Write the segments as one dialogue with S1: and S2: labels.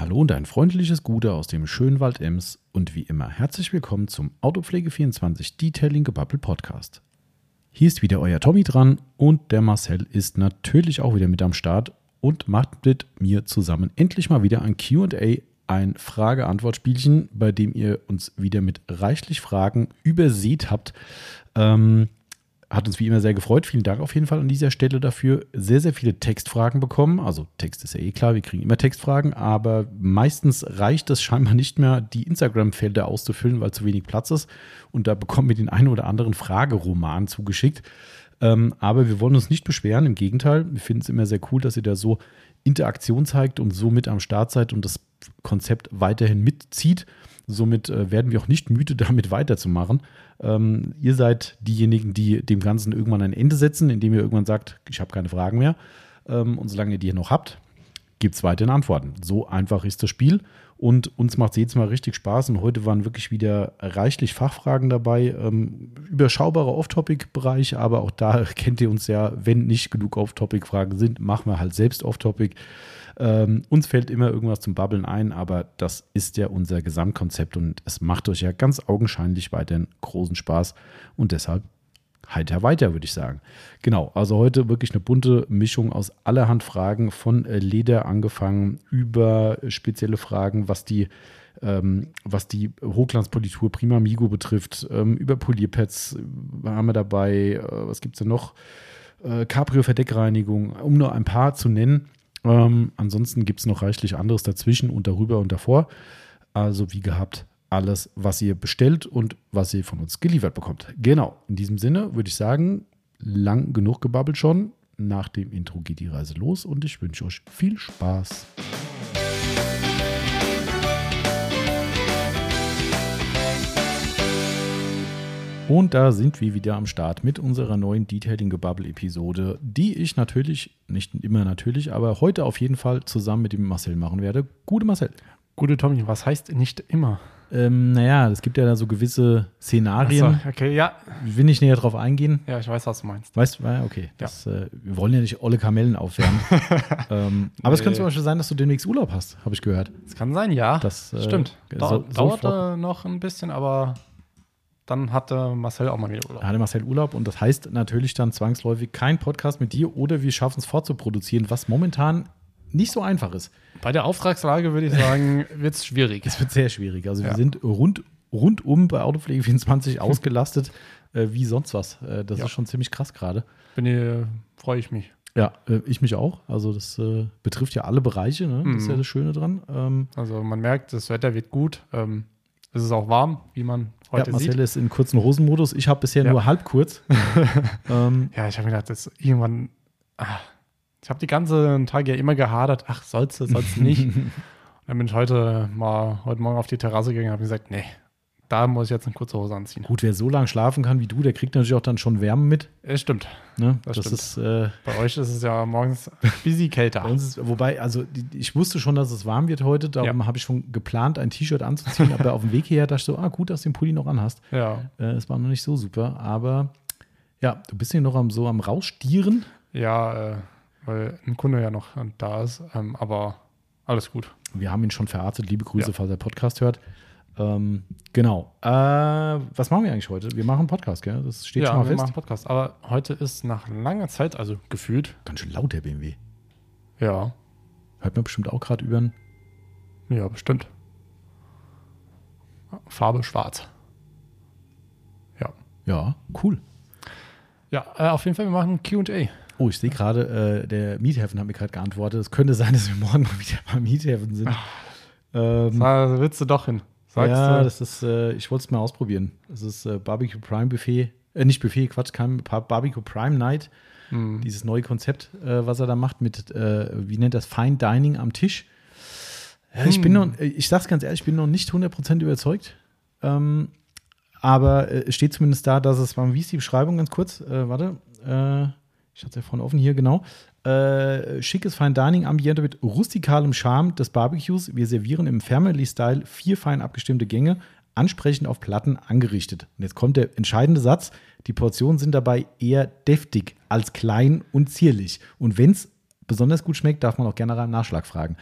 S1: Hallo und ein freundliches Gute aus dem schönen Wald Ems und wie immer herzlich willkommen zum Autopflege24 Detailing Gebubble Podcast. Hier ist wieder euer Tommy dran und der Marcel ist natürlich auch wieder mit am Start und macht mit mir zusammen endlich mal wieder ein QA, ein Frage-Antwort-Spielchen, bei dem ihr uns wieder mit reichlich Fragen übersät habt. Ähm, hat uns wie immer sehr gefreut. Vielen Dank auf jeden Fall an dieser Stelle dafür. Sehr, sehr viele Textfragen bekommen. Also Text ist ja eh klar, wir kriegen immer Textfragen, aber meistens reicht es scheinbar nicht mehr, die Instagram-Felder auszufüllen, weil zu wenig Platz ist. Und da bekommen wir den einen oder anderen Frageroman zugeschickt. Ähm, aber wir wollen uns nicht beschweren, im Gegenteil. Wir finden es immer sehr cool, dass ihr da so Interaktion zeigt und so mit am Start seid und das Konzept weiterhin mitzieht. Somit äh, werden wir auch nicht müde, damit weiterzumachen. Ähm, ihr seid diejenigen, die dem Ganzen irgendwann ein Ende setzen, indem ihr irgendwann sagt, ich habe keine Fragen mehr. Ähm, und solange ihr die noch habt, gibt es weiterhin Antworten. So einfach ist das Spiel. Und uns macht es jedes Mal richtig Spaß. Und heute waren wirklich wieder reichlich Fachfragen dabei. Ähm, überschaubarer Off-Topic-Bereich, aber auch da kennt ihr uns ja, wenn nicht genug Off-Topic-Fragen sind, machen wir halt selbst Off-Topic. Ähm, uns fällt immer irgendwas zum Babbeln ein, aber das ist ja unser Gesamtkonzept und es macht euch ja ganz augenscheinlich weiterhin großen Spaß und deshalb heiter weiter, würde ich sagen. Genau, also heute wirklich eine bunte Mischung aus allerhand Fragen, von äh, Leder angefangen über spezielle Fragen, was die, ähm, was die Hochglanzpolitur Prima Migo betrifft, ähm, über Polierpads haben wir dabei, äh, was gibt es denn noch? Äh, Cabrio-Verdeckreinigung, um nur ein paar zu nennen. Ähm, ansonsten gibt es noch reichlich anderes dazwischen und darüber und davor. Also wie gehabt, alles, was ihr bestellt und was ihr von uns geliefert bekommt. Genau, in diesem Sinne würde ich sagen, lang genug gebabbelt schon. Nach dem Intro geht die Reise los und ich wünsche euch viel Spaß. Und da sind wir wieder am Start mit unserer neuen Detailing Gebubble Episode, die ich natürlich, nicht immer natürlich, aber heute auf jeden Fall zusammen mit dem Marcel machen werde. Gute Marcel.
S2: Gute Tommy, was heißt nicht immer?
S1: Ähm, naja, es gibt ja da so gewisse Szenarien.
S2: So, okay, ja.
S1: Will nicht näher drauf eingehen.
S2: Ja, ich weiß, was du meinst.
S1: Weißt du, okay. Das, äh, wir wollen ja nicht olle Kamellen aufwärmen. ähm, aber es könnte zum Beispiel sein, dass du demnächst Urlaub hast, habe ich gehört.
S2: Es kann sein, ja.
S1: Das äh,
S2: Stimmt.
S1: so- so
S2: Dauerte
S1: vor-
S2: noch ein bisschen, aber dann hatte Marcel auch mal wieder Urlaub.
S1: hatte Marcel Urlaub und das heißt natürlich dann zwangsläufig kein Podcast mit dir oder wir schaffen es fortzuproduzieren, was momentan nicht so einfach ist.
S2: Bei der Auftragslage würde ich sagen, wird es schwierig.
S1: Es wird sehr schwierig. Also wir
S2: Ja.
S1: sind rund, rundum bei Autopflege 24 ausgelastet, äh, wie sonst was. Äh, das
S2: Ja.
S1: ist schon ziemlich krass gerade.
S2: Bin hier, freue ich mich.
S1: Ja, äh, ich mich auch. Also das äh, betrifft ja alle Bereiche. Ne? Das ist
S2: Mhm.
S1: ja das Schöne dran. Ähm,
S2: Also man merkt, das Wetter wird gut. Ähm, es ist auch warm, wie man
S1: ja,
S2: heute
S1: Marcel
S2: sieht.
S1: ist in kurzen Hosenmodus. Ich habe bisher
S2: Ja.
S1: nur halb kurz. ähm,
S2: Ja, ich habe mir gedacht, das irgendwann. Ah, ich habe die ganzen Tag ja immer gehadert. Ach, sollst du, sollst du nicht. Und dann bin ich heute mal heute Morgen auf die Terrasse gegangen und habe gesagt, nee, da muss ich jetzt eine kurze Hose anziehen.
S1: gut, wer so lange schlafen kann wie du, der kriegt natürlich auch dann schon Wärme mit.
S2: Es stimmt.
S1: Ne? Das,
S2: Das stimmt.
S1: ist äh,
S2: Bei euch ist es ja morgens busy kälter.
S1: Ist, wobei, also ich wusste schon, dass es warm wird heute, darum
S2: Ja.
S1: habe ich schon geplant, ein T-Shirt anzuziehen, aber auf dem Weg hierher dachte ich so, ah, gut, dass du den Pulli noch anhast.
S2: Ja,
S1: Äh, es war noch nicht so super, aber ja, du bist hier noch am, so am Rausstieren.
S2: ja, äh, weil ein Kunde ja noch da ist. Ähm, aber alles gut.
S1: Wir haben ihn schon verarztet, liebe Grüße,
S2: Ja.
S1: falls er Podcast hört. Ähm, genau. Äh, was machen wir eigentlich heute? Wir machen einen Podcast, gell? Das steht
S2: ja,
S1: schon mal
S2: wir
S1: fest.
S2: machen Podcast. Aber heute ist nach langer Zeit, also gefühlt,
S1: Ganz schön laut, der BMW.
S2: ja,
S1: Hört man bestimmt auch gerade über
S2: ja, bestimmt. Farbe schwarz. Ja.
S1: Ja, cool.
S2: Ja, äh, auf jeden Fall, wir machen QA.
S1: Oh, ich sehe gerade, äh, der Miethafen hat mir gerade geantwortet. Es könnte sein, dass wir morgen mal wieder beim Miethafen sind. Ähm,
S2: Da willst du doch hin. Sagst
S1: ja,
S2: du?
S1: das ist, äh, ich wollte es mal ausprobieren. Das ist äh, Barbecue Prime Buffet, äh, nicht Buffet, Quatsch, kein Bar- Barbecue Prime Night.
S2: Hm.
S1: Dieses neue Konzept, äh, was er da macht mit, äh, wie nennt das, Fine Dining am Tisch. Ja, ich bin
S2: Hm.
S1: noch, ich sag's ganz ehrlich, ich bin noch nicht 100% überzeugt. Ähm, aber äh, es steht zumindest da, dass es, wie ist die Beschreibung ganz kurz? Äh, warte, äh, ich hatte es ja vorhin offen hier, genau. Äh, schickes Fine Dining Ambiente mit rustikalem Charme des Barbecues. Wir servieren im Family-Style vier fein abgestimmte Gänge, ansprechend auf Platten angerichtet. Und jetzt kommt der entscheidende Satz. Die Portionen sind dabei eher deftig als klein und zierlich. Und wenn es besonders gut schmeckt, darf man auch gerne nach dem Nachschlag fragen.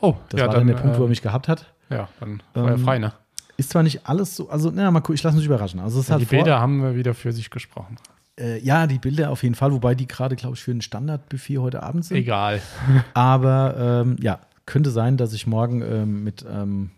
S2: Oh,
S1: Das
S2: ja,
S1: war dann, der
S2: äh,
S1: Punkt, wo er mich gehabt hat.
S2: Ja, dann war er
S1: Ähm,
S2: frei, ne?
S1: Ist zwar nicht alles so, also, na, mal gucken, ich lasse mich überraschen. Also, es
S2: Ja,
S1: halt
S2: die Bilder haben wir wieder für sich gesprochen.
S1: Äh, ja, die Bilder auf jeden Fall, wobei die gerade, glaube ich, für ein Standardbuffet heute Abend sind.
S2: Egal.
S1: Aber ähm, ja, könnte sein, dass ich morgen ähm, mit, ähm,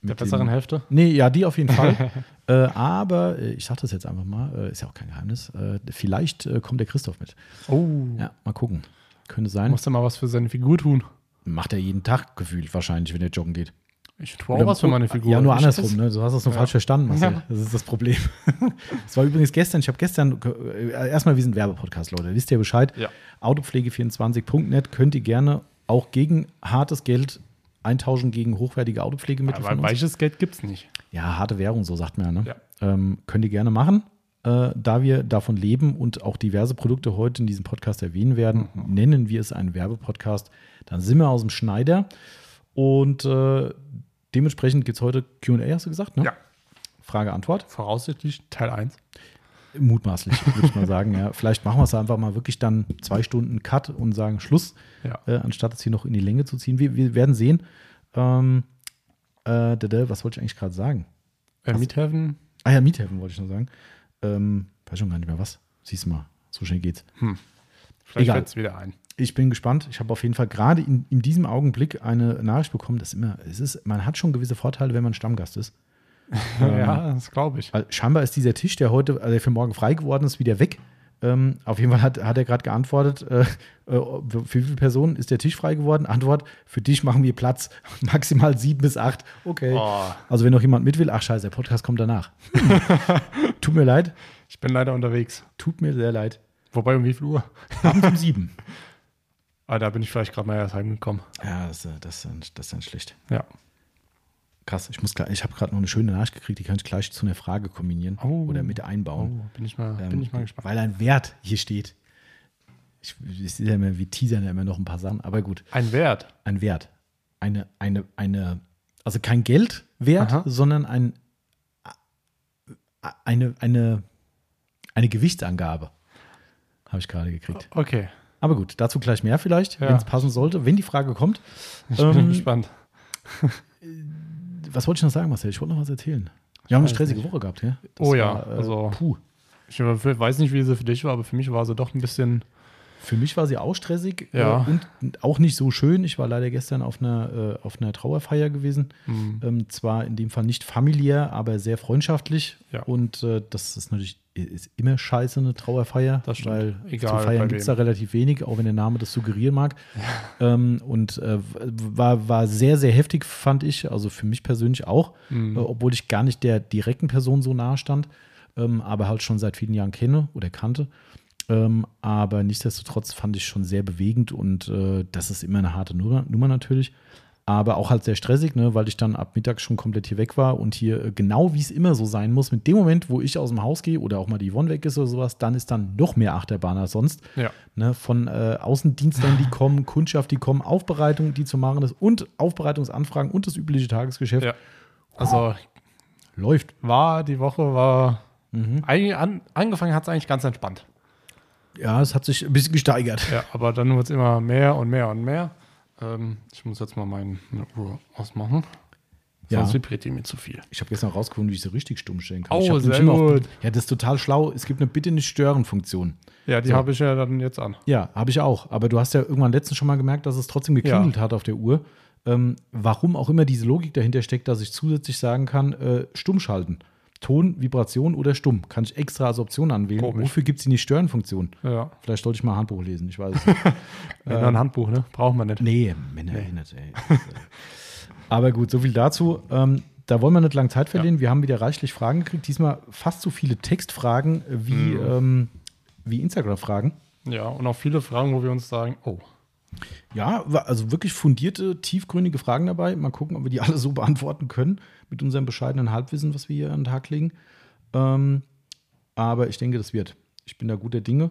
S1: mit
S2: Der besseren
S1: dem-
S2: Hälfte?
S1: Nee, ja, die auf jeden Fall. äh, aber äh, ich sage das jetzt einfach mal, äh, ist ja auch kein Geheimnis. Äh, vielleicht äh, kommt der Christoph mit.
S2: Oh.
S1: Ja, mal gucken. Könnte sein.
S2: Musste mal was für seine Figur tun.
S1: Macht er jeden Tag gefühlt wahrscheinlich, wenn er joggen geht.
S2: Ich tue auch was für meine Figur.
S1: Ja, nur
S2: Ich-
S1: andersrum, ne? Du hast das nur
S2: Ja.
S1: falsch verstanden, Marcel.
S2: Ja.
S1: Das ist das Problem. Das war übrigens gestern, ich habe gestern, äh, erstmal, wir sind Werbepodcast, Leute, wisst ihr Bescheid?
S2: Ja.
S1: Autopflege24.net könnt ihr gerne auch gegen hartes Geld eintauschen gegen hochwertige Autopflegemittel
S2: Aber weiches Geld gibt es nicht.
S1: Ja, harte Währung, so sagt man. Ne?
S2: Ja.
S1: Ähm, könnt ihr gerne machen. Äh, da wir davon leben und auch diverse Produkte heute in diesem Podcast erwähnen werden,
S2: Mhm.
S1: nennen wir es einen Werbepodcast. Dann sind wir aus dem Schneider. Und äh, dementsprechend gibt es heute QA, hast du gesagt? Ne?
S2: Ja.
S1: Frage-Antwort.
S2: Voraussichtlich Teil 1.
S1: Mutmaßlich, würde ich mal sagen. Ja. Vielleicht machen wir es einfach mal wirklich dann zwei Stunden Cut und sagen Schluss,
S2: Ja.
S1: äh, anstatt es hier noch in die Länge zu ziehen. Wir, wir werden sehen. Ähm, äh, was wollte ich eigentlich gerade sagen?
S2: Äh, Miethaven,
S1: Ah ja, Miethaven wollte ich noch sagen. Ähm, weiß schon gar nicht mehr was. Siehst du mal, so schnell geht's.
S2: vielleicht
S1: Egal.
S2: fällt es wieder ein.
S1: Ich bin gespannt. Ich habe auf jeden Fall gerade in, in diesem Augenblick eine Nachricht bekommen, dass immer, es ist, man hat schon gewisse Vorteile, wenn man Stammgast ist.
S2: ja, das glaube ich.
S1: Scheinbar ist dieser Tisch, der heute, also der für morgen frei geworden ist, wieder weg. Ähm, auf jeden Fall hat, hat er gerade geantwortet, äh, äh, für wie viele Personen ist der Tisch frei geworden? Antwort, für dich machen wir Platz, maximal sieben bis acht. Okay.
S2: Oh.
S1: Also wenn noch jemand mit will, ach scheiße, der Podcast kommt danach. Tut mir leid,
S2: Ich bin leider unterwegs.
S1: tut mir sehr leid.
S2: Wobei, um wie viel Uhr?
S1: Abends um sieben.
S2: Ah, da bin ich vielleicht gerade mal erst heimgekommen.
S1: Ja, das, äh, das, ist dann- das dann schlecht.
S2: Ja.
S1: Krass, ich, muss ich habe gerade noch eine schöne Nachricht gekriegt, die kann ich gleich zu einer Frage kombinieren
S2: Oh.
S1: oder mit
S2: Oh,
S1: einbauen.
S2: bin ich mal,
S1: Ähm,
S2: bin ich mal gespannt.
S1: Weil ein Wert hier steht. Ich, ich sehe ja immer, wir teasern ja immer noch ein paar Sachen, aber gut,
S2: Ein Wert.
S1: ein Wert. Eine, eine, eine, also kein Geldwert,
S2: Aha.
S1: sondern ein, eine, eine, eine Gewichtsangabe. Habe ich gerade gekriegt.
S2: Okay,
S1: Aber gut, dazu gleich mehr vielleicht,
S2: Ja.
S1: wenn es passen sollte, wenn die Frage kommt.
S2: ich bin
S1: Ähm,
S2: gespannt.
S1: Was wollte ich noch sagen, Marcel? Ich wollte noch was erzählen. Wir haben eine stressige
S2: nicht.
S1: Woche gehabt, ja? Das
S2: Oh ja,
S1: war, äh,
S2: also-
S1: Puh.
S2: Ich weiß nicht, wie sie für dich war, aber für mich war sie doch ein bisschen.
S1: Für mich war sie auch stressig
S2: Ja.
S1: äh, und auch nicht so schön. Ich war leider gestern auf einer, äh, auf einer Trauerfeier gewesen.
S2: Hm,
S1: Ähm, zwar in dem Fall nicht familiär, aber sehr freundschaftlich.
S2: Ja.
S1: Und äh, das ist natürlich ist immer scheiße, eine Trauerfeier.
S2: Das stimmt.
S1: Weil
S2: Egal
S1: zu feiern gibt es da relativ wenig, auch wenn der Name das suggerieren mag. Ähm, und äh, war, war sehr, sehr heftig, fand ich. Also für mich persönlich auch.
S2: Mhm.
S1: Äh, obwohl ich gar nicht der direkten Person so nahe stand. Ähm, aber halt schon seit vielen Jahren kenne oder kannte. Ähm, aber nichtsdestotrotz fand ich schon sehr bewegend und äh, das ist immer eine harte Nummer, Nummer natürlich. Aber auch halt sehr stressig, ne, weil ich dann ab Mittag schon komplett hier weg war und hier äh, genau wie es immer so sein muss, mit dem Moment, wo ich aus dem Haus gehe oder auch mal die Yvonne weg ist oder sowas, dann ist dann noch mehr Achterbahn als sonst.
S2: Ja.
S1: Ne, von äh, Außendienstern, die kommen, Kundschaft, die kommen, Aufbereitung, die zu machen ist und Aufbereitungsanfragen und das übliche Tagesgeschäft
S2: ja. Also
S1: läuft.
S2: war die Woche war.
S1: Mhm.
S2: Eigentlich an, angefangen hat es eigentlich ganz entspannt.
S1: Ja, es hat sich ein bisschen gesteigert.
S2: Ja, aber dann wird es immer mehr und mehr und mehr. Ähm, ich muss jetzt mal meine Uhr ausmachen.
S1: Ja.
S2: Sonst vibriert die mir zu viel.
S1: Ich habe gestern rausgefunden, wie ich sie richtig stumm stellen kann.
S2: Oh, sehr gut.
S1: Ja, das ist total schlau. Es gibt eine Bitte nicht stören Funktion.
S2: Ja, die
S1: So.
S2: habe ich ja dann jetzt an.
S1: Ja, habe ich auch. Aber du hast ja irgendwann letztens schon mal gemerkt, dass es trotzdem geklingelt hat auf der Uhr. Ähm, warum auch immer diese Logik dahinter steckt, dass ich zusätzlich sagen kann, äh, stumm schalten. Ton, Vibration oder stumm. Kann ich extra als Option anwählen.
S2: Komisch.
S1: Wofür gibt es die nicht stören Funktion?
S2: Ja.
S1: Vielleicht sollte ich mal ein Handbuch lesen. Ich weiß es nicht.
S2: Dann ein Handbuch, ne? Braucht man nicht.
S1: Nee, Männer eh nicht, ey. Äh, Aber gut, so viel dazu. Ähm, da wollen wir nicht lange Zeit verlieren. Wir haben wieder reichlich Fragen gekriegt. Diesmal fast so viele Textfragen wie,
S2: Mhm.
S1: ähm, wie Instagram-Fragen.
S2: Ja, und auch viele Fragen, wo wir uns sagen, oh,
S1: Ja, also wirklich fundierte, tiefgründige Fragen dabei. Mal gucken, ob wir die alle so beantworten können mit unserem bescheidenen Halbwissen, was wir hier an den Tag legen. Ähm, aber ich denke, das wird. Ich bin da guter Dinge.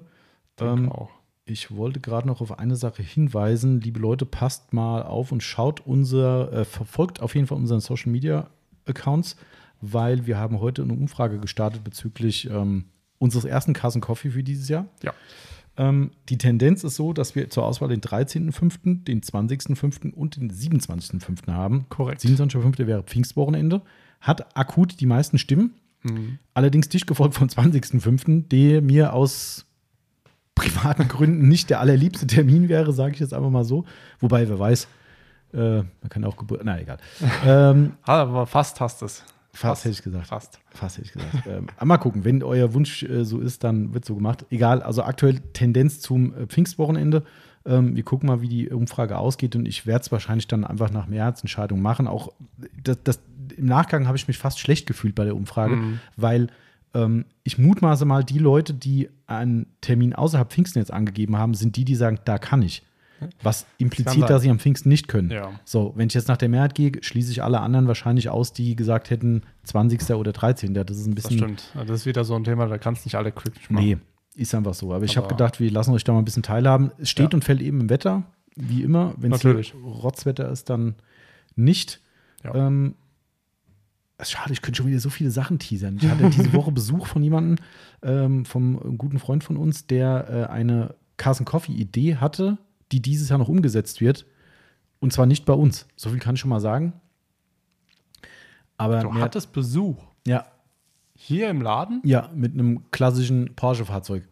S1: Ähm,
S2: auch.
S1: Ich wollte gerade noch auf eine Sache hinweisen. Liebe Leute, passt mal auf und schaut unser, äh, verfolgt auf jeden Fall unseren Social Media Accounts, weil wir haben heute eine Umfrage gestartet bezüglich ähm, unseres ersten Kassen Coffee für dieses Jahr.
S2: Ja.
S1: Ähm, die Tendenz ist so, dass wir zur Auswahl den 13.05., den 20.05. und den 27.05. haben.
S2: Korrekt.
S1: 27.05. wäre Pfingstwochenende. Hat akut die meisten Stimmen. Allerdings dicht gefolgt vom 20.05., der mir aus privaten Gründen nicht der allerliebste Termin wäre, sage ich jetzt einfach mal so. Wobei, wer weiß, äh, man kann auch Geburt. Na, egal. ähm,
S2: aber fast hast es.
S1: Fast hätte ich gesagt.
S2: Fast.
S1: Fast hätte ich gesagt. ähm, mal gucken, wenn euer Wunsch äh, so ist, dann wird so gemacht. Egal, also aktuell Tendenz zum äh, Pfingstwochenende. Ähm, wir gucken mal, wie die Umfrage ausgeht und ich werde es wahrscheinlich dann einfach nach Mehrheitsentscheidung machen. Auch das, das, im Nachgang habe ich mich fast schlecht gefühlt bei der Umfrage, weil ähm, ich mutmaße mal, die Leute, die einen Termin außerhalb Pfingsten jetzt angegeben haben, sind die, die sagen, da kann ich. Was impliziert, dass sie am Pfingsten nicht können.
S2: Ja.
S1: So, wenn ich jetzt nach der Mehrheit gehe, schließe ich alle anderen wahrscheinlich aus, die gesagt hätten 20. oder 13. Das ist ein
S2: Das
S1: bisschen.
S2: stimmt. Das ist wieder so ein Thema, da kannst nicht alle glücklich machen.
S1: Nee, ist einfach so. Aber ich habe gedacht, wir lassen euch da mal ein bisschen teilhaben. Es steht
S2: Ja.
S1: und fällt eben im Wetter, wie immer. Wenn es. Rotzwetter ist, dann nicht.
S2: Ja.
S1: Ähm, schade, ich könnte schon wieder so viele Sachen teasern. Ich hatte diese Woche Besuch von jemandem, ähm, vom guten Freund von uns, der äh, eine Carson Coffee-Idee hatte, die dieses Jahr noch umgesetzt wird. Und zwar nicht bei uns. So viel kann ich schon mal sagen. Aber
S2: Du hattest Besuch
S1: ja,
S2: hier im Laden?
S1: ja, mit einem klassischen Porsche-Fahrzeug.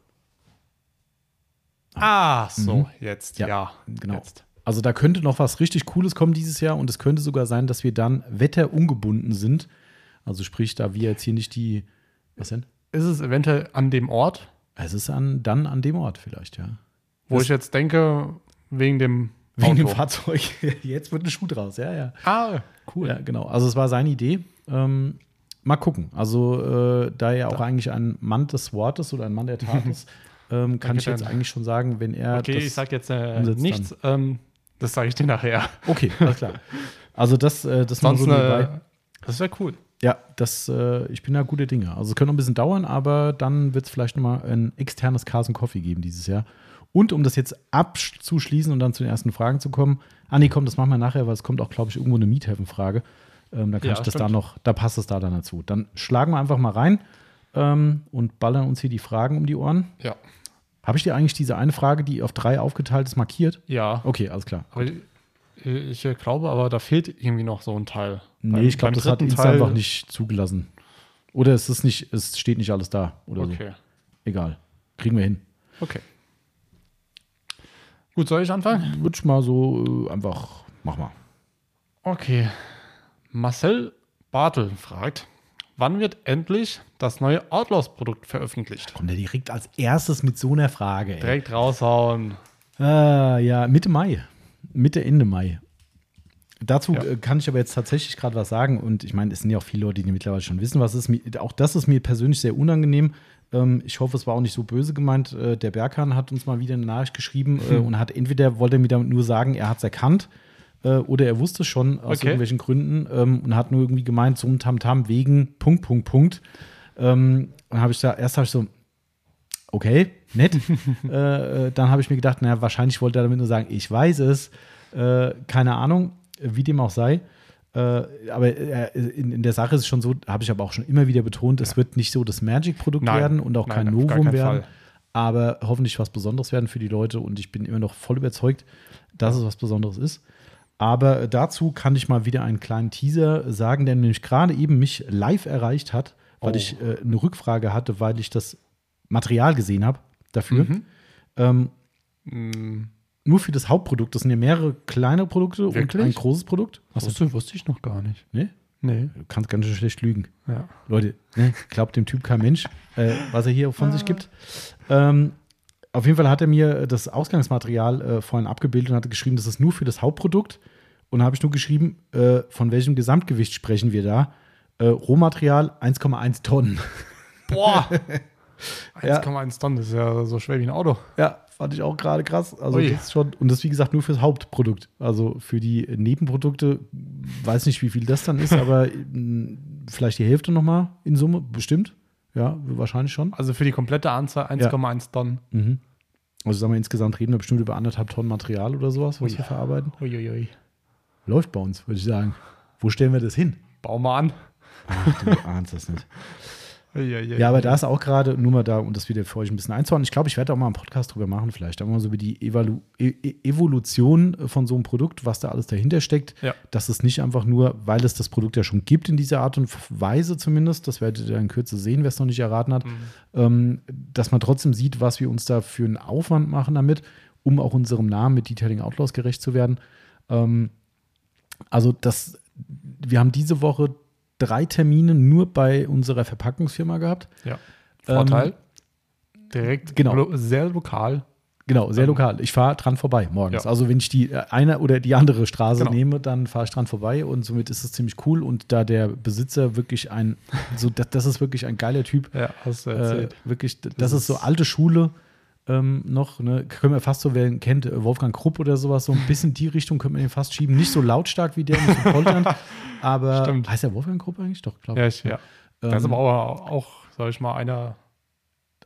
S2: Ah, so, jetzt,
S1: Ja,
S2: ja.
S1: genau.
S2: Jetzt.
S1: Also da könnte noch was richtig Cooles kommen dieses Jahr und es könnte sogar sein, dass wir dann wetterungebunden sind. Also sprich, da wir jetzt hier nicht die. Was denn?
S2: Ist es eventuell an dem Ort,
S1: Es ist an, dann an dem Ort vielleicht, ja.
S2: Wo
S1: Das-
S2: ich jetzt denke, wegen dem
S1: Wegen dem
S2: Auto.
S1: Fahrzeug. Jetzt wird ein Schuh draus, ja, ja.
S2: Ah, cool.
S1: Ja, genau. Also es war seine Idee. Ähm, mal gucken. Also äh, da er auch eigentlich ein Mann des Wortes oder ein Mann der Tat ist, ähm, kann ich jetzt eigentlich schon sagen, wenn er
S2: Okay,
S1: das
S2: ich sag jetzt äh,
S1: umsetzt
S2: nichts. Ähm, das sage ich dir nachher.
S1: Okay, alles klar. Also das, äh, das
S2: Sonst,
S1: so
S2: äh, das wäre cool.
S1: Ja, das, äh, ich bin da gute Dinge. Also es könnte noch ein bisschen dauern, aber dann wird es vielleicht noch mal ein externes Carson Coffee geben dieses Jahr. Und um das jetzt abzuschließen und dann zu den ersten Fragen zu kommen, ah nee, komm, das machen wir nachher, weil es kommt auch, glaube ich, irgendwo eine Miethaven-Frage. Ähm, da kann
S2: Ja,
S1: ich das
S2: stimmt.
S1: da noch, da passt es da dann dazu. Dann schlagen wir einfach mal rein ähm, und ballern uns hier die Fragen um die Ohren.
S2: Ja.
S1: Habe ich dir eigentlich diese eine Frage, die auf drei aufgeteilt ist, markiert?
S2: Ja.
S1: Okay, alles klar.
S2: Aber ich, äh, glaube aber, da fehlt irgendwie noch so ein Teil.
S1: Nee,
S2: Beim-
S1: ich glaube, das hat Insta einfach nicht zugelassen. Oder es ist nicht, es steht nicht alles da oder so.
S2: Okay.
S1: Egal. Kriegen wir hin.
S2: Okay. Gut, soll ich anfangen?
S1: Würde ich mal so äh, einfach, mach mal.
S2: Okay. Marcel Bartel fragt, wann wird endlich das neue Outlaws-Produkt veröffentlicht?
S1: Kommt der direkt als erstes mit so einer Frage, ey.
S2: Direkt raushauen.
S1: Ah, ja, Mitte Mai. Mitte, Ende Mai. Dazu
S2: Ja.
S1: äh, kann ich aber jetzt tatsächlich gerade was sagen. Und ich meine, es sind ja auch viele Leute, die mittlerweile schon wissen, was ist. Auch das ist mir persönlich sehr unangenehm. Ähm, ich hoffe, es war auch nicht so böse gemeint. Äh, der Berghahn hat uns mal wieder eine Nachricht geschrieben äh,
S2: Hm.
S1: und hat entweder wollte er mir damit nur sagen, er hat es erkannt äh, oder er wusste es schon aus
S2: Okay.
S1: irgendwelchen Gründen ähm, und hat nur irgendwie gemeint, so ein Tamtam wegen Punkt, Punkt, Punkt. Ähm, und habe ich da, erst habe ich so, okay, nett. äh, äh, dann habe ich mir gedacht, naja, wahrscheinlich wollte er damit nur sagen, ich weiß es, äh, keine Ahnung, wie dem auch sei. Äh, aber äh, in, in der Sache ist es schon so, habe ich aber auch schon immer wieder betont, es wird nicht so das Magic-Produkt werden und auch
S2: nein,
S1: kein Novum werden,
S2: Fall.
S1: aber hoffentlich was Besonderes werden für die Leute und ich bin immer noch voll überzeugt, dass es was Besonderes ist. Aber dazu kann ich mal wieder einen kleinen Teaser sagen, der nämlich gerade eben mich live erreicht hat, weil
S2: Oh.
S1: ich äh, eine Rückfrage hatte, weil ich das Material gesehen habe dafür.
S2: Mhm.
S1: Ähm,
S2: Mm,
S1: nur für das Hauptprodukt. Das sind ja mehrere kleine Produkte und
S2: Wirklich?
S1: ein großes Produkt. Was
S2: wusste, wusste ich noch gar nicht.
S1: Nee?
S2: Nee.
S1: Du kannst ganz schön schlecht lügen.
S2: Ja.
S1: Leute, ne, glaubt dem Typ kein Mensch, äh, was er hier von sich gibt. Ähm, auf jeden Fall hat er mir das Ausgangsmaterial äh, vorhin abgebildet und hatte geschrieben, das ist nur für das Hauptprodukt. Und da habe ich nur geschrieben, äh, von welchem Gesamtgewicht sprechen wir da? Äh, Rohmaterial 1,1 Tonnen.
S2: Boah!
S1: Ja.
S2: 1,1 Tonnen, das ist ja so schwer wie ein Auto.
S1: Ja, fand ich auch gerade krass. Also
S2: Ui.
S1: das ist schon, und das wie gesagt nur fürs Hauptprodukt. Also für die Nebenprodukte, weiß nicht, wie viel das dann ist, aber mh, vielleicht die Hälfte nochmal in Summe, bestimmt. Ja, wahrscheinlich schon.
S2: Also für die komplette Anzahl 1,1 Tonnen.
S1: Mhm. Also sagen wir insgesamt reden wir bestimmt über anderthalb Tonnen Material oder sowas, was wir verarbeiten.
S2: Uiuiui.
S1: Läuft bei uns, würde ich sagen. Wo stellen wir das hin?
S2: Bau mal an.
S1: Ach, du ahnst das nicht. Ja, aber da ist auch gerade, nur mal da, um das wieder für euch ein bisschen einzuordnen, ich glaube, ich werde auch mal einen Podcast drüber machen, vielleicht, aber mal so über die Evalu e e Evolution von so einem Produkt, was da alles dahinter steckt,
S2: Ja.
S1: dass es nicht einfach nur, weil es das Produkt ja schon gibt in dieser Art und Weise zumindest, das werdet ihr in Kürze sehen, wer es noch nicht erraten hat, ähm, dass man trotzdem sieht, was wir uns da für einen Aufwand machen damit, um auch unserem Namen mit Detailing Outlaws gerecht zu werden. Ähm, also das, wir haben diese Woche drei Termine nur bei unserer Verpackungsfirma gehabt.
S2: Ja. Vorteil.
S1: Ähm,
S2: Direkt
S1: genau.
S2: lo sehr lokal.
S1: Genau, sehr
S2: Ähm,
S1: lokal. Ich fahre dran vorbei morgens.
S2: Ja.
S1: Also wenn ich die äh, eine oder die andere Straße
S2: Genau.
S1: nehme, dann fahre ich dran vorbei und somit ist es ziemlich cool. Und da der Besitzer wirklich ein, so das, das ist wirklich ein geiler Typ.
S2: Ja, hast du
S1: Äh,
S2: erzählt.
S1: wirklich, das,
S2: Das
S1: ist so
S2: ist-
S1: alte Schule ähm, noch. Ne? Können wir fast so, wer kennt, äh, Wolfgang Krupp oder sowas, so ein bisschen die Richtung können wir den fast schieben. Nicht so lautstark wie der mit so poltern, aber
S2: Stimmt.
S1: heißt der Wolfgang Krupp eigentlich? Doch, glaube
S2: ja, ich, ja. Das ist
S1: Ähm,
S2: aber auch, auch, sag ich mal, einer.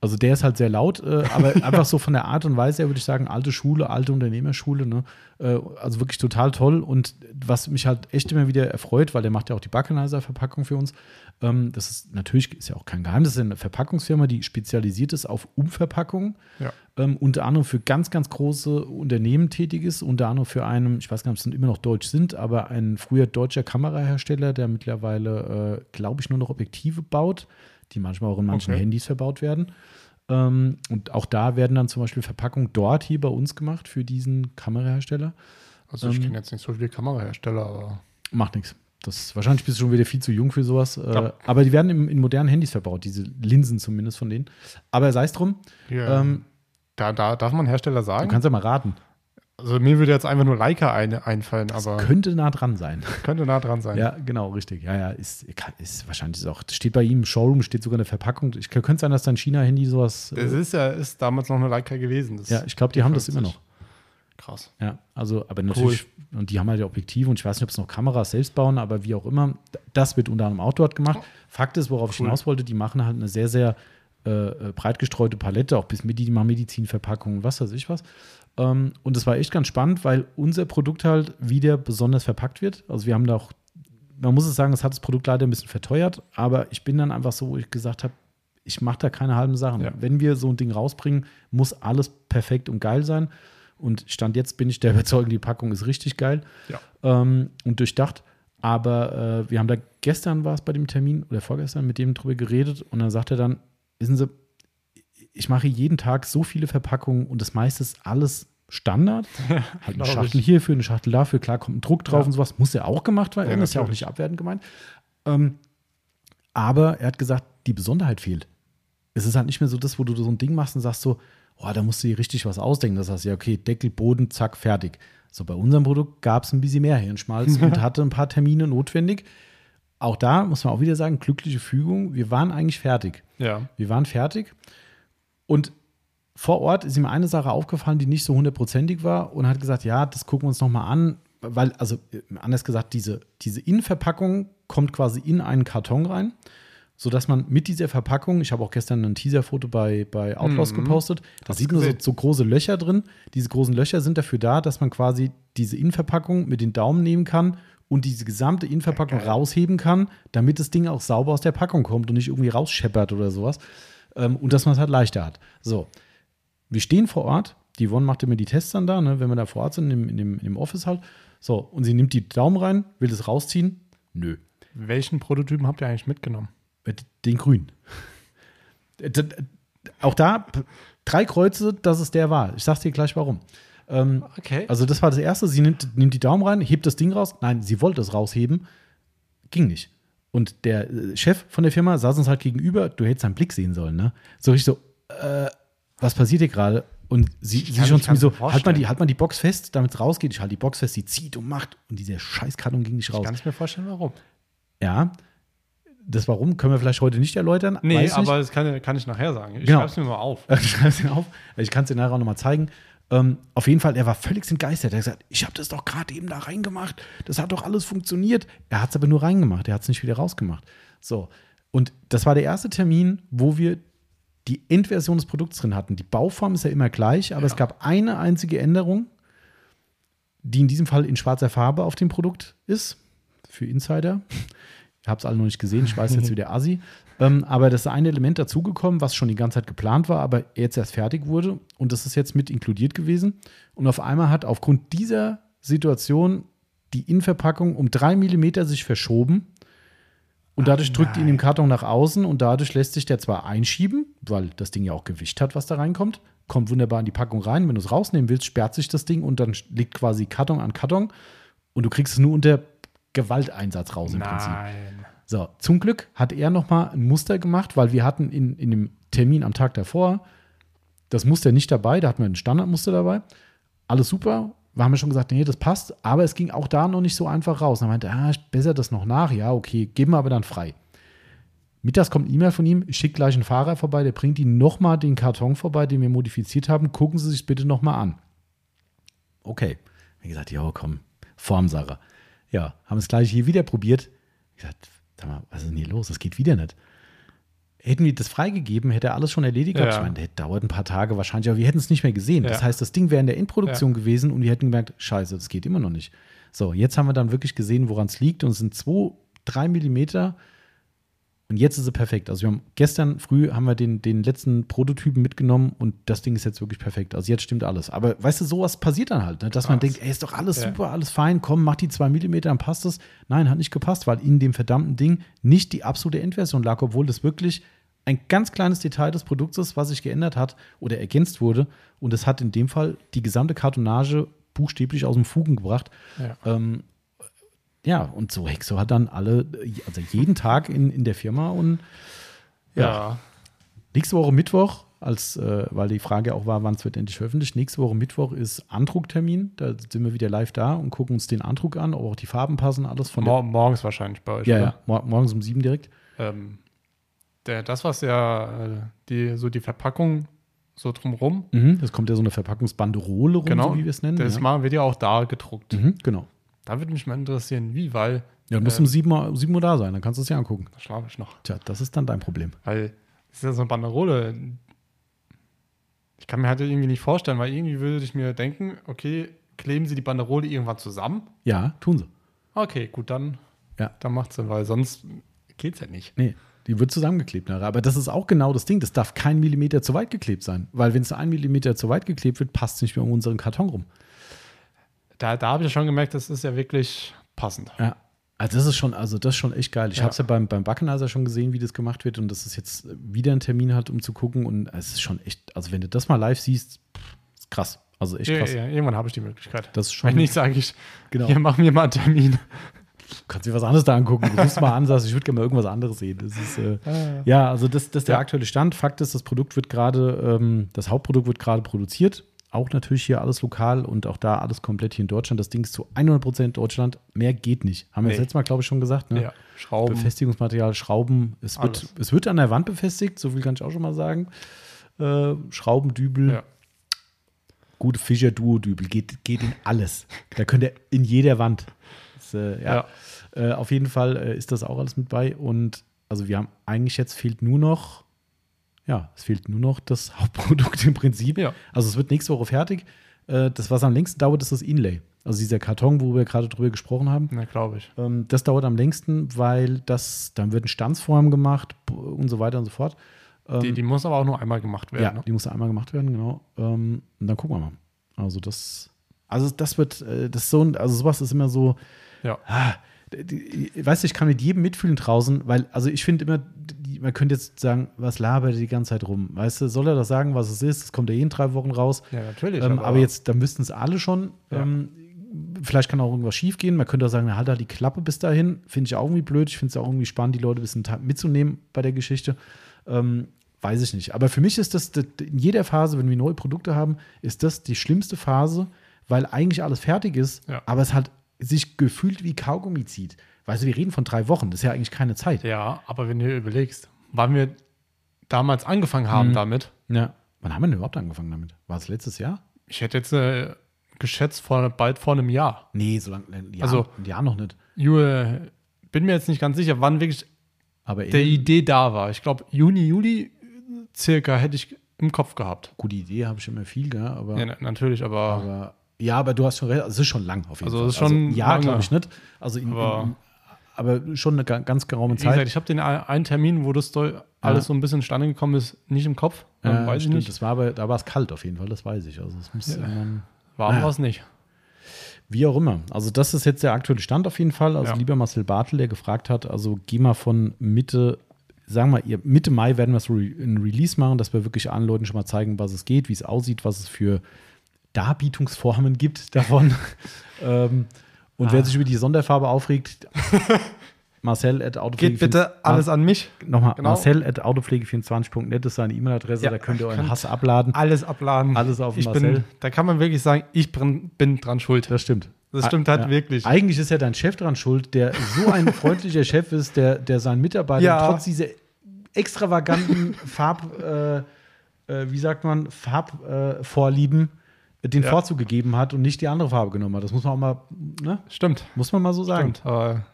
S1: Also der ist halt sehr laut, äh, aber einfach so von der Art und Weise her würde ich sagen, alte Schule, alte Unternehmerschule, ne? Äh, also wirklich total toll. Und was mich halt echt immer wieder erfreut, weil der macht ja auch die Backenizer-Verpackung für uns. Ähm, das ist natürlich, ist ja auch kein Geheimnis, das ist eine Verpackungsfirma, die spezialisiert ist auf Umverpackungen.
S2: Ja.
S1: Ähm, unter anderem für ganz, ganz große Unternehmen tätig ist, unter anderem für einen, ich weiß gar nicht, ob es immer noch deutsch sind, aber ein früher deutscher Kamerahersteller, der mittlerweile, äh, glaube ich, nur noch Objektive baut, die manchmal auch in manchen
S2: Okay.
S1: Handys verbaut werden. Ähm, und auch da werden dann zum Beispiel Verpackungen dort hier bei uns gemacht für diesen Kamerahersteller.
S2: Also ich
S1: Ähm,
S2: kenne jetzt nicht so viele Kamerahersteller, aber
S1: Macht nichts. Das wahrscheinlich bist du schon wieder viel zu jung für sowas. Äh,
S2: Ja.
S1: Aber die werden im, in modernen Handys verbaut, diese Linsen zumindest von denen. Aber sei es drum,
S2: ja,
S1: ähm,
S2: da, da darf man Hersteller
S1: du
S2: sagen.
S1: kannst ja mal raten.
S2: Also mir würde jetzt einfach nur Leica ein, einfallen,
S1: Das
S2: aber
S1: könnte nah dran sein.
S2: könnte nah dran sein.
S1: Ja, genau, richtig. Ja, ja, ist, ist wahrscheinlich ist auch, steht bei ihm im Showroom, steht sogar eine Verpackung. Ich könnte sein, dass dein China-Handy sowas.
S2: Es
S1: Äh,
S2: ist ja ist damals noch eine Leica gewesen.
S1: Ja, ich glaube, die haben das immer noch.
S2: Krass.
S1: Ja, also, aber natürlich, und die haben halt die Objektive und ich weiß nicht, ob es noch Kameras selbst bauen, aber wie auch immer, das wird unter anderem Outdoor gemacht. Fakt ist, worauf ich
S2: Cool.
S1: hinaus wollte, die machen halt eine sehr, sehr äh, äh, breit gestreute Palette, auch bis mit die machen Medizinverpackungen, was weiß ich was. Ähm, und das war echt ganz spannend, weil unser Produkt halt wieder besonders verpackt wird. Also wir haben da auch, man muss es sagen, es hat das Produkt leider ein bisschen verteuert, aber ich bin dann einfach so, wo ich gesagt habe, ich mache da keine halben Sachen.
S2: Ja.
S1: Wenn wir so ein Ding rausbringen, muss alles perfekt und geil sein. Und Stand jetzt bin ich der Überzeugung, die Packung ist richtig geil
S2: Ja.
S1: ähm, und durchdacht. Aber äh, wir haben da gestern war es bei dem Termin oder vorgestern mit dem drüber geredet und dann sagt er dann, wissen Sie, ich mache jeden Tag so viele Verpackungen und das meiste ist alles Standard. halt eine Schachtel
S2: ich.
S1: hierfür, eine Schachtel dafür, klar kommt ein Druck drauf
S2: Ja.
S1: und sowas, muss ja auch gemacht werden,
S2: Ja,
S1: ist ja auch nicht abwertend gemeint. Ähm, aber er hat gesagt, die Besonderheit fehlt. Es ist halt nicht mehr so das, wo du so ein Ding machst und sagst so, oh, da musst du dir richtig was ausdenken. Das heißt, ja, okay, Deckel, Boden, zack, fertig. So, bei unserem Produkt gab es ein bisschen mehr Hirnschmalz und hatte ein paar Termine notwendig. Auch da muss man auch wieder sagen, glückliche Fügung. Wir waren eigentlich fertig.
S2: Ja.
S1: Wir waren fertig. Und vor Ort ist ihm eine Sache aufgefallen, die nicht so hundertprozentig war und hat gesagt, ja, das gucken wir uns nochmal an. Weil, also anders gesagt, diese, diese Innenverpackung kommt quasi in einen Karton rein, sodass man mit dieser Verpackung, ich habe auch gestern ein Teaserfoto bei, bei Outlaws
S2: Mhm.
S1: gepostet, da sieht man so, so große Löcher drin. Diese großen Löcher sind dafür da, dass man quasi diese Innenverpackung mit den Daumen nehmen kann und diese gesamte Innenverpackung
S2: geil.
S1: rausheben kann, damit das Ding auch sauber aus der Packung kommt und nicht irgendwie rausscheppert oder sowas. Ähm, und dass man es halt leichter hat. So, wir stehen vor Ort. Die Yvonne macht immer die Tests dann da, ne, wenn wir da vor Ort sind, in dem, in, dem, in dem Office halt. So, und sie nimmt die Daumen rein, will es rausziehen. Nö.
S2: Welchen Prototypen habt ihr eigentlich mitgenommen?
S1: Äh, Den grünen. Äh, Auch da drei Kreuze, dass es der war. Ich sag's dir gleich warum. Ähm,
S2: Okay.
S1: also, das war das erste. Sie nimmt, nimmt die Daumen rein, hebt das Ding raus. Nein, sie wollte es rausheben. Ging nicht. Und der äh, Chef von der Firma saß uns halt gegenüber. Du hättest seinen Blick sehen sollen, ne? So richtig so, äh, was passiert hier gerade? Und sie,
S2: Ich
S1: sie schon
S2: ich
S1: zu mir so,
S2: mir
S1: halt mal, die, halt mal die Box fest, damit es rausgeht. Ich halte die Box fest, sie zieht und macht. Und diese Scheißkarton ging nicht
S2: ich
S1: raus.
S2: kann es mir vorstellen, warum.
S1: Ja, das Warum können wir vielleicht heute nicht erläutern.
S2: Nee,
S1: nicht.
S2: aber das kann, kann ich nachher sagen. Ich
S1: Genau.
S2: schreibe es mir mal auf.
S1: Ich schreib's dir auf. Ich kann es dir nachher auch nochmal zeigen. Ähm, auf jeden Fall, er war völlig entgeistert. Er hat gesagt, ich habe das doch gerade eben da reingemacht. Das hat doch alles funktioniert. Er hat es aber nur reingemacht. Er hat es nicht wieder rausgemacht. So. Und das war der erste Termin, wo wir die Endversion des Produkts drin hatten. Die Bauform ist ja immer gleich, aber es gab eine einzige Änderung, die in diesem Fall in schwarzer Farbe auf dem Produkt ist. Für Insider. habe es alle noch nicht gesehen, ich weiß jetzt wieder Assi. Ähm, aber das ist ein Element dazugekommen, was schon die ganze Zeit geplant war, aber jetzt erst fertig wurde. Und das ist jetzt mit inkludiert gewesen. Und auf einmal hat aufgrund dieser Situation die Innenverpackung um drei Millimeter sich verschoben. Und dadurch
S2: Ach,
S1: drückt ihn
S2: nein.
S1: im Karton nach außen und dadurch lässt sich der zwar einschieben, weil das Ding ja auch Gewicht hat, was da reinkommt, kommt wunderbar in die Packung rein. Wenn du es rausnehmen willst, sperrt sich das Ding und dann liegt quasi Karton an Karton und du kriegst es nur unter Gewalteinsatz raus im Prinzip. So, zum Glück hat er nochmal ein Muster gemacht, weil wir hatten in, in dem Termin am Tag davor das Muster nicht dabei, da hatten wir ein Standardmuster dabei. Alles super. Wir haben ja schon gesagt, nee, das passt, aber es ging auch da noch nicht so einfach raus. Meinte er, ah, ich bessere das noch nach. Ja, okay, geben wir aber dann frei. Mittags kommt eine E-Mail von ihm, ich schicke gleich einen Fahrer vorbei, der bringt Ihnen nochmal den Karton vorbei, den wir modifiziert haben. Gucken Sie sich bitte nochmal an. Okay. Wie gesagt, ja, komm, Formsache. Ja, haben es gleich hier wieder probiert. Ich gesagt, sag mal, was ist denn hier los? Das geht wieder nicht. Hätten wir das freigegeben, hätte er alles schon erledigt. gehabt.
S2: Ja.
S1: Ich meine, der dauert ein paar Tage wahrscheinlich, aber wir hätten es nicht mehr gesehen. Das
S2: Ja.
S1: heißt, das Ding wäre in der Endproduktion gewesen und wir hätten gemerkt, scheiße, das geht immer noch nicht. So, jetzt haben wir dann wirklich gesehen, woran es liegt und es sind zwei, drei Millimeter und jetzt ist sie perfekt. Also wir haben gestern früh haben wir den, den letzten Prototypen mitgenommen und das Ding ist jetzt wirklich perfekt. Also jetzt stimmt alles. Aber weißt du, sowas passiert dann halt, ne? dass man
S2: Krass.
S1: denkt, ey, ist doch alles
S2: Ja.
S1: super, alles fein, komm, mach die zwei Millimeter, dann passt es. Nein, hat nicht gepasst, weil in dem verdammten Ding nicht die absolute Endversion lag, obwohl das wirklich ein ganz kleines Detail des Produkts ist, was sich geändert hat oder ergänzt wurde. Und es hat in dem Fall die gesamte Kartonage buchstäblich aus dem Fugen gebracht.
S2: Ja.
S1: Ähm, ja, und so Hexo hat dann alle, also jeden Tag in, in der Firma und ja,
S2: Ja.
S1: nächste Woche Mittwoch, als, äh, weil die Frage auch war, wann es wird endlich veröffentlicht, nächste Woche Mittwoch ist Andrucktermin, da sind wir wieder live da und gucken uns den Andruck an, ob auch die Farben passen, alles von
S2: Mor morgens wahrscheinlich bei euch.
S1: ja, ja, mor morgens um sieben direkt.
S2: Ähm, der, das, was ja äh, die, so die Verpackung so drumrum,
S1: Mhm, das kommt ja so eine Verpackungsbanderole rum,
S2: Genau,
S1: so wie wir es nennen.
S2: das
S1: ja.
S2: mal wird ja auch da gedruckt.
S1: Mhm, genau.
S2: Da würde mich mal interessieren, wie, weil
S1: Ja, du musst
S2: Ähm,
S1: um sieben Uhr, um sieben Uhr da sein, dann kannst du es ja angucken.
S2: da schlafe ich noch.
S1: Tja, das ist dann dein Problem.
S2: Weil es ist ja so eine Banderole. Ich kann mir halt irgendwie nicht vorstellen, weil irgendwie würde ich mir denken, okay, kleben sie die Banderole irgendwann zusammen?
S1: Ja, tun sie.
S2: Okay, gut, dann,
S1: Ja.
S2: dann macht Sinn, weil sonst geht's ja nicht.
S1: Nee, die wird zusammengeklebt nachher. Aber das ist auch genau das Ding. Das darf kein Millimeter zu weit geklebt sein. Weil wenn es ein Millimeter zu weit geklebt wird, passt es nicht mehr um unseren Karton rum.
S2: Da, da habe ich ja schon gemerkt, das ist ja wirklich passend.
S1: Ja. Also das ist schon, also das ist schon echt geil. Ich
S2: Ja.
S1: habe es ja beim, beim Backenheiser schon gesehen, wie das gemacht wird und dass es jetzt wieder einen Termin hat, um zu gucken. Und es ist schon echt, also wenn du das mal live siehst, ist krass. Also echt
S2: Ja,
S1: krass.
S2: ja, irgendwann habe ich die Möglichkeit.
S1: Das ist schon,
S2: Wenn nicht, sage ich,
S1: genau.
S2: hier machen wir mal einen Termin.
S1: Du kannst dir was anderes da angucken. Du rufst mal an, sagst, ich würde gerne mal irgendwas anderes sehen. Das ist, äh, ja, also das, das ist der
S2: Ja.
S1: aktuelle Stand. Fakt ist, das Produkt wird gerade, ähm, das Hauptprodukt wird gerade produziert. Auch natürlich hier alles lokal und auch da alles komplett hier in Deutschland. Das Ding ist zu 100% Deutschland. Mehr geht nicht. Haben wir das letzte Mal, glaube ich, schon gesagt. Ne?
S2: Ja, Schrauben.
S1: Befestigungsmaterial, Schrauben. Es wird, es wird an der Wand befestigt, so viel kann ich auch schon mal sagen. Äh, Schrauben, Dübel,
S2: Ja.
S1: gute Fischer-Duo-Dübel, geht, geht in alles. Da könnt ihr in jeder Wand. Das, äh, ja. Äh, auf jeden Fall äh, ist das auch alles mit bei. Und also wir haben eigentlich jetzt fehlt nur noch, ja, es fehlt nur noch das Hauptprodukt im Prinzip.
S2: Ja.
S1: Also es wird nächste Woche fertig. Äh, das, was am längsten dauert, ist das Inlay. Also dieser Karton, wo wir gerade drüber gesprochen haben.
S2: Na, glaube ich.
S1: Ähm, das dauert am längsten, weil das, dann wird ein Stanzform gemacht und so weiter und so fort. Ähm,
S2: Die, die muss aber auch nur einmal gemacht werden.
S1: ja,
S2: ne?
S1: die muss einmal gemacht werden, genau. Ähm, und dann gucken wir mal. Also das, also das wird, äh, das so, also sowas ist immer so,
S2: Ja.
S1: ah, die, weißt du, ich kann mit jedem mitfühlen draußen, weil, also ich finde immer, die, man könnte jetzt sagen, was labert er die ganze Zeit rum? Weißt du, soll er das sagen, was es ist? Das kommt ja jeden drei Wochen raus.
S2: ja, natürlich.
S1: Ähm, aber, jetzt, dann müssten es alle schon.
S2: Ja.
S1: Ähm, vielleicht kann auch irgendwas schief gehen. Man könnte auch sagen, na, halt da die Klappe bis dahin. Finde ich auch irgendwie blöd. Ich finde es auch irgendwie spannend, die Leute ein bisschen mitzunehmen bei der Geschichte. Ähm, weiß ich nicht. Aber für mich ist das, das in jeder Phase, wenn wir neue Produkte haben, ist das die schlimmste Phase, weil eigentlich alles fertig ist,
S2: Ja.
S1: aber es halt sich gefühlt wie Kaugummi zieht. Weißt du, wir reden von drei Wochen. Das ist ja eigentlich keine Zeit.
S2: Ja, aber wenn du überlegst, wann wir damals angefangen haben
S1: Mhm.
S2: damit,
S1: Ja. Wann haben wir denn überhaupt angefangen damit? War es letztes Jahr?
S2: ich hätte jetzt äh, geschätzt vor bald vor einem Jahr.
S1: Nee, so lange. Ein Jahr,
S2: Also-
S1: ein Jahr noch nicht.
S2: Jule, bin mir jetzt nicht ganz sicher, wann wirklich
S1: Aber
S2: der Idee da war. Ich glaube, Juni, Juli äh, circa hätte ich im Kopf gehabt.
S1: Gute Idee, habe ich immer viel, gell? aber,
S2: Ja, na- natürlich, aber,
S1: aber ja, aber du hast schon recht, also es ist schon lang auf jeden
S2: Also
S1: Fall.
S2: es ist schon
S1: Jahr
S2: lange.
S1: glaube ich nicht. Also in,
S2: Aber-
S1: in, aber schon eine ga- ganz geraume
S2: Wie gesagt,
S1: Zeit.
S2: ich habe den ein- einen Termin, wo das alles so ein bisschen zustande gekommen ist, nicht im Kopf. Ähm,
S1: Ja,
S2: weiß ich
S1: stimmt,
S2: nicht.
S1: Das war aber, da war es kalt auf jeden Fall, das weiß ich. Also es muss
S2: Ja.
S1: irgendwann-
S2: Warm
S1: Ah.
S2: war es nicht.
S1: Wie auch immer. Also, das ist jetzt der aktuelle Stand auf jeden Fall. Also,
S2: Ja.
S1: lieber Marcel Bartel, der gefragt hat, also geh mal von Mitte, sagen wir, ihr, Mitte Mai werden wir so re ein Release machen, dass wir wirklich allen Leuten schon mal zeigen, was es geht, wie es aussieht, was es für Darbietungsformen gibt davon. ähm, und wer
S2: Ah.
S1: sich über die Sonderfarbe aufregt, Marcel at
S2: Geht bitte alles an mich.
S1: Nochmal,
S2: Genau.
S1: Marcel at autopflege24.net ist seine E-Mail-Adresse,
S2: Ja,
S1: da könnt ihr euren Hass abladen.
S2: Alles abladen.
S1: Alles auf
S2: ich
S1: Marcel.
S2: bin, Da kann man wirklich sagen, ich bin, bin dran schuld.
S1: Das stimmt.
S2: Das stimmt halt
S1: Ja.
S2: wirklich.
S1: Eigentlich ist ja dein Chef dran schuld, der so ein freundlicher Chef ist, der, der seinen Mitarbeitern
S2: Ja.
S1: trotz dieser extravaganten Farb, äh, äh, wie sagt man, Farbvorlieben Vorlieben, äh, den
S2: Ja.
S1: Vorzug gegeben hat und nicht die andere Farbe genommen hat. Das muss man auch mal, ne?
S2: Stimmt.
S1: Muss man mal so sagen.
S2: Stimmt. Aber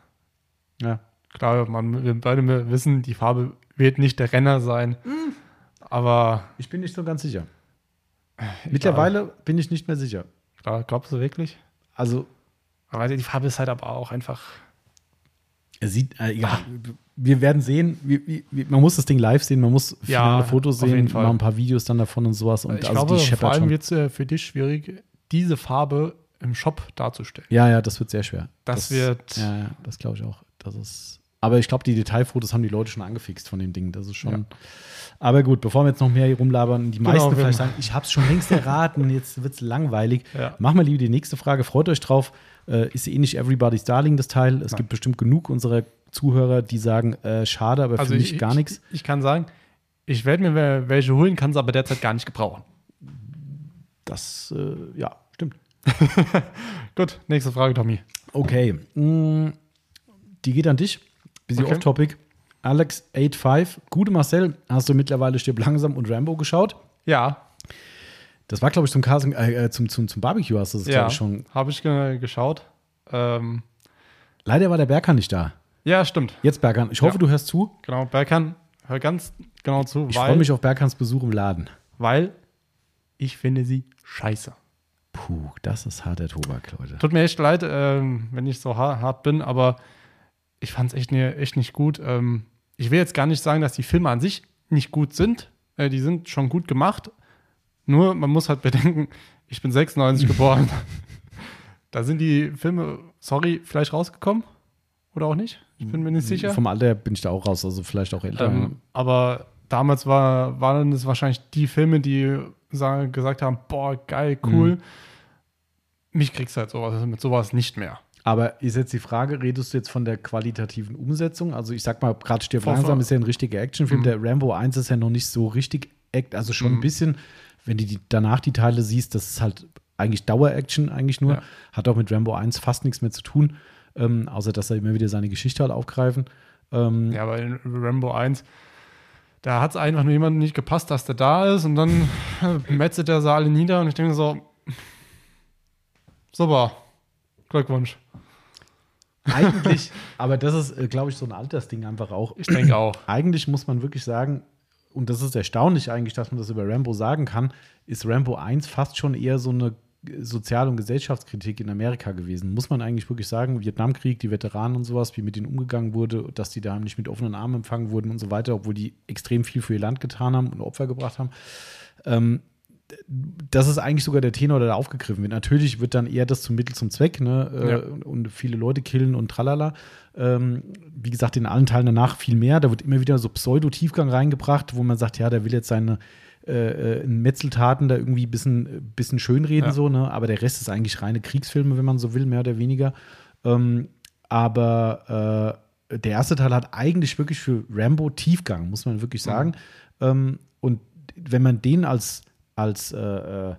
S1: Ja.
S2: klar, man, wir beide wissen, die Farbe wird nicht der Renner sein.
S1: Mhm.
S2: Aber
S1: Ich bin nicht so ganz sicher. Mittlerweile bin ich nicht mehr sicher.
S2: glaubst du wirklich?
S1: Also,
S2: Aber die Farbe ist halt aber auch einfach.
S1: Er sieht, äh, ja, wir werden sehen, wie, wie, man muss das Ding live sehen, man muss finale
S2: Ja,
S1: Fotos sehen, noch ein paar Videos dann davon und sowas. Und
S2: ich
S1: also
S2: glaube,
S1: die
S2: vor allem wird es äh, für dich schwierig, diese Farbe im Shop darzustellen.
S1: Ja, ja, das wird sehr schwer.
S2: Das wird-
S1: Ja, ja, das glaube ich auch. Das ist. Aber ich glaube, die Detailfotos haben die Leute schon angefixt von dem Ding. Das ist schon.
S2: Ja.
S1: Aber gut, bevor wir jetzt noch mehr hier rumlabern, die
S2: Genau,
S1: meisten vielleicht sagen, ich habe es schon längst erraten, jetzt wird es langweilig.
S2: Ja.
S1: Machen wir lieber die nächste Frage. Freut euch drauf. Äh, ist eh nicht Everybody's Darling, das Teil. Es
S2: Nein.
S1: gibt bestimmt genug unserer Zuhörer, die sagen, äh, schade, aber
S2: Also
S1: für mich
S2: ich,
S1: gar nichts.
S2: Ich, ich kann sagen, ich werde mir wel- welche holen, kann es aber derzeit gar nicht gebrauchen.
S1: Das, äh, ja, stimmt.
S2: Gut, nächste Frage, Tommy.
S1: Okay. Mm, Die geht an dich. Bisschen
S2: Okay.
S1: off-topic. Alex85, gute Marcel, hast du mittlerweile Stirb langsam und Rambo geschaut?
S2: Ja,
S1: Das war, glaube ich, zum, Casting, äh, zum, zum, zum Barbecue hast du das,
S2: ja,
S1: glaube ich, schon.
S2: habe ich ge geschaut. Ähm,
S1: Leider war der Berkan nicht da.
S2: ja, stimmt.
S1: Jetzt Berkan. Ich hoffe,
S2: Ja.
S1: du hörst zu.
S2: Genau, Berkan, hör ganz genau zu,
S1: Ich freue mich auf Berkans Besuch im Laden.
S2: weil ich finde sie scheiße.
S1: Puh, das ist harter Tobak, Leute.
S2: Tut mir echt leid, ähm, wenn ich so ha hart bin, aber ich fand es echt, ne- echt nicht gut. Ähm, ich will jetzt gar nicht sagen, dass die Filme an sich nicht gut sind. Äh, die sind schon gut gemacht. Nur, man muss halt bedenken, ich bin 96 geboren. Da sind die Filme, sorry, vielleicht rausgekommen. Oder auch nicht. Ich bin mir nicht sicher.
S1: Vom Alter bin ich da auch raus, also vielleicht auch älter.
S2: Ähm, aber damals war, waren es wahrscheinlich die Filme, die sa- gesagt haben, boah, geil, cool.
S1: Mhm.
S2: Mich kriegst du halt sowas, mit sowas nicht mehr.
S1: Aber ist jetzt die Frage, redest du jetzt von der qualitativen Umsetzung? Also ich sag mal, gerade Stirb langsam ist ja ein richtiger Actionfilm.
S2: Mhm.
S1: Der Rambo 1 ist ja noch nicht so richtig, act also schon ein
S2: Mhm.
S1: bisschen, wenn du die, danach die Teile siehst, das ist halt eigentlich Dauer-Action eigentlich nur.
S2: Ja.
S1: Hat auch mit Rambo 1 fast nichts mehr zu tun, ähm, außer dass er immer wieder seine Geschichte halt aufgreifen. Ähm,
S2: Ja, aber in Rambo 1, da hat es einfach nur jemandem nicht gepasst, dass der da ist und dann metzelt er sie alle nieder und ich denke so, super, Glückwunsch.
S1: Eigentlich, aber das ist, äh, glaube ich, so ein Altersding einfach auch.
S2: Ich denke auch.
S1: eigentlich muss man wirklich sagen, und das ist erstaunlich eigentlich, dass man das über Rambo sagen kann, ist Rambo 1 fast schon eher so eine Sozial- und Gesellschaftskritik in Amerika gewesen. Muss man eigentlich wirklich sagen, Vietnamkrieg, die Veteranen und sowas, wie mit denen umgegangen wurde, dass die da nicht mit offenen Armen empfangen wurden und so weiter, obwohl die extrem viel für ihr Land getan haben und Opfer gebracht haben. Ähm, das ist eigentlich sogar der Tenor, der da aufgegriffen wird. Natürlich wird dann eher das zum Mittel zum Zweck, ne? Äh,
S2: Ja.
S1: und viele Leute killen und tralala. Ähm, wie gesagt, in allen Teilen danach viel mehr. Da wird immer wieder so Pseudo-Tiefgang reingebracht, wo man sagt, ja, der will jetzt seine äh, äh, Metzeltaten da irgendwie ein bisschen, bisschen schönreden,
S2: Ja.
S1: so, ne? Aber der Rest ist eigentlich reine Kriegsfilme, wenn man so will, mehr oder weniger. Ähm, aber äh, der erste Teil hat eigentlich wirklich für Rambo Tiefgang, muss man wirklich sagen. Ähm, und wenn man den als, als äh, äh,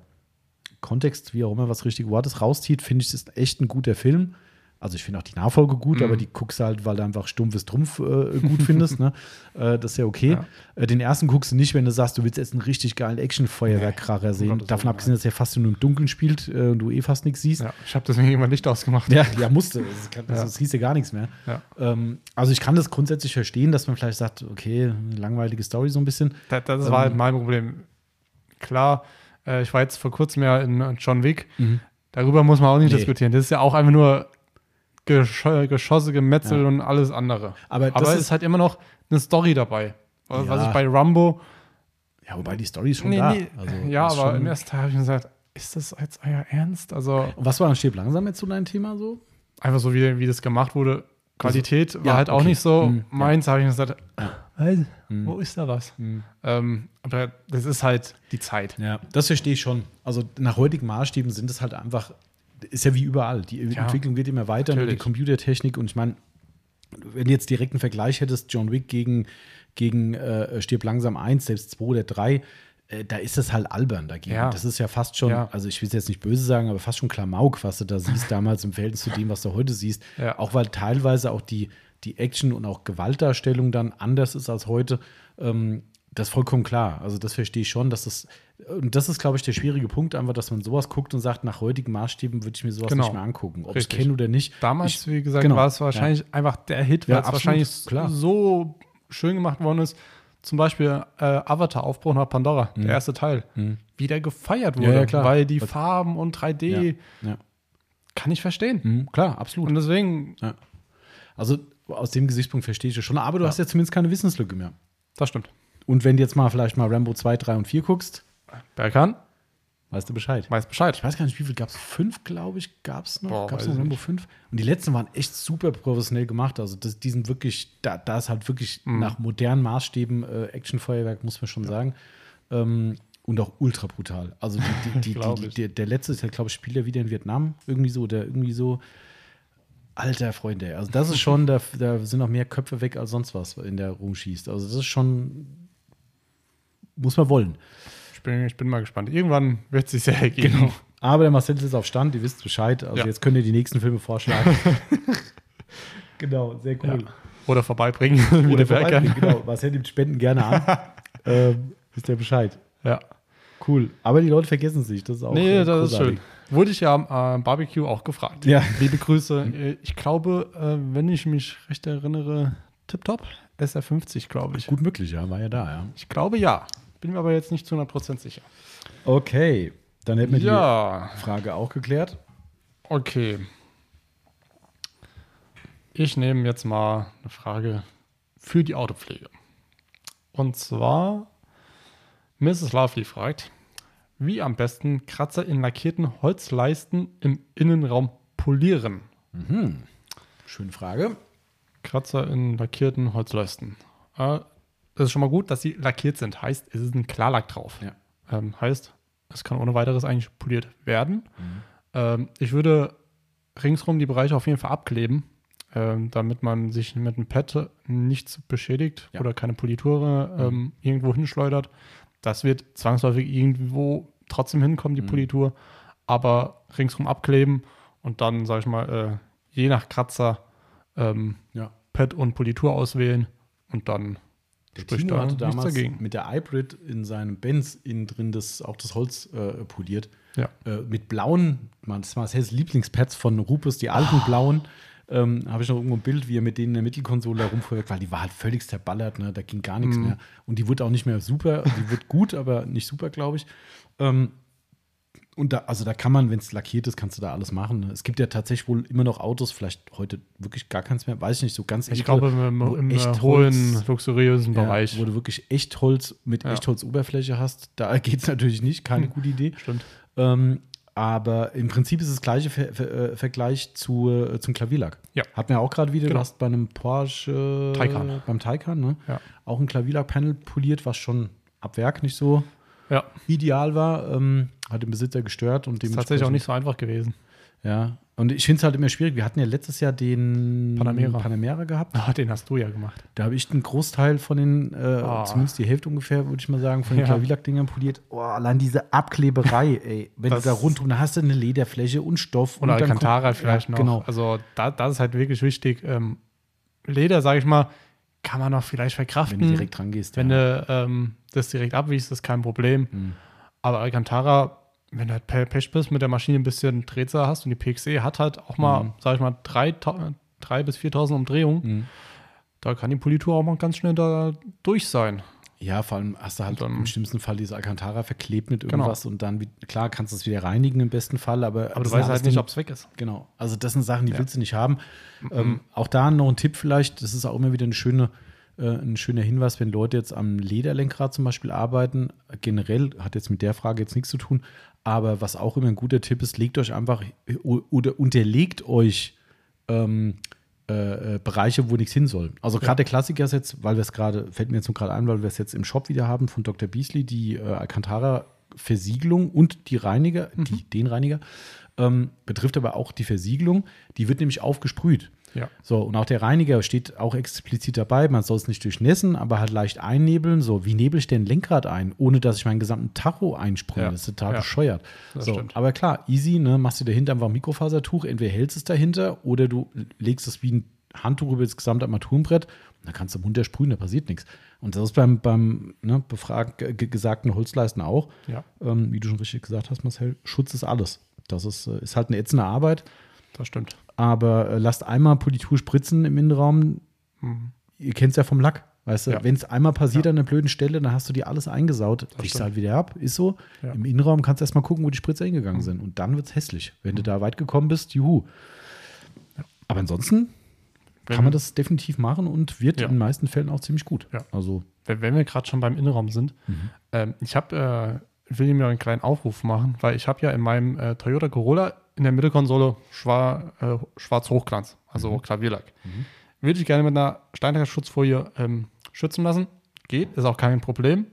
S1: Kontext, wie auch immer was das richtige Wort ist, rauszieht, finde ich, ist echt ein guter Film. Also ich finde auch die Nachfolge gut,
S2: Mhm.
S1: aber die guckst du halt, weil du einfach stumpfes Trumpf äh, gut findest. Ne? Äh, das ist ja okay.
S2: Ja.
S1: Äh, den ersten guckst du nicht, wenn du sagst, du willst jetzt einen richtig geilen Action-Feuerwerkkracher sehen.
S2: Gottes
S1: Davon abgesehen, dass er fast nur im Dunkeln spielt äh, und du eh fast nichts siehst.
S2: Ja, ich habe deswegen immer Licht ausgemacht.
S1: Ja, ja, musste. Das,
S2: Ja.
S1: hieß ja gar nichts mehr.
S2: Ja.
S1: Ähm, also ich kann das grundsätzlich verstehen, dass man vielleicht sagt, okay, eine langweilige Story so ein bisschen.
S2: Das, das war halt
S1: Ähm.
S2: mein Problem. Klar, äh, ich war jetzt vor kurzem ja in John Wick.
S1: Mhm.
S2: Darüber muss man auch nicht
S1: Nee.
S2: diskutieren. Das ist ja auch einfach nur Gesch Geschosse, Gemetzel
S1: Ja.
S2: und alles andere.
S1: Aber das
S2: Aber es
S1: ist-
S2: ist halt immer noch eine Story dabei. Was
S1: Ja.
S2: ich bei Rambo.
S1: Ja, wobei die Story ist schon
S2: Nee,
S1: da.
S2: nee,
S1: Also,
S2: ja,
S1: ist
S2: aber
S1: schon-
S2: im ersten Teil habe ich mir gesagt, ist das jetzt euer Ernst? Also
S1: Und was war an Stirb langsam jetzt so dein Thema so?
S2: einfach so, wie, wie das gemacht wurde. Qualität war
S1: ja,
S2: halt auch
S1: okay.
S2: nicht so
S1: ja.
S2: meins. habe ich mir gesagt, was?
S1: Mhm.
S2: wo ist da was? Ähm, aber das ist halt die Zeit.
S1: Ja, das verstehe ich schon. Also nach heutigen Maßstäben sind es halt einfach, ist ja wie überall. Die
S2: Ja,
S1: Entwicklung wird immer weiter, nur die
S2: natürlich.
S1: Computertechnik und ich meine, wenn du jetzt direkt einen Vergleich hättest, John Wick gegen, gegen äh, Stirb langsam 1, selbst 2 oder 3, äh, da ist es halt albern dagegen.
S2: Ja.
S1: Das ist ja fast schon,
S2: Ja.
S1: also ich will es jetzt nicht böse sagen, aber fast schon Klamauk, was du da siehst damals im Verhältnis zu dem, was du heute siehst.
S2: Ja.
S1: Auch weil teilweise auch die, die Action und auch Gewaltdarstellung dann anders ist als heute. Ähm, das ist vollkommen klar. Also das verstehe ich schon, dass das, und das ist, glaube ich, der schwierige Punkt, einfach, dass man sowas guckt und sagt, nach heutigen Maßstäben würde ich mir sowas
S2: Genau.
S1: nicht mehr angucken. Ob ich es
S2: Richtig.
S1: kenne oder nicht.
S2: Damals,
S1: ich,
S2: wie gesagt,
S1: genau,
S2: war es wahrscheinlich einfach der Hit, weil
S1: Ja,
S2: es wahrscheinlich
S1: klar.
S2: so schön gemacht worden ist. Zum Beispiel äh, Avatar, Aufbruch nach Pandora, der erste Teil, wieder gefeiert wurde,
S1: Mhm. Ja,
S2: weil die Farben und 3D
S1: ja, ja.
S2: kann ich verstehen.
S1: Mhm, klar, absolut.
S2: Und deswegen.
S1: Also aus dem Gesichtspunkt verstehe ich es schon, aber du hast ja zumindest keine Wissenslücke mehr.
S2: das stimmt.
S1: Und wenn du jetzt mal vielleicht mal Rambo 2, 3 und 4 guckst,
S2: Berkan
S1: weißt du Bescheid.
S2: weiß Bescheid.
S1: Ich weiß gar nicht, wie viel gab es? Fünf, glaube ich, gab es noch. Gab es noch Rambo 5? Und die letzten waren echt super professionell gemacht. Also das, die sind wirklich, da, da ist halt wirklich
S2: Mhm.
S1: nach modernen Maßstäben äh, Actionfeuerwerk, muss man schon sagen. Ähm, und auch ultra brutal. Also die, die, die, der, der letzte ist ja, glaube ich, spielt er wieder in Vietnam. Irgendwie so, der irgendwie so. Alter Freunde, also das ist schon, da, da sind noch mehr Köpfe weg als sonst was, in der rumschießt. Also das ist schon, muss man wollen.
S2: Ich bin, ich bin mal gespannt. Irgendwann wird es sich sehr ergeben.
S1: Genau. Aber der Marcel ist auf Stand, ihr wisst Bescheid. Also
S2: Ja.
S1: jetzt könnt ihr die nächsten Filme vorschlagen. genau, sehr
S2: Ja.
S1: cool.
S2: Oder vorbeibringen, wie
S1: Oder vorbeibringen, genau. Marcel nimmt Spenden gerne an. ähm, wisst ihr Bescheid.
S2: Ja.
S1: Cool. Aber die Leute vergessen sich. Das ist auch
S2: Nee,
S1: äh,
S2: das ist
S1: großartig.
S2: schön. Wurde ich ja am äh, Barbecue auch gefragt.
S1: Ja.
S2: Liebe Grüße. Äh, Ich glaube, äh, wenn ich mich recht erinnere, tipptopp, SR50, glaube ich.
S1: Gut möglich, ja, war ja da, ja.
S2: Ich glaube ja. Bin mir aber jetzt nicht zu 100% sicher.
S1: Okay, dann hätten wir
S2: Ja,
S1: die Frage auch geklärt.
S2: okay. Ich nehme jetzt mal eine Frage für die Autopflege. Und zwar, Mrs. Lovely fragt, wie am besten Kratzer in lackierten Holzleisten im Innenraum polieren?
S1: Schöne Frage.
S2: Kratzer in lackierten Holzleisten. Äh, das ist schon mal gut, dass sie lackiert sind. Heißt, es ist ein Klarlack drauf.
S1: Ja.
S2: Ähm, heißt, es kann ohne weiteres eigentlich poliert werden.
S1: Mhm.
S2: Ähm, ich würde ringsrum die Bereiche auf jeden Fall abkleben, ähm, damit man sich mit dem Pad nichts beschädigt
S1: Ja. Mhm.
S2: oder keine Politur ähm, irgendwo hinschleudert. Das wird zwangsläufig irgendwo trotzdem hinkommen, die
S1: Mhm.
S2: Politur. Aber ringsrum abkleben und dann, sag ich mal, äh, je nach Kratzer ähm,
S1: Ja.
S2: Pad und Politur auswählen und dann
S1: Der
S2: spricht
S1: Timo
S2: da
S1: hatte damals mit der Hybrid in seinem Benz innen drin das, auch das Holz äh, poliert.
S2: Ja.
S1: Äh, mit blauen, das war Marcel's Lieblingspads von Rupus, die alten
S2: Ah.
S1: blauen. Ähm, Habe ich noch irgendwo ein Bild, wie er mit denen in der Mittelkonsole rumfuhr, weil die war halt völlig zerballert, ne? da ging gar nichts
S2: Mhm.
S1: mehr. Und die wurde auch nicht mehr super, die wird gut, aber nicht super, glaube ich. Ähm, und da, also da kann man, wenn es lackiert ist, kannst du da alles machen. ne? Es gibt ja tatsächlich wohl immer noch Autos, vielleicht heute wirklich gar keins mehr, weiß ich nicht, so ganz
S2: Ich glaube, im, im äh,
S1: Echtholz-
S2: hohen, luxuriösen
S1: ja,
S2: Bereich.
S1: wo du wirklich Echtholz mit
S2: Ja. Hm.
S1: Echtholzoberfläche hast, da geht es natürlich nicht, keine gute Idee.
S2: Stimmt.
S1: Ähm, aber im Prinzip ist es das gleiche Ver Ver äh, Vergleich zu, äh, zum Klavierlack.
S2: Ja.
S1: Hat man ja auch gerade wieder,
S2: Genau.
S1: du hast bei einem Porsche
S2: Taycan.
S1: beim Taycan, ne?
S2: Ja.
S1: Auch ein Klavierlackpanel poliert, was schon ab Werk nicht so
S2: Ja,
S1: ideal war. Ähm, hat den Besitzer gestört und
S2: ist tatsächlich auch nicht so einfach gewesen.
S1: Ja. Und ich finde es halt immer schwierig. Wir hatten ja letztes Jahr den
S2: Panamera.
S1: Panamera gehabt.
S2: Ah, den hast du ja gemacht.
S1: Da habe ich einen Großteil von den, äh,
S2: Ah.
S1: zumindest die Hälfte ungefähr, würde ich mal sagen, von den
S2: Ja.
S1: Klavierlackdingern poliert. Oh, allein diese Abkleberei, ey. Wenn
S2: Das-
S1: du da rundum, da hast du eine Lederfläche und Stoff.
S2: Oder
S1: und dann
S2: Alcantara vielleicht
S1: ja,
S2: noch.
S1: Genau.
S2: Also da, das ist halt wirklich wichtig. Ähm, Leder, sage ich mal, kann man noch vielleicht verkraften.
S1: Wenn du direkt dran gehst.
S2: Wenn
S1: ja.
S2: du ähm, das direkt abwiegst, ist kein Problem.
S1: Hm.
S2: Aber Alcantara, wenn du halt per Pech bist, mit der Maschine ein bisschen Drehzahl hast und die PXE hat halt auch mal,
S1: Mhm.
S2: sag ich mal, 3.000 3 bis 4.000 Umdrehungen,
S1: Mhm.
S2: da kann die Politur auch mal ganz schnell da durch sein.
S1: Ja, vor allem hast du halt
S2: dann-
S1: im schlimmsten Fall diese Alcantara verklebt mit
S2: Genau.
S1: irgendwas und dann, wie- klar, kannst du es wieder reinigen im besten Fall, aber.
S2: Aber du weißt halt nicht, ob es weg ist.
S1: Genau. Also das sind Sachen, die
S2: Ja.
S1: willst du nicht haben. Ähm, auch da noch ein Tipp vielleicht, das ist auch immer wieder eine schöne, äh, ein schöner Hinweis, wenn Leute jetzt am Lederlenkrad zum Beispiel arbeiten. Generell hat jetzt mit der Frage jetzt nichts zu tun, aber was auch immer ein guter Tipp ist, legt euch einfach oder unterlegt euch ähm, äh, äh, Bereiche, wo nichts hin soll. Also gerade der Klassiker ist jetzt, weil wir es gerade, fällt mir jetzt nur gerade ein, weil wir es jetzt im Shop wieder haben von Dr. Beasley, die äh, Alcantara Versiegelung und die Reiniger, die, den Reiniger, ähm, betrifft aber auch die Versiegelung. Die wird nämlich aufgesprüht.
S2: Ja.
S1: So, und auch der Reiniger steht auch explizit dabei. Man soll es nicht durchnässen, aber halt leicht einnebeln. So, wie nebel ich denn Lenkrad ein, ohne dass ich meinen gesamten Tacho einsprühe?
S2: Ja.
S1: Das ist total
S2: Ja.
S1: bescheuert.
S2: Das
S1: so,
S2: stimmt.
S1: aber klar, easy, ne? Machst du dahinter einfach ein Mikrofasertuch, entweder hältst es dahinter oder du legst es wie ein Handtuch über das gesamte Armaturenbrett und dann kannst du munter sprühen, da passiert nichts. Und das ist beim, beim ne, befragt, ge- gesagten Holzleisten auch.
S2: Ja,
S1: Ähm, wie du schon richtig gesagt hast, Marcel, Schutz ist alles. Das ist, äh, ist halt eine ätzende Arbeit.
S2: Das stimmt.
S1: Aber äh, lasst einmal Politur spritzen im Innenraum. Ihr kennt es ja vom Lack. Weißt du,
S2: Ja.
S1: wenn es einmal passiert
S2: Ja.
S1: an einer blöden Stelle, dann hast du dir alles eingesaut.
S2: Stimmt.
S1: halt wieder ab. Ist so.
S2: Ja.
S1: Im Innenraum kannst du erstmal gucken, wo die Spritzer hingegangen sind. Und dann wird es hässlich. Wenn du da weit gekommen bist, juhu. Aber ansonsten
S2: Wenn,
S1: kann man das definitiv machen und wird in den meisten Fällen auch ziemlich gut. Also,
S2: wenn, wenn wir gerade schon beim Innenraum sind, ähm, ich habe, äh, will mir einen kleinen Aufruf machen, weil ich habe ja in meinem äh, Toyota Corolla in der Mittelkonsole schwar, äh, schwarz Hochglanz, also Klavierlack. Würde ich gerne mit einer Steinhacker Schutzfolie ähm, schützen lassen. Geht, ist auch kein Problem.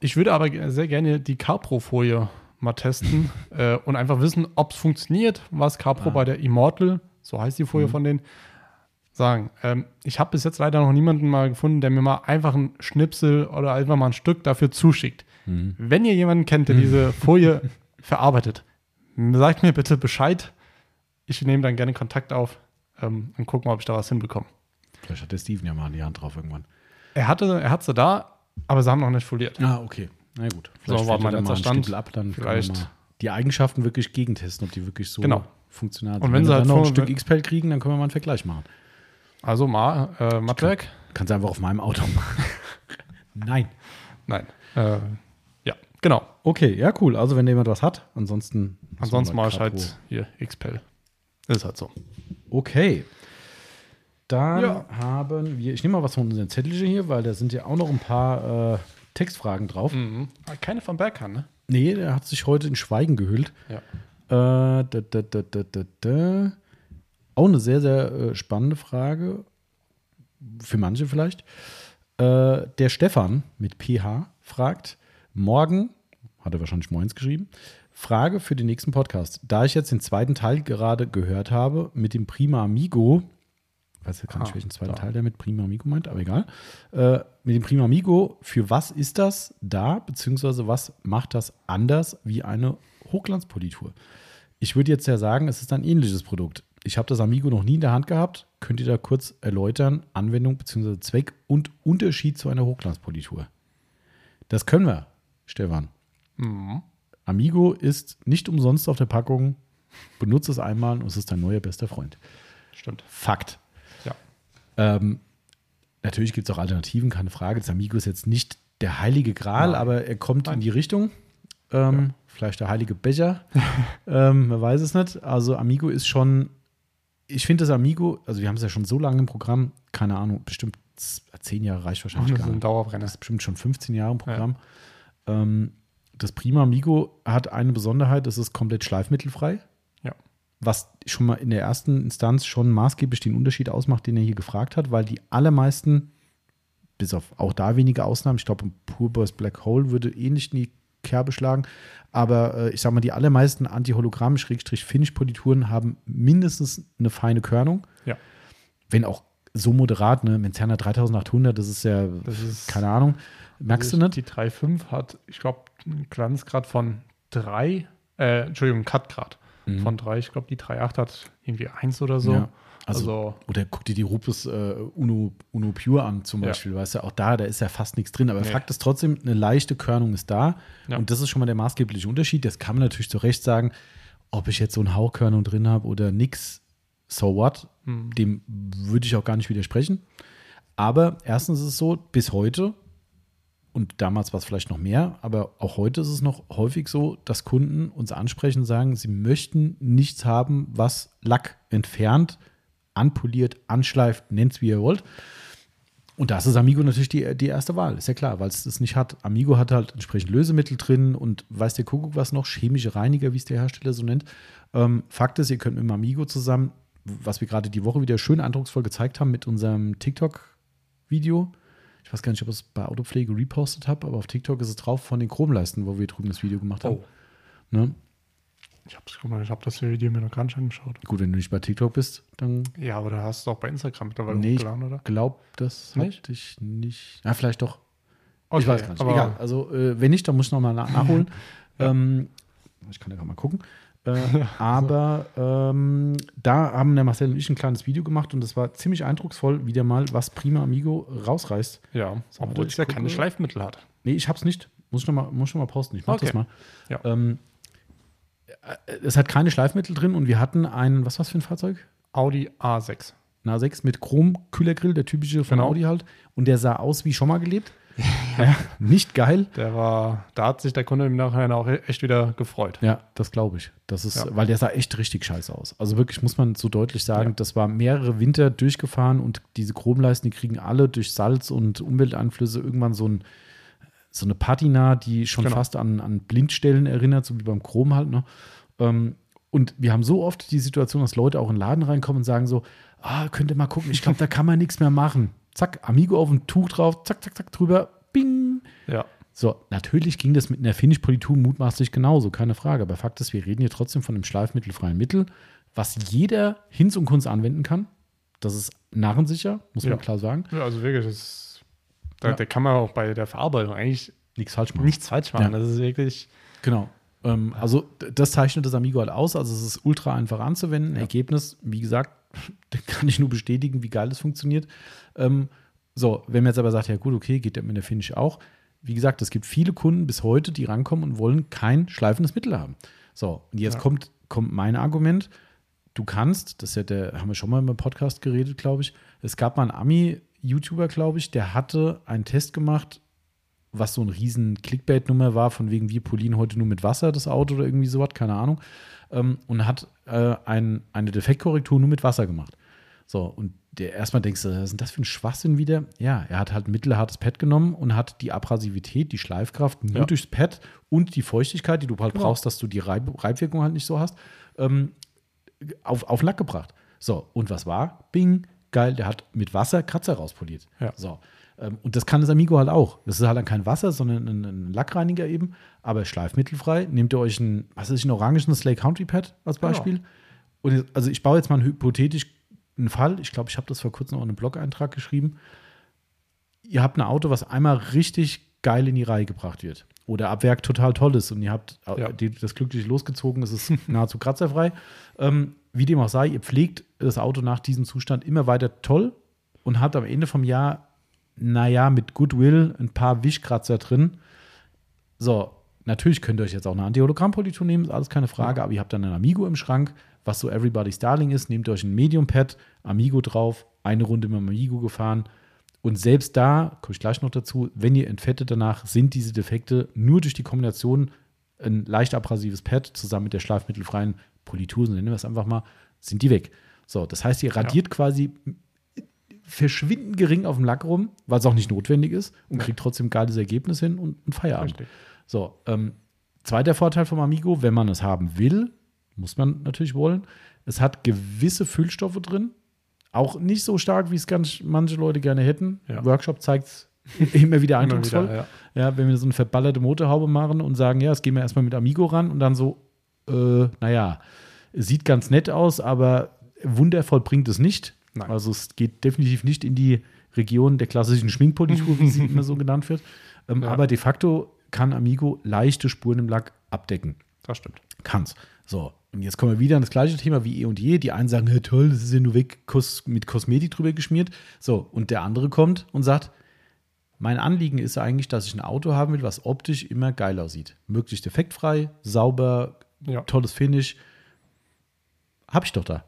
S2: Ich würde aber sehr gerne die Carpro-Folie mal testen äh, und einfach wissen, ob es funktioniert, was Carpro bei der Immortal, so heißt die Folie von denen, sagen. Ähm, ich habe bis jetzt leider noch niemanden mal gefunden, der mir mal einfach einen Schnipsel oder einfach mal ein Stück dafür zuschickt. Wenn ihr jemanden kennt, der diese Folie verarbeitet, sagt mir bitte Bescheid. Ich nehme dann gerne Kontakt auf ähm, und gucke mal, ob ich da was hinbekomme.
S1: vielleicht hat der Steven ja mal die Hand drauf irgendwann.
S2: Er hatte, er hat sie da, aber sie haben noch nicht foliert.
S1: Ah, okay. Na gut.
S2: So, war mein
S1: er mal
S2: letzter
S1: ein
S2: Stand.
S1: Ab, dann
S2: Vielleicht-
S1: mal die Eigenschaften wirklich gegentesten, ob die wirklich so
S2: Genau.
S1: funktional sind.
S2: Und wenn sie
S1: wir
S2: halt
S1: dann noch ein Stück X-Pel kriegen, dann können wir mal einen Vergleich machen.
S2: Also Ma, äh, Mattwerk?
S1: Kannst du einfach auf meinem Auto machen. Nein.
S2: Nein. Äh, genau.
S1: Okay, ja, cool. Also, wenn jemand was hat, ansonsten.
S2: Ansonsten
S1: mal
S2: mache ich halt hier XPEL. Ist halt so.
S1: Okay. Dann
S2: Ja.
S1: haben wir, ich nehme mal was von unseren Zettelchen hier, weil da sind ja auch noch ein paar äh, Textfragen drauf.
S2: Mhm. Keine von Berghahn, ne?
S1: Nee, der hat sich heute in Schweigen gehüllt.
S2: Ja.
S1: Äh, da, da, da, da, da, da. Auch eine sehr, sehr äh, spannende Frage. Für manche vielleicht. Äh, der Stefan mit PH fragt: Morgen, hat er wahrscheinlich moins geschrieben, Frage für den nächsten Podcast. Da ich jetzt den zweiten Teil gerade gehört habe mit dem Prima Amigo, ich weiß ja gar nicht,
S2: Ah,
S1: welchen zweiten
S2: da.
S1: Teil der mit Prima Amigo meint, aber egal. Äh, mit dem Prima Amigo, für was ist das da, beziehungsweise was macht das anders wie eine Hochglanzpolitur? Ich würde jetzt ja sagen, es ist ein ähnliches Produkt. Ich habe das Amigo noch nie in der Hand gehabt. Könnt ihr da kurz erläutern, Anwendung bzw. Zweck und Unterschied zu einer Hochglanzpolitur? Das können wir, Stefan.
S2: Mhm.
S1: Amigo ist nicht umsonst auf der Packung. Benutze es einmal und es ist dein neuer bester Freund.
S2: Stimmt.
S1: Fakt.
S2: Ja.
S1: Ähm, natürlich gibt es auch Alternativen, keine Frage. Das Amigo ist jetzt nicht der heilige Gral,
S2: Nein.
S1: aber er kommt in
S2: Nein.
S1: die Richtung. Ähm, Vielleicht der heilige Becher. ähm, man weiß es nicht. Also Amigo ist schon, ich finde das Amigo, also wir haben es ja schon so lange im Programm, keine Ahnung, bestimmt zehn Jahre reicht wahrscheinlich
S2: Das
S1: gar
S2: ist ein
S1: nicht.
S2: Dauerbrenner.
S1: Das ist bestimmt schon 15 Jahre im Programm. Ähm, das Prima Amigo hat eine Besonderheit, es ist komplett schleifmittelfrei
S2: Ja.
S1: was schon mal in der ersten Instanz schon maßgeblich den Unterschied ausmacht, den er hier gefragt hat, weil die allermeisten, bis auf auch da wenige Ausnahmen, ich glaube, ein Pure Boys Black Hole würde ähnlich in die Kerbe schlagen, aber äh, ich sag mal, die allermeisten Anti-Hologramm-Finish-Polituren haben mindestens eine feine Körnung,
S2: Ja.
S1: wenn auch so moderat, ne? Menzerner 3800, das ist ja,
S2: Das ist-
S1: keine Ahnung, merkst du
S2: Also
S1: nicht?
S2: Die 3.5 hat, ich glaube, einen Glanzgrad von 3, äh, Entschuldigung, Cutgrad von 3. Ich glaube, die 3.8 hat irgendwie 1 oder so.
S1: Mhm. Ja. Also,
S2: Also,
S1: Oder guck dir die Rupus äh, Uno, Uno Pure an zum
S2: Ja.
S1: Beispiel, weißt du, auch da, da ist ja fast nichts drin. Aber
S2: Nee.
S1: Fakt ist trotzdem, eine leichte Körnung ist da.
S2: Ja.
S1: Und das ist schon mal der maßgebliche Unterschied. Das kann man natürlich zu Recht sagen, ob ich jetzt so eine Hauchkörnung drin habe oder nix, so what,
S2: hm,
S1: dem würde ich auch gar nicht widersprechen. Aber erstens ist es so, bis heute und damals war es vielleicht noch mehr, aber auch heute ist es noch häufig so, dass Kunden uns ansprechen und sagen, sie möchten nichts haben, was Lack entfernt, anpoliert, anschleift, nennt es wie ihr wollt. Und das ist Amigo natürlich die, die erste Wahl, ist ja klar, weil es das nicht hat. Amigo hat halt entsprechend Lösemittel drin und weiß der Kuckuck was noch, chemische Reiniger, wie es der Hersteller so nennt. Ähm, Fakt ist, ihr könnt mit dem Amigo zusammen, was wir gerade die Woche wieder schön eindrucksvoll gezeigt haben mit unserem TikTok-Video. Ich weiß gar nicht, ob ich es bei Autopflege repostet habe, aber auf TikTok ist es drauf von den Chromleisten, wo wir drüben das Video gemacht haben.
S2: Oh.
S1: Ne?
S2: Ich habe ich hab das Video mir noch gar nicht angeschaut.
S1: Gut, wenn du nicht bei TikTok bist, dann
S2: Ja, aber da hast du auch bei Instagram mittlerweile
S1: Nee, ich
S2: hochgeladen, oder?
S1: glaub, das
S2: Nicht?
S1: hatte ich nicht. Ja, vielleicht doch.
S2: Okay,
S1: ich weiß gar nicht.
S2: aber-
S1: Egal. Also, äh, wenn nicht, dann muss ich nochmal nach nachholen. ähm, ich kann ja gerade mal gucken. Äh, aber ähm, da haben der Marcel und ich ein kleines Video gemacht und das war ziemlich eindrucksvoll, wieder mal, was Prima Amigo rausreißt.
S2: Ja,
S1: So,
S2: obwohl es ja keine. Schleifmittel hat.
S1: Nee, ich hab's nicht. Muss ich nochmal noch mal posten. Ich mach das
S2: Okay.
S1: mal.
S2: Ja.
S1: Ähm, äh, es hat keine Schleifmittel drin und wir hatten ein, was war's für ein Fahrzeug?
S2: Audi A6.
S1: Na 6 mit Chrom-Kühlergrill, der typische von
S2: Genau.
S1: Audi halt. Und der sah aus wie schon mal gelebt. Ja, nicht geil.
S2: Der war, da hat sich der Kunde im Nachhinein auch echt wieder gefreut.
S1: Ja, das glaube ich. Das ist,
S2: Ja.
S1: weil der sah echt richtig scheiße aus. Also wirklich muss man so deutlich sagen,
S2: Ja.
S1: das war mehrere Winter durchgefahren und diese Chromleisten, die kriegen alle durch Salz und Umwelteinflüsse irgendwann so, ein, so eine Patina, die schon
S2: Genau.
S1: fast an, an Blindstellen erinnert, so wie beim Chrom halt. Ne? Ähm, und wir haben so oft die Situation, dass Leute auch in den Laden reinkommen und sagen so, ah, könnt ihr mal gucken, ich glaube, da kann man nichts mehr machen. Zack, Amigo auf ein Tuch drauf, zack, zack, zack, drüber, bing,
S2: Ja.
S1: so, natürlich ging das mit einer Finish-Politur mutmaßlich genauso, keine Frage. Aber Fakt ist, wir reden hier trotzdem von einem schleifmittelfreien Mittel, was jeder Hinz und Kunst anwenden kann. Das ist narrensicher, muss man
S2: Ja.
S1: klar sagen.
S2: ja, also wirklich, das, da,
S1: Ja.
S2: da kann man auch bei der Verarbeitung eigentlich
S1: Nichts falsch machen.
S2: nichts falsch machen.
S1: Ja.
S2: Das ist wirklich,
S1: Genau. Ähm, also, das zeichnet das Amigo halt aus. Also, es ist ultra einfach anzuwenden. Ergebnis, wie gesagt, kann ich nur bestätigen, wie geil das funktioniert. Ähm, so, wenn man jetzt aber sagt, ja, gut, okay, geht der mit der Finish auch. Wie gesagt, es gibt viele Kunden bis heute, die rankommen und wollen kein schleifendes Mittel haben. So, und jetzt
S2: Ja.
S1: kommt, kommt mein Argument. Du kannst, das ja der, haben wir schon mal im Podcast geredet, glaube ich. Es gab mal einen Ami-YouTuber, glaube ich, der hatte einen Test gemacht, was so ein riesen Clickbait-Nummer war, von wegen wir polieren heute nur mit Wasser das Auto oder irgendwie sowas, keine Ahnung. Ähm, und hat äh, ein, eine Defektkorrektur nur mit Wasser gemacht. So, und der, erstmal denkst du, was ist denn das für ein Schwachsinn wieder? Ja, er hat halt ein mittelhartes Pad genommen und hat die Abrasivität, die Schleifkraft nur
S2: Ja.
S1: durchs Pad und die Feuchtigkeit, die du halt
S2: Genau.
S1: brauchst, dass du die Reib Reibwirkung halt nicht so hast, ähm, auf, auf Lack gebracht. So, und was war? Bing, geil, der hat mit Wasser Kratzer rauspoliert.
S2: Ja.
S1: So. Ähm, und das kann das Amigo halt auch. Das ist halt dann kein Wasser, sondern ein, ein Lackreiniger eben, aber schleifmittelfrei. Nehmt ihr euch ein, was ist ein orangenes Slay Country Pad als
S2: Genau.
S1: Beispiel. Und jetzt, also ich baue jetzt mal hypothetisch einen Fall. Ich glaube, ich habe das vor kurzem auch in einem Blog-Eintrag geschrieben. Ihr habt ein Auto, was einmal richtig geil in die Reihe gebracht wird. Oder ab Werk total toll ist und ihr habt äh,
S2: Ja.
S1: die, das glücklich losgezogen, es ist nahezu kratzerfrei. Ähm, wie dem auch sei, ihr pflegt das Auto nach diesem Zustand immer weiter toll und habt am Ende vom Jahr, naja, mit Goodwill ein paar Wischkratzer drin. So, natürlich könnt ihr euch jetzt auch eine Anti-Hologramm-Politur nehmen, ist alles keine Frage, aber ihr habt dann ein Amigo im Schrank, was so Everybody's Darling ist. Nehmt euch ein Medium-Pad, Amigo drauf, eine Runde mit dem Amigo gefahren. Und selbst da, komme ich gleich noch dazu, wenn ihr entfettet danach, sind diese Defekte nur durch die Kombination ein leicht abrasives Pad zusammen mit der schleifmittelfreien Politur, so nennen wir es einfach mal, sind die weg. So, das heißt, ihr radiert quasi verschwindend gering auf dem Lack rum, weil es auch nicht notwendig ist und kriegt trotzdem ein geiles Ergebnis hin und ein Feierabend.
S2: Richtig.
S1: So, ähm, zweiter Vorteil vom Amigo, wenn man es haben will, muss man natürlich wollen. Es hat gewisse Füllstoffe drin, auch nicht so stark, wie es ganz manche Leute gerne hätten.
S2: Ja.
S1: Workshop zeigt es immer wieder
S2: Immer
S1: eindrucksvoll.
S2: wieder, ja.
S1: Ja, wenn wir so eine verballerte Motorhaube machen und sagen, ja, das gehen wir erstmal mit Amigo ran und dann so, äh, naja, sieht ganz nett aus, aber wundervoll bringt es nicht.
S2: Nein.
S1: Also es geht definitiv nicht in die Region der klassischen Schminkpolitur, wie sie immer so genannt wird. Ähm,
S2: Ja.
S1: Aber de facto kann Amigo leichte Spuren im Lack abdecken.
S2: Das stimmt.
S1: Kann's. So, und jetzt kommen wir wieder an das gleiche Thema wie eh und je. Die einen sagen, ja, toll, das ist ja nur weg Kos mit Kosmetik drüber geschmiert. So, und der andere kommt und sagt, mein Anliegen ist eigentlich, dass ich ein Auto haben will, was optisch immer geil aussieht. Möglichst defektfrei, sauber,
S2: Ja.
S1: tolles Finish. Hab ich doch da.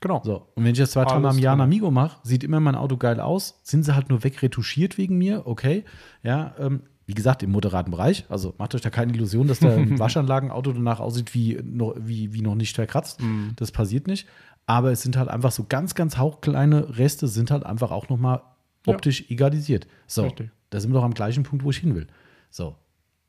S2: Genau.
S1: So, und wenn ich jetzt zwei, drei Mal
S2: Alles
S1: im Jahr ein. Amigo mache, sieht immer mein Auto geil aus. Sind sie halt nur wegretuschiert wegen mir? Okay. Ja, ähm, wie gesagt, im moderaten Bereich. Also macht euch da keine Illusion, dass der Waschanlagenauto danach aussieht wie, noch- wie, wie noch nicht verkratzt.
S2: Mhm.
S1: Das passiert nicht. Aber es sind halt einfach so ganz, ganz hauchkleine Reste, sind halt einfach auch nochmal
S2: Ja.
S1: optisch egalisiert. So,
S2: Richtig.
S1: da sind wir doch am gleichen Punkt, wo ich hin will. So,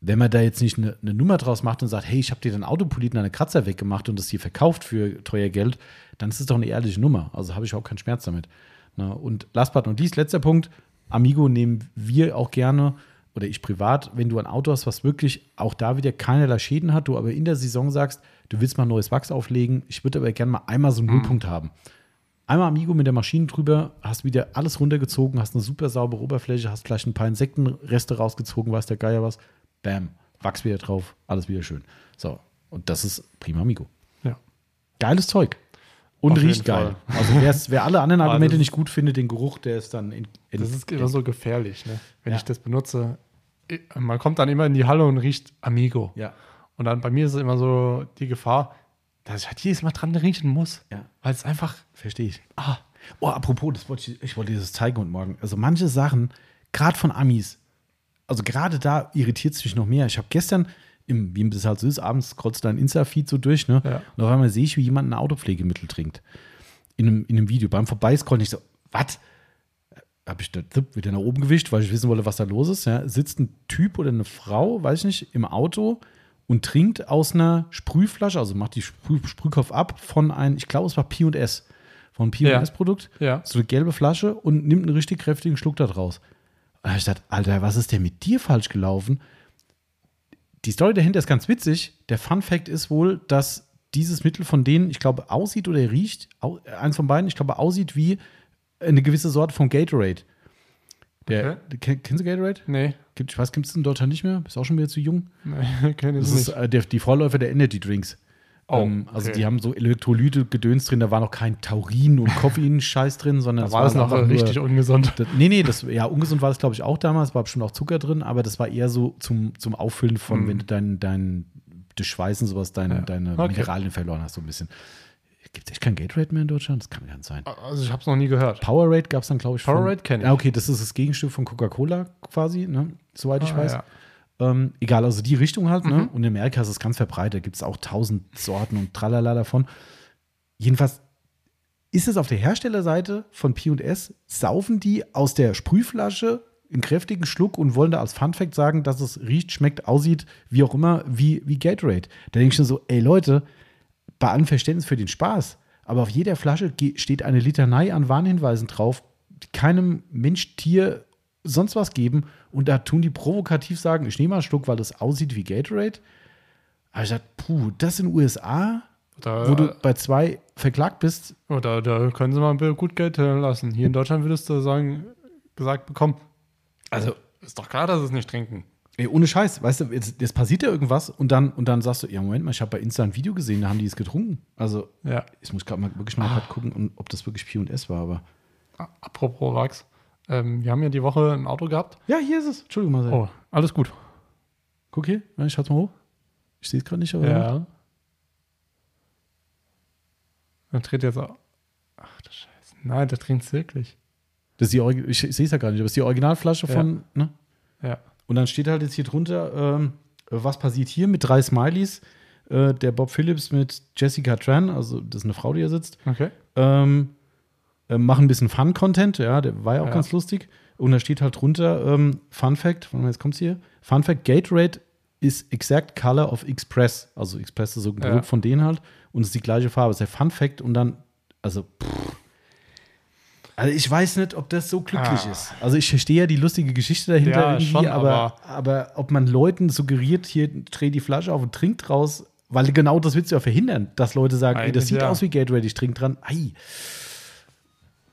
S1: wenn man da jetzt nicht eine, eine Nummer draus macht und sagt, hey, ich habe dir dein Auto poliert und deine Kratzer weggemacht und das hier verkauft für teuer Geld, dann ist es doch eine ehrliche Nummer. Also habe ich auch keinen Schmerz damit. Na, und last but not least, letzter Punkt, Amigo nehmen wir auch gerne oder ich privat, wenn du ein Auto hast, was wirklich auch da wieder keinerlei Schäden hat, du aber in der Saison sagst, du willst mal neues Wachs auflegen, ich würde aber gerne mal einmal so einen Nullpunkt haben. Einmal Amigo mit der Maschine drüber, hast wieder alles runtergezogen, hast eine super saubere Oberfläche, hast vielleicht ein paar Insektenreste rausgezogen, weiß der Geier was. Bam, Wachs wieder drauf, alles wieder schön. So, und das ist prima Amigo.
S2: Ja.
S1: Geiles Zeug. Und
S2: Auf
S1: riecht geil.
S2: Fall.
S1: Also wer alle anderen Argumente nicht gut findet, den Geruch, der ist dann in, in
S2: Das ist immer so gefährlich, ne? wenn
S1: Ja.
S2: ich das benutze. Man kommt dann immer in die Halle und riecht Amigo.
S1: Ja.
S2: Und dann bei mir ist es immer so die Gefahr, dass ich halt jedes Mal dran riechen muss.
S1: Ja.
S2: Weil es einfach,
S1: Verstehe ich.
S2: ah,
S1: Oh, apropos, das wollte ich, ich wollte dir das zeigen heute Morgen. Also manche Sachen, gerade von Amis, also gerade da irritiert es mich noch mehr. Ich habe gestern, im, wie das halt so ist, abends du dein Insta-Feed so durch, ne?
S2: Ja.
S1: Und auf einmal sehe ich, wie jemand ein Autopflegemittel trinkt. In einem, in einem Video. Beim Vorbeiscrollen, ich so, was? Habe ich da wieder nach oben gewischt, weil ich wissen wollte, was da los ist. Ja? Sitzt ein Typ oder eine Frau, weiß ich nicht, im Auto und trinkt aus einer Sprühflasche, also macht die Sprüh, Sprühkopf ab von einem, ich glaube, es war P&S, von einem
S2: Ja.
S1: P&S-Produkt
S2: ja.
S1: so eine gelbe Flasche und nimmt einen richtig kräftigen Schluck da draus. Und ich gedacht, Alter, was ist denn mit dir falsch gelaufen? Die Story dahinter ist ganz witzig. Der Fun Fact ist wohl, dass dieses Mittel von denen, ich glaube, aussieht oder riecht, äh, eins von beiden, ich glaube, aussieht wie eine gewisse Sorte von Gatorade. Der, Ken- Kennst du Gatorade?
S2: Nee,
S1: Gibt, ich weiß, gibt es in Deutschland nicht mehr? Bist auch schon wieder zu jung?
S2: nee kenne ich
S1: Das ist
S2: nicht.
S1: äh, der, die Vorläufer der Energy Drinks.
S2: Oh,
S1: ähm, also
S2: okay.
S1: die haben so Elektrolyte, Gedöns drin, da war noch kein Taurin und Koffein-Scheiß drin, sondern
S2: Da war das noch
S1: einfach nur-
S2: richtig ungesund.
S1: das, nee, nee, das, ja, ungesund war das, glaube ich, auch damals, war bestimmt auch Zucker drin, aber das war eher so zum, zum Auffüllen von,
S2: Mhm.
S1: wenn du dein, dein durch Schweißen sowas deine,
S2: Ja.
S1: deine
S2: Okay.
S1: Mineralien verloren hast, so ein bisschen. Gibt es echt kein Gatorade mehr in Deutschland? Das kann gar nicht sein.
S2: Also ich habe es noch nie gehört.
S1: Powerade gab es dann, glaube ich,
S2: Powerade kenn ich.
S1: Ja, okay, das ist das Gegenstück von Coca-Cola quasi, ne? soweit ich
S2: Ah,
S1: weiß.
S2: ja.
S1: Ähm, egal, also die Richtung halt, ne?
S2: Mhm.
S1: Und in Amerika ist es ganz verbreitet, gibt es auch tausend Sorten und tralala davon. Jedenfalls ist es auf der Herstellerseite von P&S, saufen die aus der Sprühflasche einen kräftigen Schluck und wollen da als Funfact sagen, dass es riecht, schmeckt, aussieht, wie auch immer, wie, wie Gatorade. Da denke ich schon so, ey Leute, bei allem Verständnis für den Spaß, aber auf jeder Flasche steht eine Litanei an Warnhinweisen drauf, die keinem Mensch, Tier, sonst was geben. Und da tun die provokativ sagen, ich nehme mal einen Schluck, weil das aussieht wie Gatorade. Aber ich dachte, puh, das in den USA,
S2: Da,
S1: wo du bei zwei verklagt bist,
S2: oh, da, da können sie mal gut Geld lassen. Hier in Deutschland würdest du sagen, gesagt bekommen, also ist doch klar, dass sie es nicht trinken.
S1: ey, ohne Scheiß, weißt du, jetzt, jetzt passiert ja irgendwas und dann, und dann sagst du, ja, Moment mal, ich habe bei Insta ein Video gesehen, da haben die es getrunken. Also,
S2: Ja.
S1: ich muss gerade mal wirklich mal grad gucken, ob das wirklich P&S war, aber.
S2: Apropos Wachs. Ähm, wir haben ja die Woche ein Auto gehabt.
S1: Ja, hier ist es. Entschuldigung, Marcel.
S2: Oh, alles gut.
S1: Guck hier, ich schaut's mal hoch. Ich sehe es gerade nicht, aber.
S2: Ja. Dann dreht jetzt auch. Ach du Scheiße. Nein, der trinkt es wirklich.
S1: Das ist die Origi- ich sehe es ja gar nicht, aber das ist die Originalflasche
S2: Ja.
S1: von, ne?
S2: Ja.
S1: Und dann steht halt jetzt hier drunter, ähm, was passiert hier mit drei Smileys. Äh, der Bob Phillips mit Jessica Tran, also das ist eine Frau, die hier sitzt,
S2: Okay.
S1: ähm, äh, machen ein bisschen Fun-Content, ja, der war ja auch
S2: Ja.
S1: ganz lustig. Und da steht halt drunter, ähm, Fun Fact, warte mal, jetzt kommt's hier. Fun Fact, Gatorade is exact color of Express. Also Express ist so ein
S2: Ja.
S1: Produkt von denen halt und es ist die gleiche Farbe. Das ist der Fun Fact und dann, also, pff. Also ich weiß nicht, ob das so glücklich
S2: Ah.
S1: ist. Also ich verstehe ja die lustige Geschichte dahinter
S2: Ja,
S1: irgendwie,
S2: schon,
S1: aber, aber ob man Leuten suggeriert, hier dreh die Flasche auf und trink draus, weil genau das willst du ja verhindern, dass Leute sagen, ey, das sieht
S2: ja.
S1: aus wie Gatorade, ich trink dran. Ei.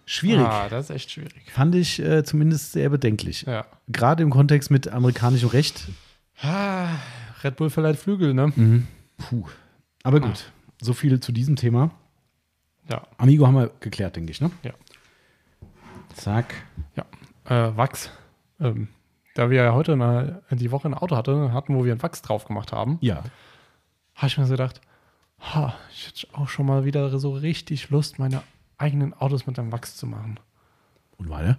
S1: Schwierig.
S2: Ah, das ist echt schwierig.
S1: Fand ich äh, zumindest sehr bedenklich.
S2: Ja.
S1: Gerade im Kontext mit amerikanischem Recht.
S2: Ah, Red Bull verleiht Flügel, ne?
S1: Puh. Aber gut, so viel zu diesem Thema.
S2: Ja.
S1: Amigo haben wir geklärt, denke ich, ne?
S2: Ja.
S1: Zack.
S2: Äh, Wachs. Ähm, da wir ja heute eine, die Woche ein Auto hatte, hatten, wo wir ein Wachs drauf gemacht haben,
S1: Ja.
S2: habe ich mir so gedacht, ha, ich hätte auch schon mal wieder so richtig Lust, meine eigenen Autos mit einem Wachs zu machen.
S1: Und weiter?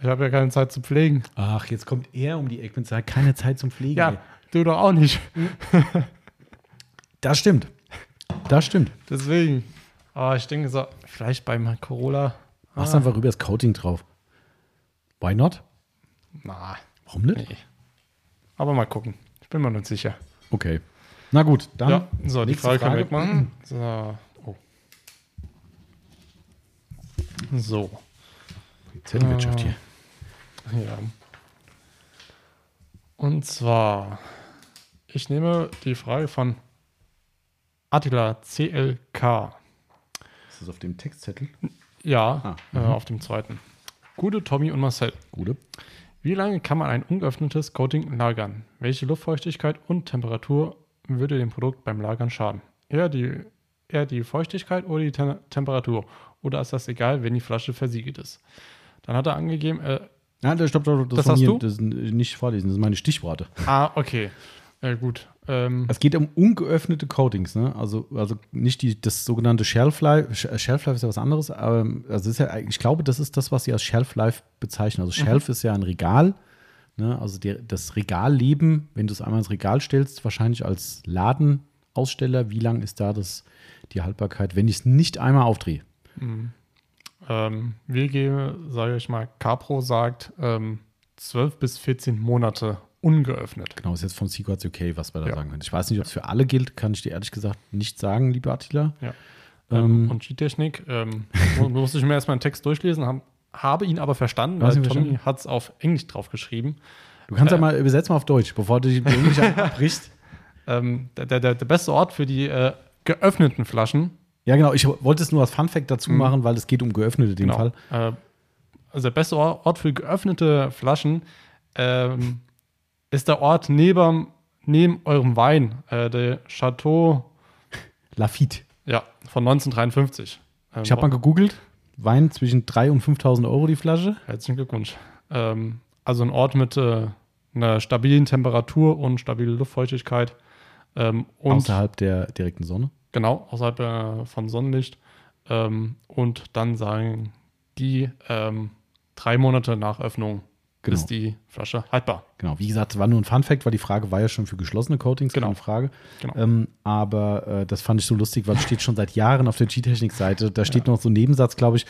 S2: Ich habe ja keine Zeit zu pflegen.
S1: Ach, jetzt kommt er um die Ecke und sagt, keine Zeit zum Pflegen.
S2: Ja, du doch auch nicht.
S1: Das stimmt. Das stimmt.
S2: Deswegen. Aber ich denke so, vielleicht beim Corolla.
S1: Machst einfach rüber das Coating drauf. Why not?
S2: Na,
S1: Warum nicht?
S2: nee. Aber mal gucken. Ich bin mir nicht sicher.
S1: Okay. Na gut, dann.
S2: ja, so, die Frage,
S1: Frage.
S2: können wir wegmachen. So. Oh. So.
S1: Zettelwirtschaft hier.
S2: Ja. Und zwar, ich nehme die Frage von Attila CLK.
S1: Ist das auf dem Textzettel?
S2: Ja,
S1: Ah,
S2: äh, auf dem zweiten. Gute Tommy und Marcel.
S1: Gute.
S2: Wie lange kann man ein ungeöffnetes Coating lagern? Welche Luftfeuchtigkeit und Temperatur würde dem Produkt beim Lagern schaden? Eher die, eher die Feuchtigkeit oder die Tem Temperatur? Oder ist das egal, wenn die Flasche versiegelt ist? Dann hat er angegeben, äh,
S1: Nein, das, stopp, stopp, das,
S2: Das hast
S1: mir,
S2: du?
S1: Das ist nicht vorlesen, das sind meine Stichworte.
S2: ah, okay, äh, gut. Ähm,
S1: Es geht um ungeöffnete Coatings, ne? Also, also nicht die, das sogenannte Shelf Life. Sh- Shelf Life ist ja was anderes, aber also ist ja, ich glaube, das ist das, was sie als Shelf Life bezeichnen. Also Shelf ist ja ein Regal, ne? Also der, das Regalleben, wenn du es einmal ins Regal stellst, wahrscheinlich als Ladenaussteller, wie lang ist da das, die Haltbarkeit, wenn ich es nicht einmal aufdrehe?
S2: Ähm, wir geben, sage ich mal, Capro sagt ähm, 12 bis 14 Monate ungeöffnet.
S1: Genau, ist jetzt von Seaguards UK, was wir da
S2: Ja.
S1: sagen können. Ich weiß nicht, ob es für alle gilt, kann ich dir ehrlich gesagt nicht sagen, lieber Attila.
S2: Ja.
S1: Ähm,
S2: Ähm, und G-Technik, ähm, mu- musste ich mir erstmal einen Text durchlesen, hab, habe ihn aber verstanden, weil Tommy hat es auf Englisch draufgeschrieben.
S1: Du kannst ja
S2: Äh,
S1: mal übersetzen mal auf Deutsch, bevor du dich Englisch abbrichst.
S2: Ähm, der, der, der beste Ort für die äh, geöffneten Flaschen,
S1: Ja, genau. Ich wollte es nur als Funfact dazu machen, weil es geht um geöffnete in dem Fall.
S2: äh, also der beste Or- Ort für geöffnete Flaschen ähm, ist der Ort neben, neben eurem Wein, äh, der Chateau
S1: Lafitte.
S2: ja, von 1953. Ähm,
S1: Ich habe mal gegoogelt. Wein zwischen 3.000 und 5.000 Euro die Flasche.
S2: Herzlichen Glückwunsch. Ähm, also ein Ort mit äh, einer stabilen Temperatur und stabile Luftfeuchtigkeit. Ähm, und
S1: außerhalb der direkten Sonne.
S2: Genau, außerhalb äh, von Sonnenlicht. Ähm, und dann sagen die ähm, drei Monate nach Öffnung
S1: Genau.
S2: ist die Flasche haltbar.
S1: Genau. Wie gesagt, es war nur ein Funfact, weil die Frage war ja schon für geschlossene Coatings,
S2: Genau.
S1: keine Frage.
S2: Genau.
S1: Ähm, aber äh, das fand ich so lustig, weil es steht schon seit Jahren auf der G-Technik-Seite. Da steht noch so ein Nebensatz, glaube ich,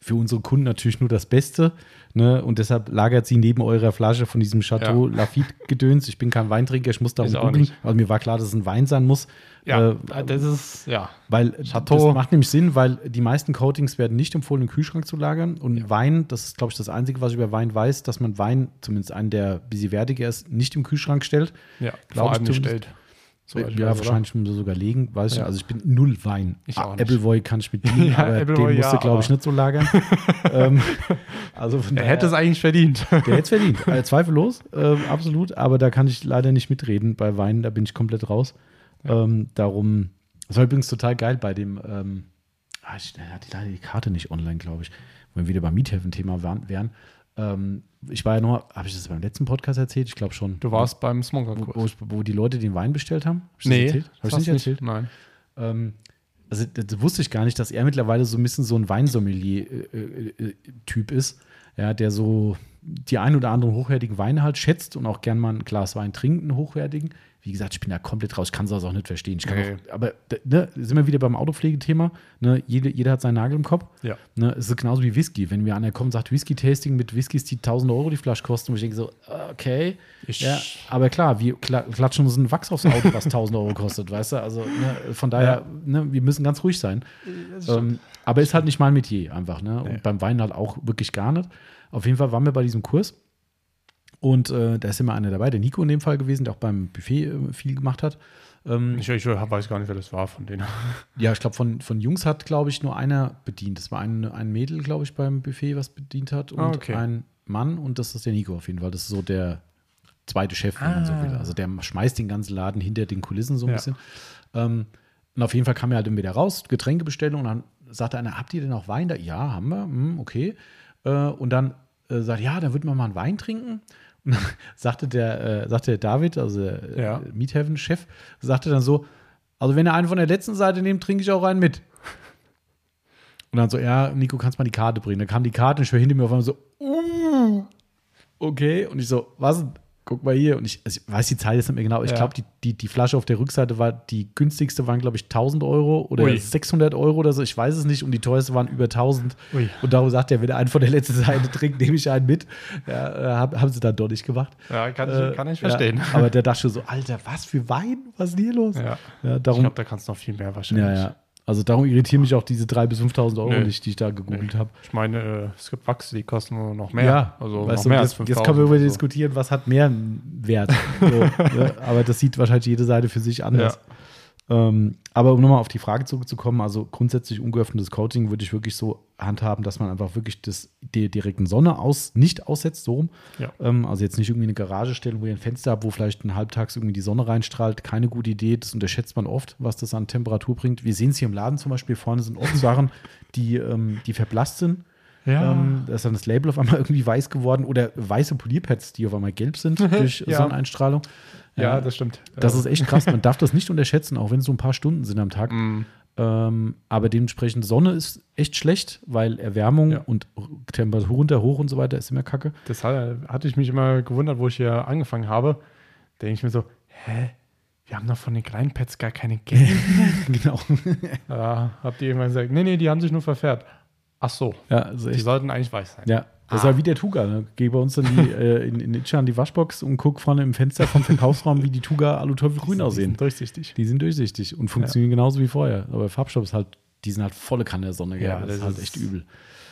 S1: für unsere Kunden natürlich nur das Beste. Ne? Und deshalb lagert sie neben eurer Flasche von diesem Chateau Lafitte-Gedöns. Ich bin kein Weintrinker, ich muss darum
S2: nicht.
S1: Also mir war klar, dass es ein Wein sein muss.
S2: Ja,
S1: Äh,
S2: das ist, ja.
S1: Weil
S2: Chateau.
S1: das macht nämlich Sinn, weil die meisten Coatings werden nicht empfohlen, im Kühlschrank zu lagern. Und Wein, das ist, glaube ich, das Einzige, was ich über Wein weiß, dass man Wein, zumindest einen, der ein bisschen wertiger ist, nicht im Kühlschrank stellt.
S2: Ja, vor allem nicht stellt. Soweit ich
S1: ja,
S2: weiß, oder?
S1: wahrscheinlich muss er sogar legen, weiß
S2: Ja.
S1: Also ich bin null Wein.
S2: Ich auch
S1: Ah,
S2: nicht.
S1: Appleboy kann ich mit dienen,
S2: Ja,
S1: aber
S2: Appleboy,
S1: den musste,
S2: ja,
S1: glaube ich, nicht so lagern. ähm, also
S2: Er
S1: daher-
S2: hätte es eigentlich verdient.
S1: der hätte es verdient. Äh, zweifellos, äh, absolut. Aber da kann ich leider nicht mitreden. Bei Wein, da bin ich komplett raus. Ähm, darum, das war übrigens total geil bei dem, ähm, ah, ich er hatte leider die Karte nicht online, glaube ich, wo wir wieder beim Miethelfen-Thema waren- wären. Ähm, ich war ja nur, habe ich das beim letzten Podcast erzählt? Ich glaube schon.
S2: Du warst beim
S1: wo,
S2: Smonger-Kurs.
S1: wo, ich- wo die Leute den Wein bestellt haben? Hab ich das
S2: Nee,
S1: erzählt? Ich das
S2: fast
S1: nicht erzählt?
S2: Nein.
S1: Ähm, also das, das wusste ich gar nicht, dass er mittlerweile so ein bisschen so ein Weinsommelier-Typ ist, ja, der so die ein oder anderen hochwertigen Weine halt schätzt und auch gern mal ein Glas Wein trinkt, einen hochwertigen. Wie gesagt, ich bin da komplett raus, ich kann sowas auch nicht verstehen. Ich kann
S2: Nee.
S1: auch, aber ne, sind wir wieder beim Autopflegethema. Ne, jede, jeder hat seinen Nagel im Kopf.
S2: Ja.
S1: Ne, es ist genauso wie Whisky. Wenn mir einer kommt und sagt, Whisky-Tasting mit Whiskys, die 1000 Euro die Flasche kosten, wo ich denke so, okay.
S2: Ich-
S1: ja, aber klar, wir kla klatschen uns einen Wachs aufs Auto, was 1000 Euro kostet, weißt du? Also ne, von daher, ne, wir müssen ganz ruhig sein. Ähm, aber ist halt nicht mein Metier einfach, ne? Und
S2: Nee.
S1: beim Wein halt auch wirklich gar nicht. Auf jeden Fall waren wir bei diesem Kurs. Und äh, da ist immer einer dabei, der Nico in dem Fall gewesen, der auch beim Buffet äh, viel gemacht hat. Ähm,
S2: Ich, ich weiß gar nicht, wer das war von denen.
S1: ja, ich glaube, von, von Jungs hat, glaube ich, nur einer bedient. Das war ein, ein Mädel, glaube ich, beim Buffet, was bedient hat. Und
S2: Ah, okay.
S1: ein Mann. Und das ist der Nico auf jeden Fall. Das ist so der zweite Chef, wenn man so
S2: Ah.
S1: will. Also der schmeißt den ganzen Laden hinter den Kulissen so ein
S2: Ja.
S1: bisschen. Ähm, und auf jeden Fall kam er halt immer wieder raus, Getränkebestellung. Und dann sagte einer, habt ihr denn auch Wein da? Ja, haben wir. Hm, okay. Äh, und dann äh, sagt, ja, dann würden wir mal einen Wein trinken. Sagte der, äh, sagte der David, also der
S2: Ja.
S1: äh, Miethaven-Chef, sagte dann so, also wenn ihr einen von der letzten Seite nehmt, trinke ich auch einen mit. Und dann so, ja, Nico, kannst mal die Karte bringen. Dann kam die Karte und ich höre hinter mir auf einmal so, uh, okay. Und ich so, was? Guck mal hier. Und ich, also ich weiß die Zahl jetzt nicht mehr genau. Ich
S2: Ja.
S1: glaube, die, die, die Flasche auf der Rückseite war, die günstigste waren, glaube ich, 1000 Euro oder
S2: Ui.
S1: 600 Euro oder so. Ich weiß es nicht. Und die teuerste waren über 1000.
S2: Ui.
S1: Und darum sagt er, wenn er einen von der letzten Seite trinkt, nehme ich einen mit. Ja, äh, haben, haben sie dann doch nicht gemacht.
S2: Ja, kann ich,
S1: Äh,
S2: kann ich
S1: ja,
S2: verstehen.
S1: aber der dachte schon so, Alter, was für Wein? Was ist denn hier los?
S2: Ja.
S1: Ja,
S2: Ich
S1: darum,
S2: glaube, da kannst du noch viel mehr wahrscheinlich.
S1: ja, ja. Also darum irritieren mich auch diese 3.000 bis 5.000 Euro nicht, die ich da gegoogelt habe.
S2: Ich meine, äh, es gibt Wachse, die kosten nur noch mehr.
S1: Ja,
S2: also
S1: weißt
S2: noch
S1: du,
S2: mehr
S1: jetzt,
S2: als 5000.
S1: jetzt können wir über
S2: so.
S1: diskutieren, was hat mehr Wert. So, ne? Aber das sieht wahrscheinlich jede Seite für sich anders. Ähm, aber um nochmal auf die Frage zurückzukommen, also grundsätzlich ungeöffnetes Coating würde ich wirklich so handhaben, dass man einfach wirklich das der direkten Sonne aus, nicht aussetzt, so rum.
S2: Ja.
S1: Ähm, also jetzt nicht irgendwie eine Garage stellen, wo ihr ein Fenster habt, wo vielleicht ein halbtags irgendwie die Sonne reinstrahlt. Keine gute Idee. Das unterschätzt man oft, was das an Temperatur bringt. Wir sehen es hier im Laden zum Beispiel. Vorne sind oft Sachen, die, ähm, die verblasst sind.
S2: Ja.
S1: Ähm, da ist dann das Label auf einmal irgendwie weiß geworden oder weiße Polierpads, die auf einmal gelb sind durch
S2: Ja.
S1: Sonneneinstrahlung.
S2: Ja, das stimmt.
S1: Das ist echt krass. Man darf das nicht unterschätzen, auch wenn es so ein paar Stunden sind am Tag.
S2: mm,
S1: Ähm, aber dementsprechend Sonne ist echt schlecht, weil Erwärmung
S2: Ja.
S1: und Temperatur runter, hoch und so weiter ist immer kacke.
S2: Deshalb hatte ich mich immer gewundert, wo ich hier angefangen habe. Denke ich mir so, hä? Wir haben doch von den kleinen Pets gar keine gelben.
S1: genau.
S2: da habt ihr irgendwann gesagt, nee, nee, die haben sich nur verfärbt. Ach so,
S1: Ja, also
S2: die sollten eigentlich weiß sein.
S1: Ja, das ist halt wie der Tuga. Ne? Geh bei uns dann die, äh, in, in Itcha an die Waschbox und guck vorne im Fenster vom Verkaufsraum, wie die Tuga Aluteufel grün
S2: Die
S1: aussehen.
S2: sind durchsichtig.
S1: Die sind durchsichtig und funktionieren genauso wie vorher. Aber Farbstoff ist halt, die sind halt volle Kanne der Sonne.
S2: Ja,
S1: das, ist
S2: das
S1: halt
S2: ist-
S1: echt übel.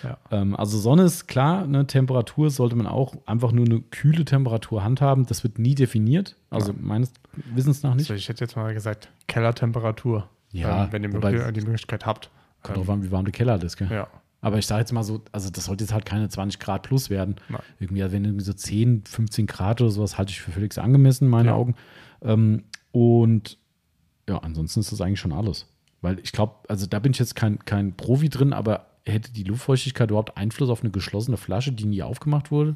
S2: Ja.
S1: Ähm, also Sonne ist klar, ne, Temperatur sollte man auch einfach nur eine kühle Temperatur handhaben. Das wird nie definiert. Also meines Wissens nach nicht.
S2: Also ich hätte jetzt mal gesagt, Kellertemperatur.
S1: Ja,
S2: ähm, wenn ihr
S1: wobei-
S2: die Möglichkeit habt.
S1: Kommt drauf an, wie warm der Keller ist. Gell?
S2: Ja.
S1: Aber ich sage jetzt mal so, also das sollte jetzt halt keine 20 Grad plus werden.
S2: Nein.
S1: Irgendwie, also wenn irgendwie so 10, 15 Grad oder sowas halte ich für völlig angemessen in meinen
S2: Ja.
S1: Augen. Ähm, und ja, ansonsten ist das eigentlich schon alles. Weil ich glaube, also da bin ich jetzt kein, kein Profi drin, aber hätte die Luftfeuchtigkeit überhaupt Einfluss auf eine geschlossene Flasche, die nie aufgemacht wurde?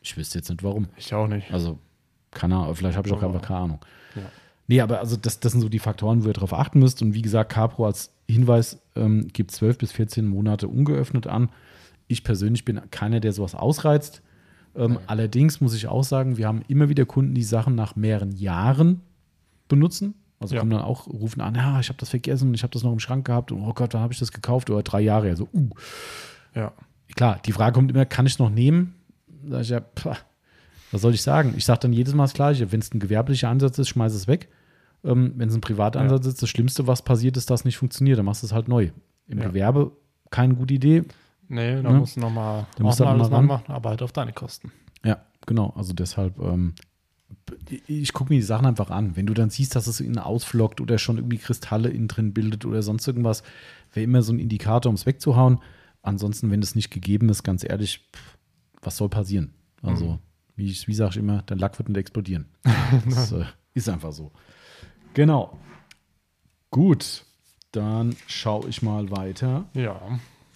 S1: Ich wüsste jetzt nicht warum.
S2: Ich auch nicht.
S1: Also, keine Ahnung, vielleicht habe ich auch einfach keine Ahnung.
S2: Ja.
S1: Nee, aber also das, das sind so die Faktoren, wo ihr darauf achten müsst. Und wie gesagt, Capro als Hinweis ähm, gibt 12 bis 14 Monate ungeöffnet an. Ich persönlich bin keiner, der sowas ausreizt. Ähm, Allerdings muss ich auch sagen, wir haben immer wieder Kunden, die Sachen nach mehreren Jahren benutzen. Also
S2: Ja.
S1: kommen dann auch, rufen an, ja, ich habe das vergessen, ich habe das noch im Schrank gehabt und oh Gott, wann habe ich das gekauft? Oder drei Jahre. Also, uh.
S2: Ja.
S1: Klar, die Frage kommt immer, kann ich es noch nehmen? Sag ich ja, pah, was soll ich sagen? Ich sage dann jedes Mal das Gleiche. Wenn es ein gewerblicher Ansatz ist, schmeiß es weg. Ähm, Wenn es ein privater
S2: Ja.
S1: Ist, das Schlimmste, was passiert, ist, dass es nicht funktioniert. Dann machst du es halt neu. Im
S2: Ja.
S1: Gewerbe keine gute Idee.
S2: Nee, da
S1: Ne?
S2: musst du nochmal
S1: noch mal
S2: neu
S1: ran.
S2: machen, aber halt auf deine Kosten.
S1: Ja, genau. Also deshalb, ähm, ich gucke mir die Sachen einfach an. Wenn du dann siehst, dass es innen ausflockt oder schon irgendwie Kristalle innen drin bildet oder sonst irgendwas, wäre immer so ein Indikator, um es wegzuhauen. Ansonsten, wenn es nicht gegeben ist, ganz ehrlich, pff, was soll passieren? Also,
S2: Mhm.
S1: wie, wie sage ich immer, dein Lack wird nicht explodieren. Das äh, ist einfach so. Genau. Gut, dann schaue ich mal weiter.
S2: Ja.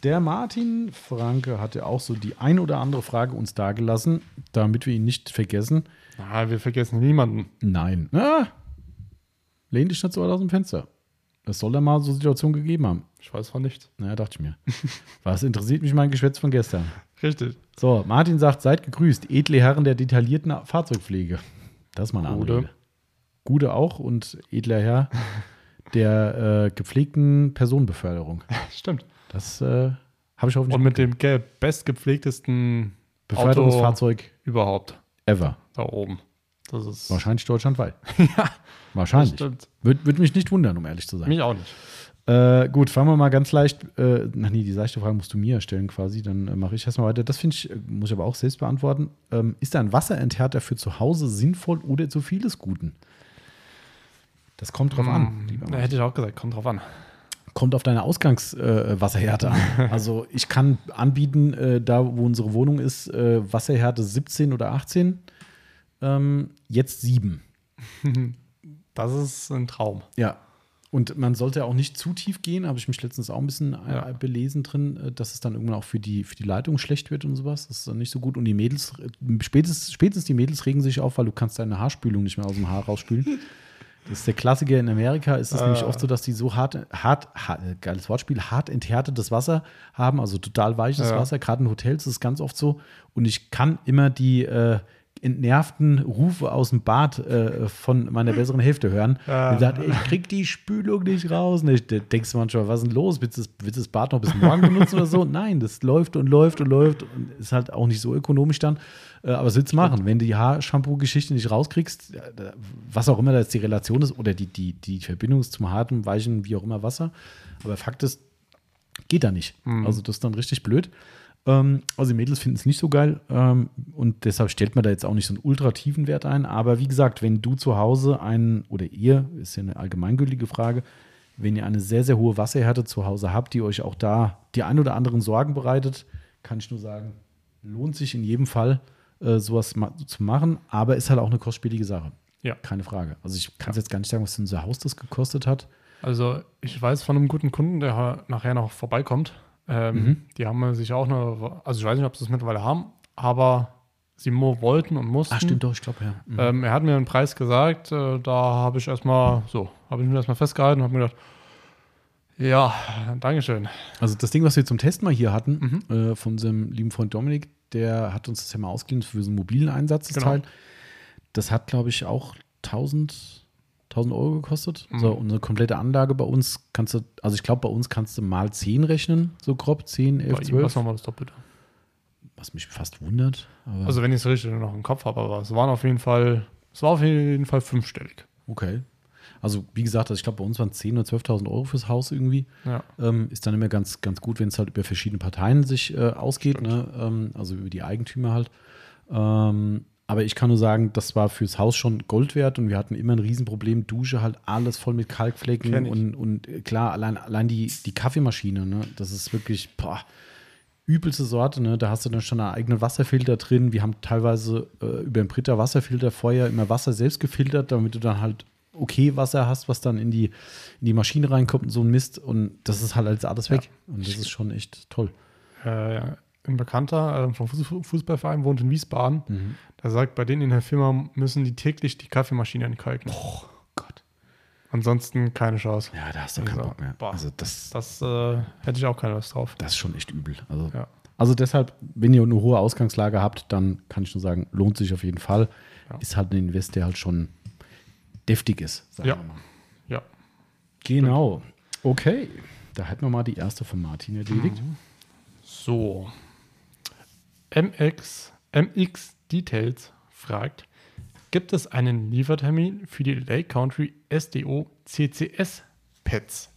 S1: Der Martin Franke hatte auch so die ein oder andere Frage uns dagelassen, damit wir ihn nicht vergessen.
S2: Na, wir vergessen niemanden.
S1: Nein. Ah, lehn dich nicht so weit aus dem Fenster. Es soll da mal so Situationen gegeben haben.
S2: Ich weiß von nichts.
S1: Naja, dachte ich mir. Was interessiert mich mein Geschwätz von gestern?
S2: Richtig.
S1: So, Martin sagt, seid gegrüßt, edle Herren der detaillierten Fahrzeugpflege. Das ist mal eine
S2: Gute.
S1: Anrede. Gute auch und edler Herr der äh, gepflegten Personenbeförderung.
S2: Stimmt.
S1: Das äh, habe ich hoffentlich
S2: Und mit dem ge- bestgepflegtesten
S1: Beförderungsfahrzeug
S2: überhaupt
S1: ever.
S2: da oben. Das ist
S1: Wahrscheinlich deutschlandweit. ja, Wahrscheinlich. Würde würd mich nicht wundern, um ehrlich zu sein.
S2: Mich auch nicht.
S1: Äh, gut, fangen wir mal ganz leicht. Äh, ach nee, die leichte Frage musst du mir stellen quasi. Dann äh, mache ich erstmal weiter. Das finde ich, äh, muss ich aber auch selbst beantworten. Ähm, ist ein Wasserenthärter für zu Hause sinnvoll oder zu viel des Guten? Das kommt drauf an. lieber
S2: Da
S1: Mann.
S2: hätte ich auch gesagt, kommt drauf an.
S1: Kommt auf deine Ausgangswasserhärte äh, an. Also ich kann anbieten, äh, da wo unsere Wohnung ist, äh, Wasserhärte 17 oder 18. Ähm, jetzt 7.
S2: Das ist ein Traum.
S1: Ja. Und man sollte auch nicht zu tief gehen, habe ich mich letztens auch ein bisschen äh,
S2: Ja.
S1: belesen drin, äh, dass es dann irgendwann auch für die, für die Leitung schlecht wird und sowas. Das ist dann nicht so gut. Und die Mädels, äh, spätestens, spätestens die Mädels regen sich auf, weil du kannst deine Haarspülung nicht mehr aus dem Haar rausspülen. Das ist der Klassiker in Amerika. Ist es
S2: Äh.
S1: nämlich oft so, dass die so hart, hart, hart, äh, geiles Wortspiel, hart enthärtetes Wasser haben, also total weiches
S2: Ja.
S1: Wasser. Gerade in Hotels ist es ganz oft so. Und ich kann immer die äh, entnervten Rufe aus dem Bad äh, von meiner besseren Hälfte hören.
S2: Ja.
S1: Sagt, ich krieg die Spülung nicht raus. Und ich da denkst du manchmal, was ist denn los? Willst du das, willst du das Bad noch bis morgen benutzen oder so? Nein, das läuft und läuft und läuft und ist halt auch nicht so ökonomisch dann. Äh, aber was willst du machen? Wenn du die Haarshampoo-Geschichte nicht rauskriegst, was auch immer da jetzt die Relation ist oder die, die, die Verbindung zum harten, weichen, wie auch immer Wasser. Aber Fakt ist, geht da nicht. Also das ist dann richtig blöd. Ähm, also die Mädels finden es nicht so geil ähm, und deshalb stellt man da jetzt auch nicht so einen ultra tiefen Wert ein. Aber wie gesagt, wenn du zu Hause einen, oder ihr, ist ja eine allgemeingültige Frage, wenn ihr eine sehr, sehr hohe Wasserhärte zu Hause habt, die euch auch da die ein oder anderen Sorgen bereitet, kann ich nur sagen, lohnt sich in jedem Fall, äh, sowas ma zu machen, aber ist halt auch eine kostspielige Sache.
S2: Ja.
S1: Keine Frage. Also ich kann jetzt gar nicht sagen, was unser Haus das gekostet hat.
S2: Also ich weiß von einem guten Kunden, der nachher noch vorbeikommt. Ähm, Die haben sich auch eine, also ich weiß nicht, ob sie es mittlerweile haben, aber sie wollten und mussten.
S1: Ach, stimmt doch, ich glaube ja. Mhm.
S2: Ähm, er hat mir einen Preis gesagt, äh, da habe ich erstmal, so, habe ich mir erstmal festgehalten und habe mir gedacht, ja, Dankeschön.
S1: Also das Ding, was wir zum Test mal hier hatten, äh, von unserem lieben Freund Dominik, der hat uns das ja mal ausgeliehen für so einen mobilen Einsatz,
S2: Genau.
S1: Das hat, glaube ich, auch 1000, 1000 Euro gekostet.
S2: Mhm.
S1: So, und eine komplette Anlage bei uns kannst du, also ich glaube, bei uns kannst du mal 10 rechnen, so grob, 10, 11,
S2: Bei ihm war
S1: 12.
S2: es nochmal das Doppelte.
S1: Was mich fast wundert.
S2: Also wenn ich es richtig noch im Kopf habe, aber es waren auf jeden Fall, es war auf jeden Fall fünfstellig.
S1: okay. Also wie gesagt, also ich glaube, bei uns waren 10.000 oder 12.000 Euro fürs Haus irgendwie.
S2: Ja.
S1: Ähm, ist dann immer ganz, ganz gut, wenn es halt über verschiedene Parteien sich äh, ausgeht, ne? ähm, also über die Eigentümer halt. Ähm, aber ich kann nur sagen, das war fürs Haus schon Gold wert und wir hatten immer ein Riesenproblem. Dusche halt alles voll mit Kalkflecken und, und äh, klar, allein, allein die, die Kaffeemaschine, ne? das ist wirklich boah, übelste Sorte. Ne? Da hast du dann schon einen eigenen Wasserfilter drin. Wir haben teilweise äh, über den Britta Wasserfilter vorher immer Wasser selbst gefiltert, damit du dann halt okay Wasser hast, was dann in die, in die Maschine reinkommt und so ein Mist. Und das ist halt alles, alles weg. Und das ist schon echt toll.
S2: Äh, ein Bekannter äh, vom Fuß- Fußballverein wohnt in Wiesbaden.
S1: Mhm.
S2: Der sagt, bei denen in der Firma müssen die täglich die Kaffeemaschine entkalken.
S1: Oh Gott.
S2: Ansonsten keine Chance.
S1: Ja, da hast du keinen
S2: Also,
S1: Bock mehr.
S2: boah.
S1: Also das,
S2: Das äh, hätte ich auch keine Lust drauf.
S1: das ist schon echt übel. Also,
S2: Ja.
S1: also deshalb, wenn ihr eine hohe Ausgangslage habt, dann kann ich nur sagen, lohnt sich auf jeden Fall.
S2: Ja.
S1: Ist halt ein Invest, der halt schon deftig ist. sagen
S2: Ja.
S1: wir mal.
S2: Ja.
S1: Genau. Okay. Da hätten wir mal die erste von Martin erledigt.
S2: So. MX, MX Details fragt, gibt es einen Liefertermin für die Lake Country SDO CCS Pets?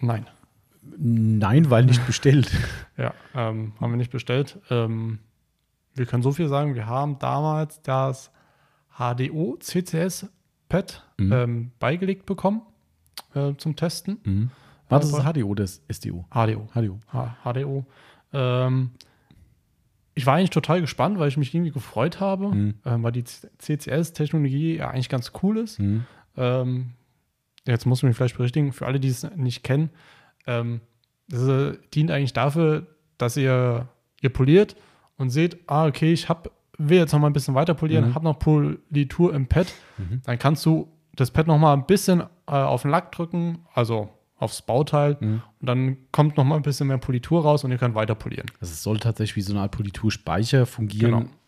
S2: Nein.
S1: Nein, weil nicht bestellt.
S2: Ja, ähm, haben wir nicht bestellt. Ähm, wir können so viel sagen, wir haben damals das HDO CCS Pad
S1: Mhm.
S2: ähm, beigelegt bekommen äh, zum Testen.
S1: Mhm. War das das HDO, das SDO?
S2: HDO.
S1: HDO.
S2: H HDO. Ähm, ich war eigentlich total gespannt, weil ich mich irgendwie gefreut habe,
S1: Mhm.
S2: ähm, weil die CCS-Technologie ja eigentlich ganz cool ist.
S1: Mhm.
S2: Ähm, jetzt muss man mich vielleicht berichtigen, für alle, die es nicht kennen, ähm, das äh, dient eigentlich dafür, dass ihr, ihr poliert und seht, ah, okay, ich hab, will jetzt noch mal ein bisschen weiter polieren,
S1: Mhm.
S2: habe noch Politur im Pad,
S1: Mhm.
S2: dann kannst du das Pad noch mal ein bisschen äh, auf den Lack drücken, also aufs Bauteil
S1: Mhm.
S2: und dann kommt noch mal ein bisschen mehr Politur raus und ihr könnt weiter polieren.
S1: Also es soll tatsächlich wie so eine Art Politurspeicher fungieren.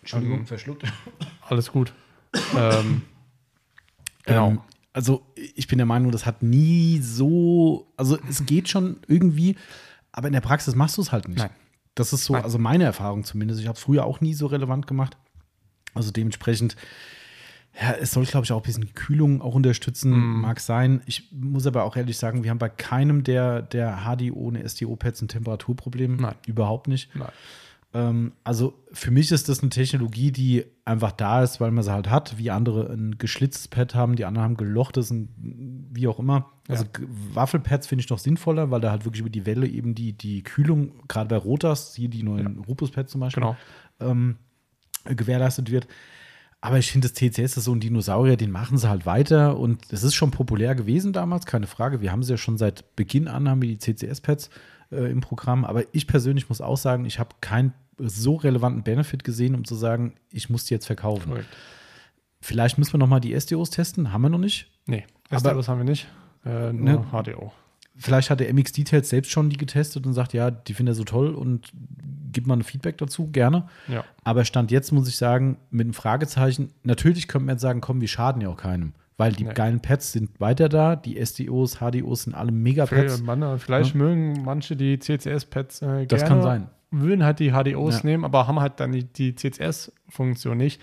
S1: Entschuldigung,
S2: Ähm,
S1: verschluckt.
S2: Alles gut. ähm, genau.
S1: Ähm, also ich bin der Meinung, das hat nie so, also es geht schon irgendwie, aber in der Praxis machst du es halt nicht.
S2: Nein.
S1: Das ist so,
S2: Nein.
S1: also meine Erfahrung zumindest. Ich habe es früher auch nie so relevant gemacht. Also dementsprechend, ja, es soll, glaube ich, auch ein bisschen Kühlung auch unterstützen,
S2: Mhm.
S1: mag sein. Ich muss aber auch ehrlich sagen, wir haben bei keinem der, der HDO und SDO-Pads ein Temperaturproblem.
S2: Nein.
S1: Überhaupt nicht.
S2: Nein.
S1: Ähm, also für mich ist das eine Technologie, die einfach da ist, weil man sie halt hat, wie andere ein geschlitztes Pad haben, die anderen haben gelochtes, ein, wie auch immer. Also
S2: Ja.
S1: G- Waffelpads finde ich noch sinnvoller, weil da halt wirklich über die Welle eben die, die Kühlung, gerade bei Rotas, hier die neuen Rupus-Pads zum Beispiel,
S2: Genau.
S1: ähm, gewährleistet wird. Aber ich finde, das TCS ist so ein Dinosaurier, den machen sie halt weiter und es ist schon populär gewesen damals, keine Frage. Wir haben es ja schon seit Beginn an, haben wir die CCS-Pads äh, im Programm. Aber ich persönlich muss auch sagen, ich habe keinen so relevanten Benefit gesehen, um zu sagen, ich muss die jetzt verkaufen.
S2: Korrekt.
S1: Vielleicht müssen wir noch mal die SDOs testen, haben wir noch nicht.
S2: Nee,
S1: Aber-
S2: SDOs haben wir nicht. Äh, nur
S1: Ne.
S2: HDO.
S1: Vielleicht hat der MX Details selbst schon die getestet und sagt, ja, die findet er so toll und gibt mal ein Feedback dazu, gerne.
S2: Ja.
S1: Aber Stand jetzt muss ich sagen, mit einem Fragezeichen, natürlich könnte man jetzt sagen, komm, wir schaden ja auch keinem. Weil die
S2: Nee.
S1: geilen Pads sind weiter da, die SDOs, HDOs sind alle mega Pads.
S2: Vielleicht, vielleicht mögen manche die CCS-Pads äh,
S1: Das
S2: gerne,
S1: kann sein.
S2: würden halt die HDOs
S1: Ja.
S2: nehmen, aber haben halt dann die, die CCS-Funktion nicht.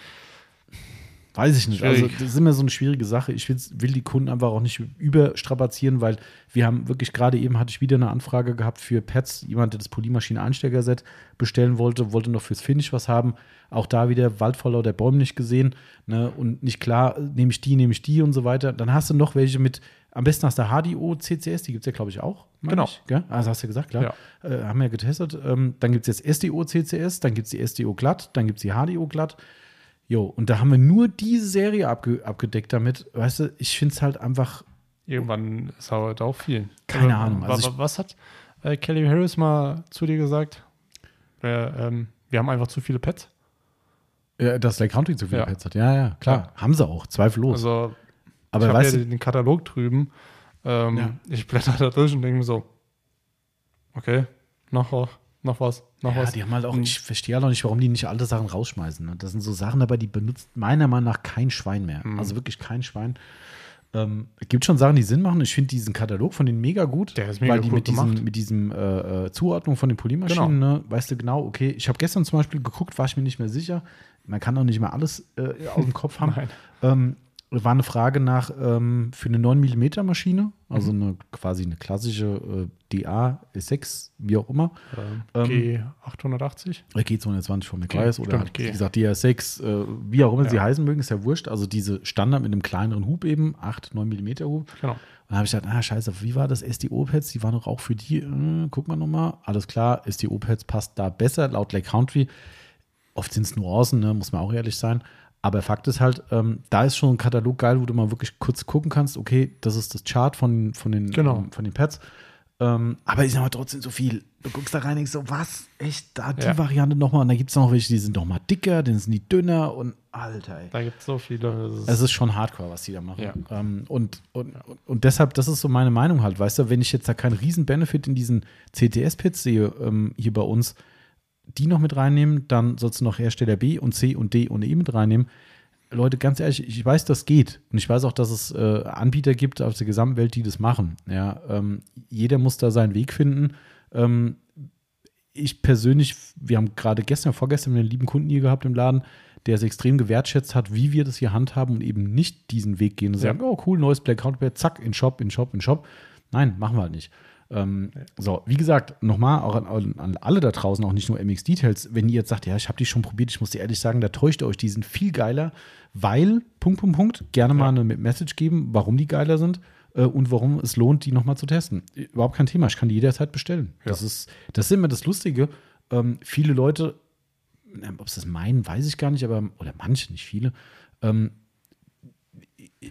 S1: Weiß ich nicht.
S2: Schwierig.
S1: Also, das ist immer so eine schwierige Sache. Ich will's- will die Kunden einfach auch nicht überstrapazieren, weil wir haben wirklich gerade eben hatte ich wieder eine Anfrage gehabt für Pads. Jemand, der das Polymaschine-Einsteigerset bestellen wollte, wollte noch fürs Finish was haben. Auch da wieder Wald vor lauter Bäumen nicht gesehen. Ne? Und nicht klar, nehme ich die, nehme ich die und so weiter. Dann hast du noch welche mit, am besten hast du HDO, CCS, die gibt es ja, glaube ich, auch.
S2: Genau.
S1: Ich, gell? Also hast du ja gesagt, klar. Äh, haben wir ja getestet. Ähm, dann gibt es jetzt SDO, CCS, dann gibt es die SDO glatt, dann gibt es die HDO glatt. Jo, und da haben wir nur diese Serie abge abgedeckt damit. Weißt du, ich finde es halt einfach,
S2: Irgendwann ist halt auch viel.
S1: Keine
S2: Also,
S1: Ahnung, also
S2: wa- was hat äh, Kelly Harris mal zu dir gesagt? Äh, ähm, wir haben einfach zu viele Pads.
S1: äh, dass der Country zu viele
S2: Ja.
S1: Pads hat. Ja, ja, klar. Haben sie auch, zweifellos.
S2: Also
S1: Aber
S2: ich habe ja den Katalog drüben. Ähm,
S1: Ja.
S2: Ich blätter da durch und denke mir so, okay, noch, was, noch was, noch
S1: ja,
S2: was.
S1: die haben halt auch,
S2: Mhm.
S1: ich verstehe halt auch nicht, warum die nicht alte Sachen rausschmeißen. Ne? Das sind so Sachen dabei, die benutzt meiner Meinung nach kein Schwein mehr.
S2: Mhm.
S1: Also wirklich kein Schwein. Ähm, es gibt schon Sachen, die Sinn machen. Ich finde diesen Katalog von denen mega gut.
S2: Der ist mega
S1: weil die
S2: cool
S1: mit diesem,
S2: gemacht.
S1: mit diesem äh, äh, Zuordnung von den Polymaschinen, ne, weißt du genau, okay, ich habe gestern zum Beispiel geguckt, war ich mir nicht mehr sicher. Man kann doch nicht mehr alles äh, aus dem Kopf haben.
S2: Nein.
S1: Ähm, war eine Frage nach ähm, für eine 9 mm Maschine, also
S2: Mhm.
S1: eine quasi eine klassische äh, DA S6, wie auch immer.
S2: Ähm, G880.
S1: Äh, G220 von McGuire's oder
S2: stimmt,
S1: wie gesagt DA6, äh, wie auch immer sie
S2: Ja.
S1: heißen mögen, ist ja wurscht. Also diese Standard mit einem kleineren Hub eben, 8, 9 mm Hub.
S2: Genau.
S1: Und dann habe ich gedacht, ah, scheiße, wie war das? SDO-Pads, die waren doch auch für die, äh, guck mal nochmal. Alles klar, SDO-Pads passt da besser, laut Lake Country. Oft sind es Nuancen, ne, muss man auch ehrlich sein. Aber Fakt ist halt, ähm, da ist schon ein Katalog geil, wo du mal wirklich kurz gucken kannst, okay, das ist das Chart von, von, den,
S2: Genau.
S1: ähm, von den Pads. Ähm, aber ich sag mal trotzdem so viel. Du guckst da rein und denkst so, was? Echt? Da die
S2: Ja.
S1: Variante nochmal. Und da gibt es noch welche, die sind noch mal dicker, dann sind die dünner und Alter, ey.
S2: Da gibt es so viele. Ist,
S1: Es ist schon hardcore, was die da machen.
S2: Ja.
S1: Ähm, und, und, und deshalb, das ist so meine Meinung halt, weißt du, wenn ich jetzt da keinen riesen Benefit in diesen CTS-Pits sehe, ähm, hier bei uns, die noch mit reinnehmen, dann sollst du noch Hersteller B und C und D und E mit reinnehmen. Leute, ganz ehrlich, ich weiß, das geht. Und ich weiß auch, dass es äh, Anbieter gibt auf der gesamten Welt, die das machen. Ja, ähm, jeder muss da seinen Weg finden. Ähm, ich persönlich, wir haben gerade gestern, vorgestern einen lieben Kunden hier gehabt im Laden, der es extrem gewertschätzt hat, wie wir das hier handhaben und eben nicht diesen Weg gehen und
S2: Ja.
S1: sagen, oh cool, neues Black Counterpad, zack, in Shop, in Shop, in Shop. Nein, machen wir halt nicht. Ähm, so, wie gesagt, nochmal auch an, an alle da draußen, auch nicht nur MX Details, wenn ihr jetzt sagt, ja, ich habe die schon probiert, ich muss dir ehrlich sagen, da täuscht ihr euch, die sind viel geiler, weil, Punkt, Punkt, Punkt, gerne mal eine Message geben, warum die geiler sind äh, und warum es lohnt, die nochmal zu testen. Überhaupt kein Thema, ich kann die jederzeit bestellen. Das, ist, das ist immer das Lustige. Ähm, viele Leute, ob sie das meinen, weiß ich gar nicht, aber, oder manche, nicht viele, ähm,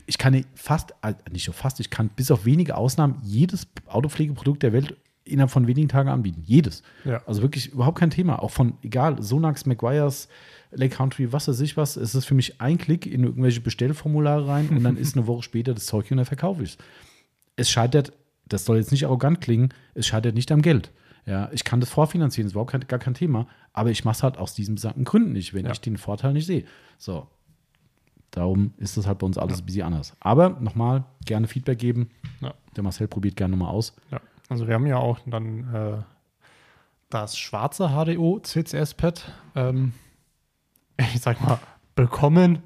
S1: ich kann fast, äh, nicht so fast, ich kann bis auf wenige Ausnahmen jedes Autopflegeprodukt der Welt innerhalb von wenigen Tagen anbieten. Jedes.
S2: Ja.
S1: Also wirklich überhaupt kein Thema. Auch von, egal, Sonax, Maguires, Lake Country, was weiß ich was. Es ist für mich ein Klick in irgendwelche Bestellformulare rein und dann ist eine Woche später das Zeug hier und dann verkaufe ich es. Es scheitert, das soll jetzt nicht arrogant klingen, es scheitert nicht am Geld. Ja, ich kann das vorfinanzieren, das ist überhaupt kein, gar kein Thema, aber ich mache es halt aus diesen besagten Gründen nicht, wenn
S2: Ja.
S1: ich den Vorteil nicht sehe. So, Darum ist das halt bei uns alles ein bisschen anders. Aber nochmal, gerne Feedback geben.
S2: Ja.
S1: Der Marcel probiert gerne nochmal aus.
S2: Ja, also wir haben ja auch dann äh, das schwarze HDO CCS-Pad, ähm, ich sag mal, bekommen.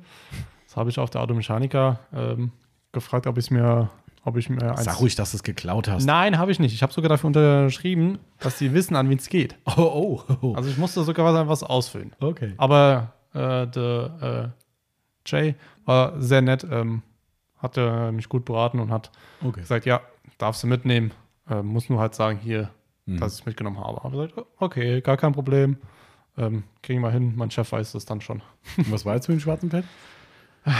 S2: Das habe ich auf der Automechanika ähm, gefragt, ob ich mir, ob ich mir eins.
S1: Sag ruhig, dass du es geklaut hast.
S2: Nein, habe ich nicht. Ich habe sogar dafür unterschrieben, dass sie wissen, an wen es geht.
S1: Oh, oh, oh.
S2: Also ich musste sogar was, was ausfüllen.
S1: okay.
S2: Aber äh, der äh, Jay war sehr nett, ähm, hat äh, mich gut beraten und hat
S1: Okay.
S2: gesagt, ja, darfst du mitnehmen. Äh, muss nur halt sagen, hier,
S1: Mhm.
S2: dass ich es mitgenommen habe. Habe gesagt, okay, gar kein Problem. Ähm, kriegen wir hin, mein Chef weiß das dann schon.
S1: Was war jetzt mit dem schwarzen Pad?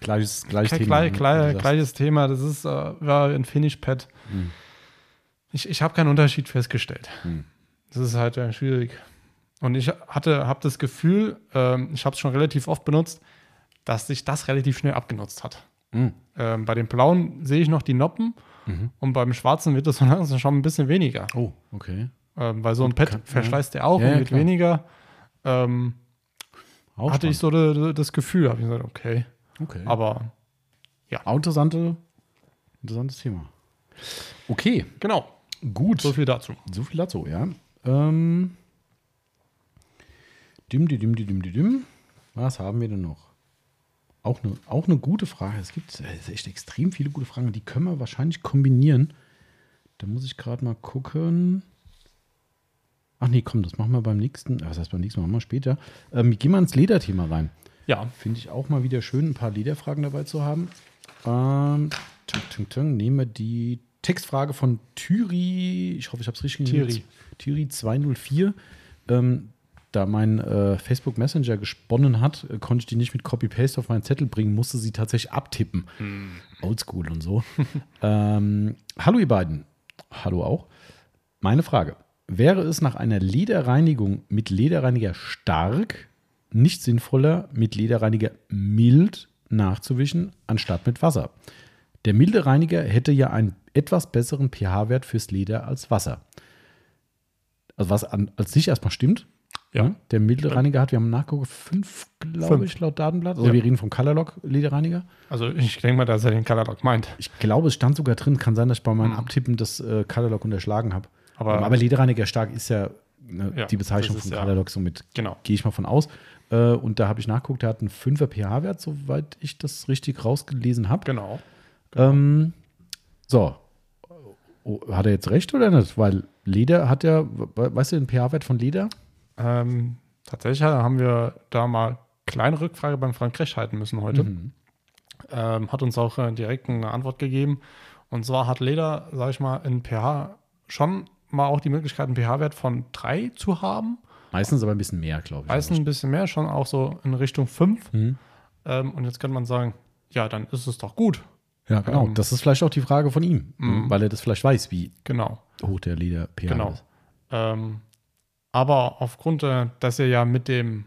S1: Gleiches, gleiches
S2: Gleich,
S1: Thema.
S2: gleich,
S1: ne?
S2: gleich,
S1: sagst.
S2: gleiches Thema, das ist äh, war ein Finish-Pad.
S1: Hm.
S2: Ich, ich habe keinen Unterschied festgestellt.
S1: Hm.
S2: Das ist halt äh, schwierig. Und ich hatte, habe das Gefühl, ähm, ich habe es schon relativ oft benutzt, dass sich das relativ schnell abgenutzt hat.
S1: Hm.
S2: Ähm, bei den blauen sehe ich noch die Noppen
S1: Mhm.
S2: und beim schwarzen wird das so langsam schon ein bisschen weniger.
S1: Oh, okay.
S2: Ähm, weil so ein Pad
S1: kann-
S2: verschleißt der auch
S1: Ja,
S2: und
S1: ja,
S2: wird
S1: klar.
S2: weniger. Ähm, hatte ich
S1: spannend.
S2: so de, de, das Gefühl, habe ich gesagt, okay.
S1: Okay.
S2: Aber
S1: Auch interessante, interessantes Thema. Okay,
S2: genau,
S1: gut.
S2: so viel dazu.
S1: So viel dazu, ja. Ähm, dim, dim, dim, dim, dim, dim. Was haben wir denn noch? Auch eine, auch eine gute Frage. Es gibt äh, es echt extrem viele gute Fragen. Die können wir wahrscheinlich kombinieren. Da muss ich gerade mal gucken. Ach nee, komm, das machen wir beim nächsten. äh, Was heißt beim nächsten Mal? Machen wir später. Ähm, gehen wir ins Lederthema rein.
S2: Ja,
S1: Finde ich auch mal wieder schön, ein paar Lederfragen dabei zu haben. Ähm, tung, tung, tung. Nehmen wir die Textfrage von Thüri. Ich hoffe, ich habe es richtig
S2: Thüri.
S1: Thüri 204. Ähm, da mein äh, Facebook Messenger gesponnen hat, äh, konnte ich die nicht mit Copy-Paste auf meinen Zettel bringen, musste sie tatsächlich abtippen. Oldschool und so. ähm, hallo ihr beiden. Hallo auch. Meine Frage. Wäre es nach einer Lederreinigung mit Lederreiniger stark nicht sinnvoller, mit Lederreiniger mild nachzuwischen, anstatt mit Wasser? Der milde Reiniger hätte ja einen etwas besseren pH-Wert fürs Leder als Wasser. Also was an, als sich erstmal stimmt.
S2: Ja.
S1: Der milde Reiniger hat, wir haben nachgeguckt, fünf, glaube ich, laut Datenblatt. Also
S2: Ja.
S1: wir reden vom Colorlock Lederreiniger.
S2: also ich denke mal, dass er den Colorlock meint.
S1: Ich glaube, es stand sogar drin. Kann sein, dass ich bei meinem
S2: Mhm.
S1: Abtippen das äh, Colorlock unterschlagen habe.
S2: Aber,
S1: Aber, Lederreiniger stark ist ja, ne,
S2: Ja,
S1: die Bezeichnung von Colorlock, somit
S2: genau.
S1: gehe ich mal von aus. Äh, und da habe ich nachgeguckt, der hat einen 5er pH-Wert, soweit ich das richtig rausgelesen habe.
S2: Genau.
S1: Ähm, so. Oh, hat er jetzt recht oder nicht? Weil Leder hat ja, we- weißt du den pH-Wert von Leder?
S2: Ähm, tatsächlich haben wir da mal kleine Rückfrage beim Frank Kresch halten müssen heute.
S1: Mhm.
S2: Ähm, hat uns auch äh, direkt eine Antwort gegeben. Und zwar hat Leder, sag ich mal, in pH schon mal auch die Möglichkeit, einen pH-Wert von 3 zu haben.
S1: Meistens aber ein bisschen mehr, glaube ich.
S2: Meistens ein bisschen mehr, schon auch so in Richtung 5.
S1: Mhm.
S2: Ähm, und jetzt könnte man sagen, ja, dann ist es doch gut.
S1: Ja, genau.
S2: Ähm,
S1: das ist vielleicht auch die Frage von ihm,
S2: Mhm.
S1: weil er das vielleicht weiß, wie
S2: Genau.
S1: hoch der Leder pH
S2: Genau.
S1: ist.
S2: Ähm, aber aufgrund, äh, dass er ja mit dem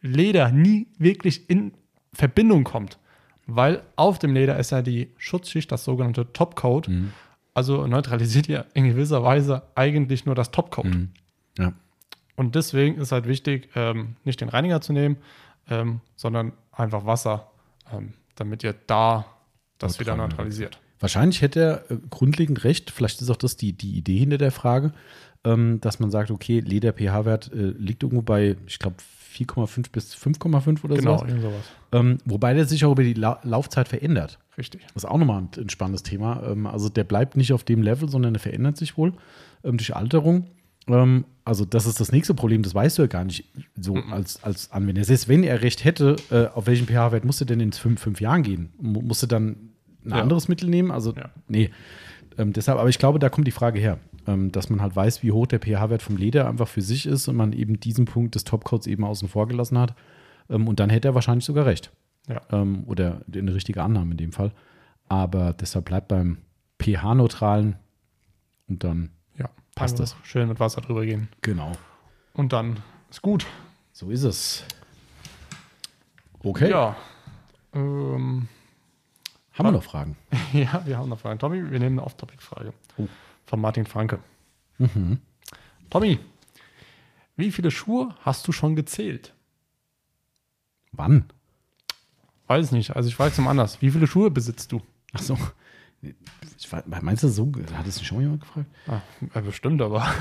S2: Leder nie wirklich in Verbindung kommt, weil auf dem Leder ist ja die Schutzschicht, das sogenannte Topcoat,
S1: Mhm.
S2: also neutralisiert ja in gewisser Weise eigentlich nur das Topcoat.
S1: Mhm. Ja.
S2: Und deswegen ist halt wichtig, ähm, nicht den Reiniger zu nehmen, ähm, sondern einfach Wasser, ähm, damit ihr da das wieder
S1: Neutral,
S2: neutralisiert.
S1: Wahrscheinlich hätte er äh, grundlegend recht. Vielleicht ist auch das die, die Idee hinter der Frage, ähm, dass man sagt, okay, Leder-pH-Wert äh, liegt irgendwo bei, ich glaube, 4,5 bis 5,5 oder
S2: Genau,
S1: so.
S2: irgend sowas.
S1: Ähm, wobei der sich auch über die La Laufzeit verändert.
S2: Richtig.
S1: Das ist auch nochmal ein, spannendes Thema. Ähm, also der bleibt nicht auf dem Level, sondern der verändert sich wohl ähm, durch Alterung. Ähm, also das ist das nächste Problem, das weißt du ja gar nicht so
S2: Mhm.
S1: als, als Anwender. Selbst wenn er recht hätte, äh, auf welchen pH-Wert musst du denn in fünf, fünf Jahren gehen? Mu- Musst du dann ein
S2: Ja.
S1: anderes Mittel nehmen? Also
S2: Ja.
S1: nee. Ähm, deshalb, aber ich glaube, da kommt die Frage her, ähm, dass man halt weiß, wie hoch der pH-Wert vom Leder einfach für sich ist und man eben diesen Punkt des Topcoats eben außen vor gelassen hat. Ähm, und dann hätte er wahrscheinlich sogar recht.
S2: Ja.
S1: Ähm, oder eine richtige Annahme in dem Fall. Aber deshalb bleibt beim pH-neutralen und dann
S2: Ja,
S1: Passt das.
S2: Schön mit Wasser drüber gehen.
S1: genau.
S2: Und dann ist gut.
S1: So ist es. Okay.
S2: Ja. Ähm,
S1: Haben wir noch Fragen?
S2: ja, wir haben noch Fragen. Tommy, wir nehmen eine Off-Topic-Frage.
S1: Oh.
S2: Von Martin Franke.
S1: Mhm.
S2: Tommy, wie viele Schuhe hast du schon gezählt?
S1: Wann?
S2: Weiß nicht. Also ich frage es mal anders. Wie viele Schuhe besitzt du?
S1: Ach so. Ich, weiß- meinst du so? Hat es schon mal jemand gefragt?
S2: Ah, bestimmt, aber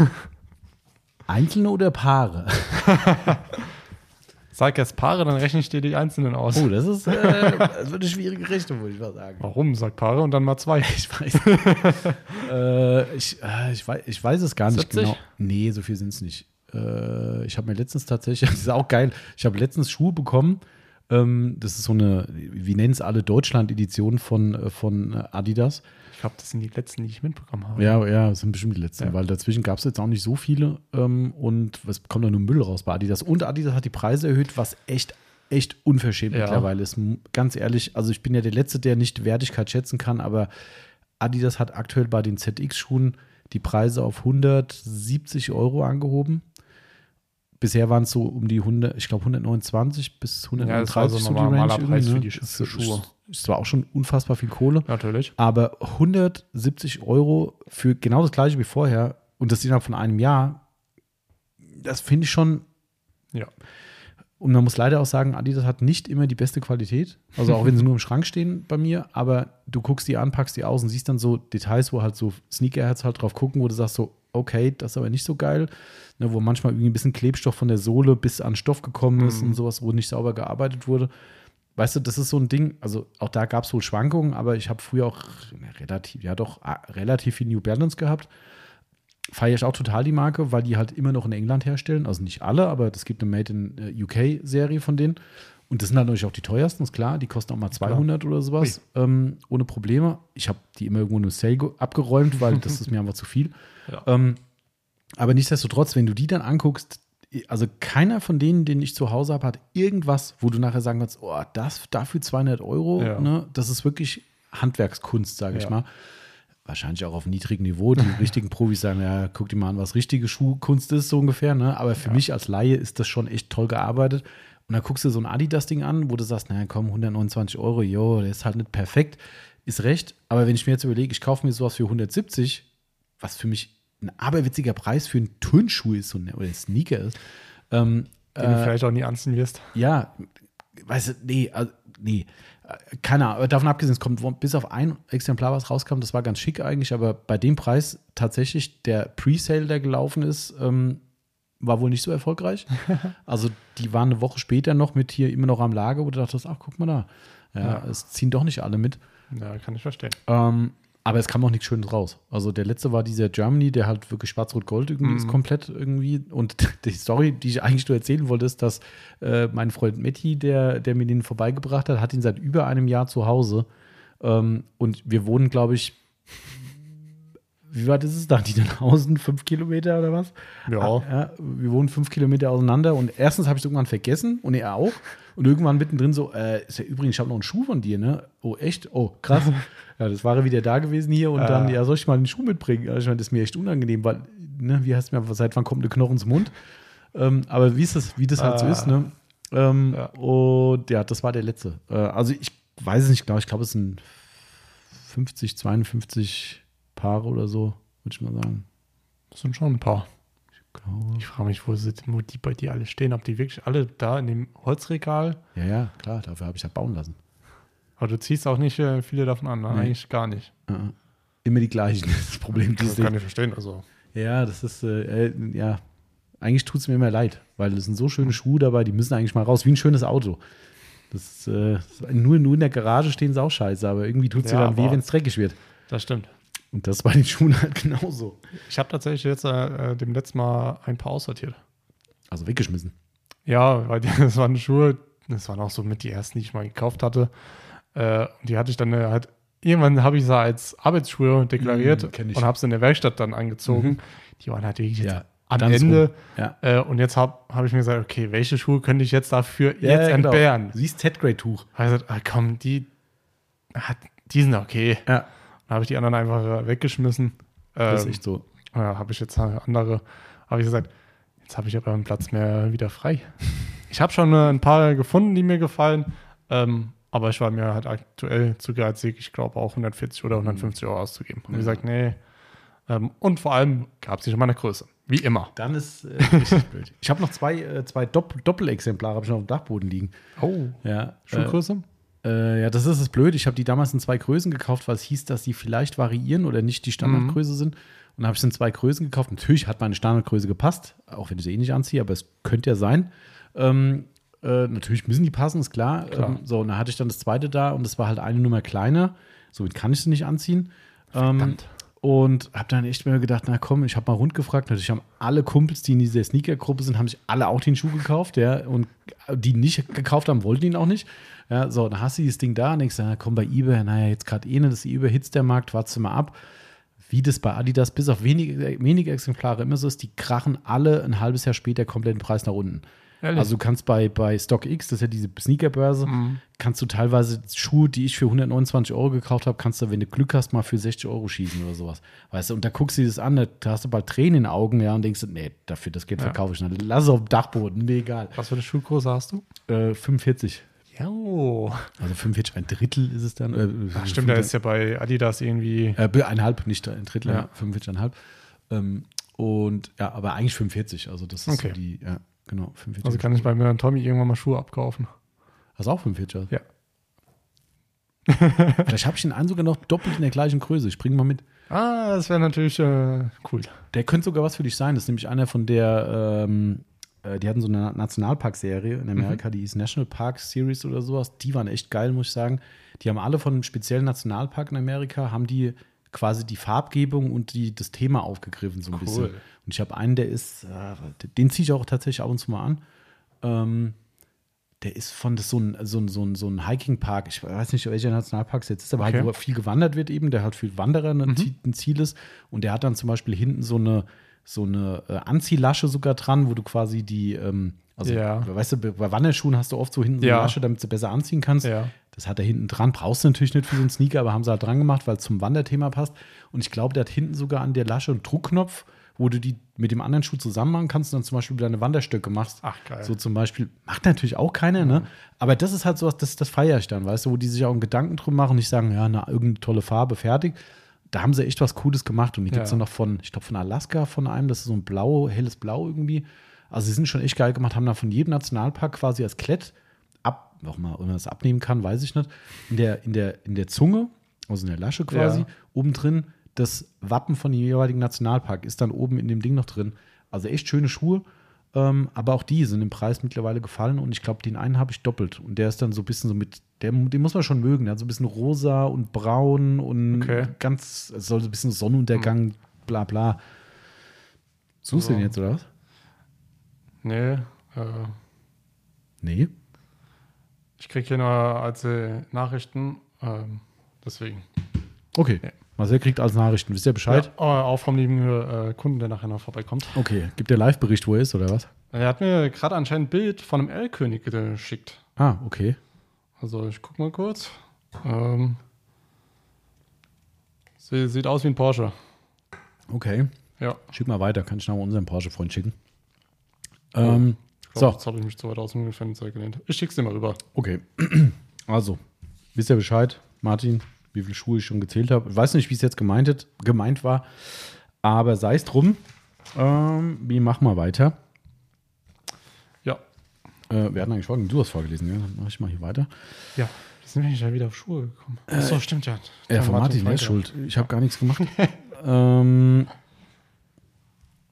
S1: Einzelne oder Paare?
S2: sag jetzt Paare, dann rechne ich dir die einzelnen aus.
S1: Oh, das ist, äh, das wird eine schwierige Rechnung, würde ich mal sagen.
S2: Warum? Sag Paare und dann mal zwei.
S1: Ich weiß. äh, ich, äh, ich, weiß ich weiß es gar nicht
S2: 70?
S1: genau. Nee, so viel sind es nicht. Äh, ich habe mir letztens tatsächlich, das ist auch geil, ich habe letztens Schuhe bekommen, Ähm, das ist so eine, wie nennen es alle, Deutschland-Edition von, äh, von Adidas.
S2: Ich glaube, das sind die letzten, die ich mitbekommen habe.
S1: Ja, ja, das sind bestimmt die letzten,
S2: Ja.
S1: weil dazwischen gab es jetzt auch nicht so viele ähm, und es kommt doch nur Müll raus bei Adidas. Und Adidas hat die Preise erhöht, was echt, echt unverschämt
S2: Ja.
S1: mittlerweile ist. Ganz ehrlich, also ich bin ja der Letzte, der nicht Wertigkeit schätzen kann, aber Adidas hat aktuell bei den ZX-Schuhen die Preise auf 170 Euro angehoben. Bisher waren es so um die 100, ich glaube 129 bis
S2: Ja, das war so
S1: 139 so die Range
S2: Preis
S1: irgendwie,
S2: für die
S1: ne?
S2: Schuhe.
S1: Ist, zwar auch schon unfassbar viel Kohle,
S2: Natürlich.
S1: aber 170 Euro für genau das gleiche wie vorher und das innerhalb von einem Jahr, das finde ich schon.
S2: Ja.
S1: Und man muss leider auch sagen, Adidas hat nicht immer die beste Qualität. Also auch wenn sie nur im Schrank stehen bei mir, aber du guckst die an, packst die aus und siehst dann so Details, wo halt so Sneakerheads halt drauf gucken, wo du sagst so, okay, das ist aber nicht so geil. Ne, wo manchmal irgendwie ein bisschen Klebstoff von der Sohle bis an Stoff gekommen ist
S2: Mhm.
S1: und sowas, wo nicht sauber gearbeitet wurde. Weißt du, das ist so ein Ding, also auch da gab es wohl Schwankungen, aber ich habe früher auch relativ, ja doch, relativ viel New Balance gehabt. Feiere ich auch total die Marke, weil die halt immer noch in England herstellen. Also nicht alle, aber es gibt eine Made in äh, UK-Serie von denen. Und das sind halt natürlich auch die teuersten, ist klar. Die kosten auch mal 200 oder sowas, ähm, ohne Probleme. Ich habe die immer irgendwo in eine Sale ge- abgeräumt, weil das ist mir einfach zu viel.
S2: Ja.
S1: Ähm, aber nichtsdestotrotz, wenn du die dann anguckst, also keiner von denen, den ich zu Hause habe, hat irgendwas, wo du nachher sagen kannst, oh, das dafür 200 Euro,
S2: Ja.
S1: ne? das ist wirklich Handwerkskunst, sage ich
S2: Ja.
S1: mal. Wahrscheinlich auch auf niedrigem Niveau. Die richtigen Profis sagen, ja, guck dir mal an, was richtige Schuhkunst ist, so ungefähr. Ne? Aber für mich als Laie ist das schon echt toll gearbeitet. Und dann guckst du so ein Adidas-Ding an, wo du sagst, naja, komm, 129 Euro, jo, der ist halt nicht perfekt. Ist recht. Aber wenn ich mir jetzt überlege, ich kaufe mir sowas für 170, was für mich ein aberwitziger Preis für einen Turnschuh ist so ein- oder ein Sneaker ist, ähm,
S2: Den du vielleicht auch nie anziehen wirst.
S1: ja, weißt du, nee, also, nee. Äh, Keine Ahnung, aber davon abgesehen, es kommt bis auf ein Exemplar, was rauskam, das war ganz schick eigentlich, aber bei dem Preis tatsächlich, der Presale, der gelaufen ist, ähm, war wohl nicht so erfolgreich. also die waren eine Woche später noch mit hier immer noch am Lager, wo du dachtest, ach, guck mal da. Ja,
S2: Ja.
S1: es ziehen doch nicht alle mit.
S2: Ja, kann ich verstehen.
S1: Ähm, aber es kam auch nichts Schönes raus. Also der letzte war dieser Germany, der halt wirklich schwarz-rot-gold irgendwie ist,
S2: Mhm.
S1: komplett irgendwie. Und die Story, die ich eigentlich nur erzählen wollte, ist, dass äh, mein Freund Metti, der, der mir den vorbeigebracht hat, hat ihn seit über einem Jahr zu Hause. Ähm, und wir wohnen, glaube ich, wie weit ist es da? Dietenhausen, fünf Kilometer oder was?
S2: Ja.
S1: Ah, ja. Wir wohnen fünf Kilometer auseinander und erstens habe ich es irgendwann vergessen und er auch. Und irgendwann mittendrin so, äh, ist ja übrigens, ich habe noch einen Schuh von dir, ne? Oh, echt? Oh, krass. ja, das war er wieder da gewesen hier und dann,
S2: Äh.
S1: ja, soll ich mal den Schuh mitbringen? Also ich meine, das ist mir echt unangenehm, weil, ne, wie heißt mir, seit wann kommt eine Knochen zum Mund? Ähm, aber wie ist das, wie das halt so
S2: Äh.
S1: ist, ne? Ähm,
S2: Ja.
S1: Und ja, das war der letzte. Äh, also ich weiß es nicht genau, ich glaube, es sind 50, 52 Paare oder so, würde ich mal sagen.
S2: Das sind schon ein paar.
S1: Ich glaube.
S2: Ich frage mich, wo, sind, wo die bei dir alle stehen. Ob die wirklich alle da in dem Holzregal.
S1: Ja, ja, klar, dafür habe ich halt bauen lassen.
S2: Aber du ziehst auch nicht äh, viele davon an. Ne?
S1: Nee.
S2: Eigentlich gar nicht.
S1: Äh, Immer die gleichen, das ist das Problem.
S2: Das kann ich verstehen. Also,
S1: ja, das ist, äh, äh, ja, eigentlich tut es mir immer leid, weil es sind so schöne Schuhe dabei, die müssen eigentlich mal raus, wie ein schönes Auto. Das, äh, das ist nur, nur in der Garage stehen sie auch scheiße, aber irgendwie tut es
S2: Ja,
S1: dir dann weh, wenn es dreckig wird.
S2: das stimmt.
S1: Und das bei den Schuhen halt genauso.
S2: Ich habe tatsächlich jetzt äh, äh, dem letzten Mal ein paar aussortiert.
S1: Also weggeschmissen.
S2: Ja, weil das waren Schuhe, das waren auch so mit die ersten, die ich mal gekauft hatte. Äh, und die hatte ich dann äh, halt, irgendwann habe ich sie als Arbeitsschuhe deklariert
S1: Mm,
S2: und habe sie in der Werkstatt dann angezogen. Die waren halt wirklich jetzt
S1: Ja,
S2: am
S1: ist
S2: Ende.
S1: Ja.
S2: Äh, und jetzt habe hab ich mir gesagt, okay, welche Schuhe könnte ich jetzt dafür
S1: Ja,
S2: jetzt
S1: genau.
S2: entbehren?
S1: Du siehst Ted-Grade-Tuch.
S2: Also, ah, komm, die, die sind okay.
S1: Ja,
S2: Dann habe ich die anderen einfach weggeschmissen.
S1: das ist
S2: Ähm,
S1: echt so.
S2: ja, habe ich jetzt andere, habe ich gesagt, jetzt habe ich aber einen Platz mehr wieder frei. Ich habe schon ein paar gefunden, die mir gefallen, ähm, aber ich war mir halt aktuell zu geizig, ich glaube auch 140 oder 150 Euro auszugeben. Habe
S1: Ja.
S2: gesagt, nee. Ähm, und vor allem gab es nicht in meiner Größe, wie immer.
S1: Dann ist äh, richtig blöd. Ich habe noch zwei, äh, zwei Doppel Doppelexemplare habe ich noch auf dem Dachboden liegen.
S2: Oh,
S1: Ja,
S2: Schuhgröße?
S1: Äh, ja, das ist das blöd. Ich habe die damals in zwei Größen gekauft, weil es hieß, dass die vielleicht variieren oder nicht die Standardgröße sind. Und habe ich es in zwei Größen gekauft. Natürlich hat meine Standardgröße gepasst, auch wenn ich sie eh nicht anziehe, aber es könnte ja sein. Ähm, äh, natürlich müssen die passen, ist klar.
S2: Klar.
S1: Ähm, so, und dann hatte ich dann das zweite da und das war halt eine Nummer kleiner. Somit kann ich sie nicht anziehen. Ähm,
S2: Verdammt.
S1: Und habe dann echt mir gedacht, na komm, ich habe mal rund gefragt. Natürlich haben alle Kumpels, die in dieser Sneaker-Gruppe sind, haben sich alle auch den Schuh gekauft, ja. Und die nicht gekauft haben, wollten ihn auch nicht. Ja, so, dann hast du dieses Ding da und denkst, na komm, bei eBay, naja, jetzt gerade eh das überhitzt der Markt, warte mal ab. Wie das bei Adidas bis auf wenige, wenige Exemplare immer so ist, die krachen alle ein halbes Jahr später komplett den Preis nach unten.
S2: Ehrlich?
S1: Also du kannst bei, bei StockX, das ist ja diese Sneakerbörse, kannst du teilweise Schuhe, die ich für 129 Euro gekauft habe, kannst du, wenn du Glück hast, mal für 60 Euro schießen oder sowas. Weißt du, und da guckst du dir das an, da hast du bald Tränen in den Augen, ja, und denkst, nee, dafür das Geld
S2: Ja.
S1: verkaufe ich nicht. Lass es auf dem Dachboden, nee, egal.
S2: Was für eine Schuhgröße hast du?
S1: Äh, 45.
S2: Ja.
S1: Also 45, ein Drittel ist es dann. Äh,
S2: Ach, stimmt, da ist ja bei Adidas irgendwie.
S1: Äh, einhalb, nicht ein Drittel,
S2: Ja.
S1: ja. 45,5. Ähm, und ja, aber eigentlich 45. Also das ist
S2: Okay.
S1: so die, ja, genau, 45.
S2: Also kann ich bei mir und Tommy irgendwann mal Schuhe abkaufen.
S1: Hast du auch 45? Also?
S2: Ja.
S1: Vielleicht habe ich den einen sogar noch doppelt in der gleichen Größe. Ich bringe mal mit.
S2: Ah, das wäre natürlich äh, cool.
S1: Der könnte sogar was für dich sein. Das ist nämlich einer von der, ähm, äh, die hatten so eine Nationalpark-Serie in Amerika, die ist National Park Series oder sowas. Die waren echt geil, muss ich sagen. Die haben alle von einem speziellen Nationalpark in Amerika, haben die quasi die Farbgebung und die, das Thema aufgegriffen so ein
S2: Cool.
S1: bisschen. Und ich habe einen, der ist, äh, den ziehe ich auch tatsächlich ab und zu mal an. Ähm, der ist von das so ein, so ein, so ein, so ein Hiking-Park. Ich weiß nicht, welcher Nationalpark es jetzt ist, aber
S2: Okay.
S1: halt, wo viel gewandert wird eben, der halt für Wanderer ein, Ziel- ein Ziel ist. Und der hat dann zum Beispiel hinten so eine, so eine äh, Anziehlasche sogar dran, wo du quasi die, ähm, also
S2: Ja.
S1: weißt du, bei Wanderschuhen hast du oft so hinten so
S2: Ja.
S1: eine Lasche, damit du besser anziehen kannst.
S2: Ja.
S1: Das hat er hinten dran. Brauchst du natürlich nicht für so einen Sneaker, aber haben sie halt dran gemacht, weil es zum Wanderthema passt. Und ich glaube, der hat hinten sogar an der Lasche einen Druckknopf, wo du die mit dem anderen Schuh zusammen machen kannst und dann zum Beispiel deine Wanderstöcke machst.
S2: Ach, geil.
S1: So zum Beispiel. Macht natürlich auch keiner, ne? Aber das ist halt sowas, das, das feiere ich dann, weißt du, wo die sich auch einen Gedanken drum machen und nicht sagen, ja, na, irgendeine tolle Farbe, fertig. Da haben sie echt was Cooles gemacht. Und die gibt es
S2: Ja.
S1: dann noch von, ich glaube, von Alaska, von einem, das ist so ein blau, helles Blau irgendwie. Also sie sind schon echt geil gemacht, haben dann von jedem Nationalpark quasi als Klett ab, wenn man das abnehmen kann, weiß ich nicht, in der, in der, in der Zunge, also in der Lasche quasi,
S2: Ja.
S1: oben drin, das Wappen von dem jeweiligen Nationalpark ist dann oben in dem Ding noch drin. Also echt schöne Schuhe. Ähm, aber auch die sind im Preis mittlerweile gefallen und ich glaube, den einen habe ich doppelt. Und der ist dann so ein bisschen so mit, der, den muss man schon mögen. Der hat so ein bisschen rosa und braun und
S2: Okay.
S1: ganz, es soll so ein bisschen Sonnenuntergang, bla bla. Suchst du
S2: So.
S1: den jetzt oder was?
S2: Nee, äh,
S1: Nee.
S2: Ich kriege hier nur als Nachrichten. Ähm, deswegen.
S1: Okay.
S2: Ja.
S1: Marcel kriegt als Nachrichten. Wisst ihr Bescheid?
S2: Ja, auch vom lieben äh, Kunden, der nachher noch vorbeikommt.
S1: Okay. Gibt der Live-Bericht, wo er ist oder was?
S2: Er hat mir gerade anscheinend ein Bild von einem L-König geschickt.
S1: Ah, okay.
S2: Also ich guck mal kurz. Ähm, sie, sieht aus wie ein Porsche.
S1: Okay.
S2: Ja.
S1: Schick mal weiter. Kann ich noch mal unseren Porsche-Freund schicken. Ähm,
S2: glaub,
S1: so,
S2: Jetzt habe ich mich zu weit aus dem Fenster gelehnt. Ich schick's dir mal rüber.
S1: okay. Also, wisst ihr Bescheid, Martin, wie viele Schuhe ich schon gezählt habe? Ich weiß nicht, wie es jetzt gemeint, hat- gemeint war, aber sei es drum. Ähm, wie machen wir weiter?
S2: Ja.
S1: Äh, wir hatten eigentlich Folgen, du hast vorgelesen, ja? Dann mache ich mal hier weiter.
S2: Ja. Wie sind wir nicht schon wieder auf Schuhe gekommen? Achso, stimmt ja.
S1: Ja, von Martin, der ist schuld. Ich habe gar nichts gemacht. ähm,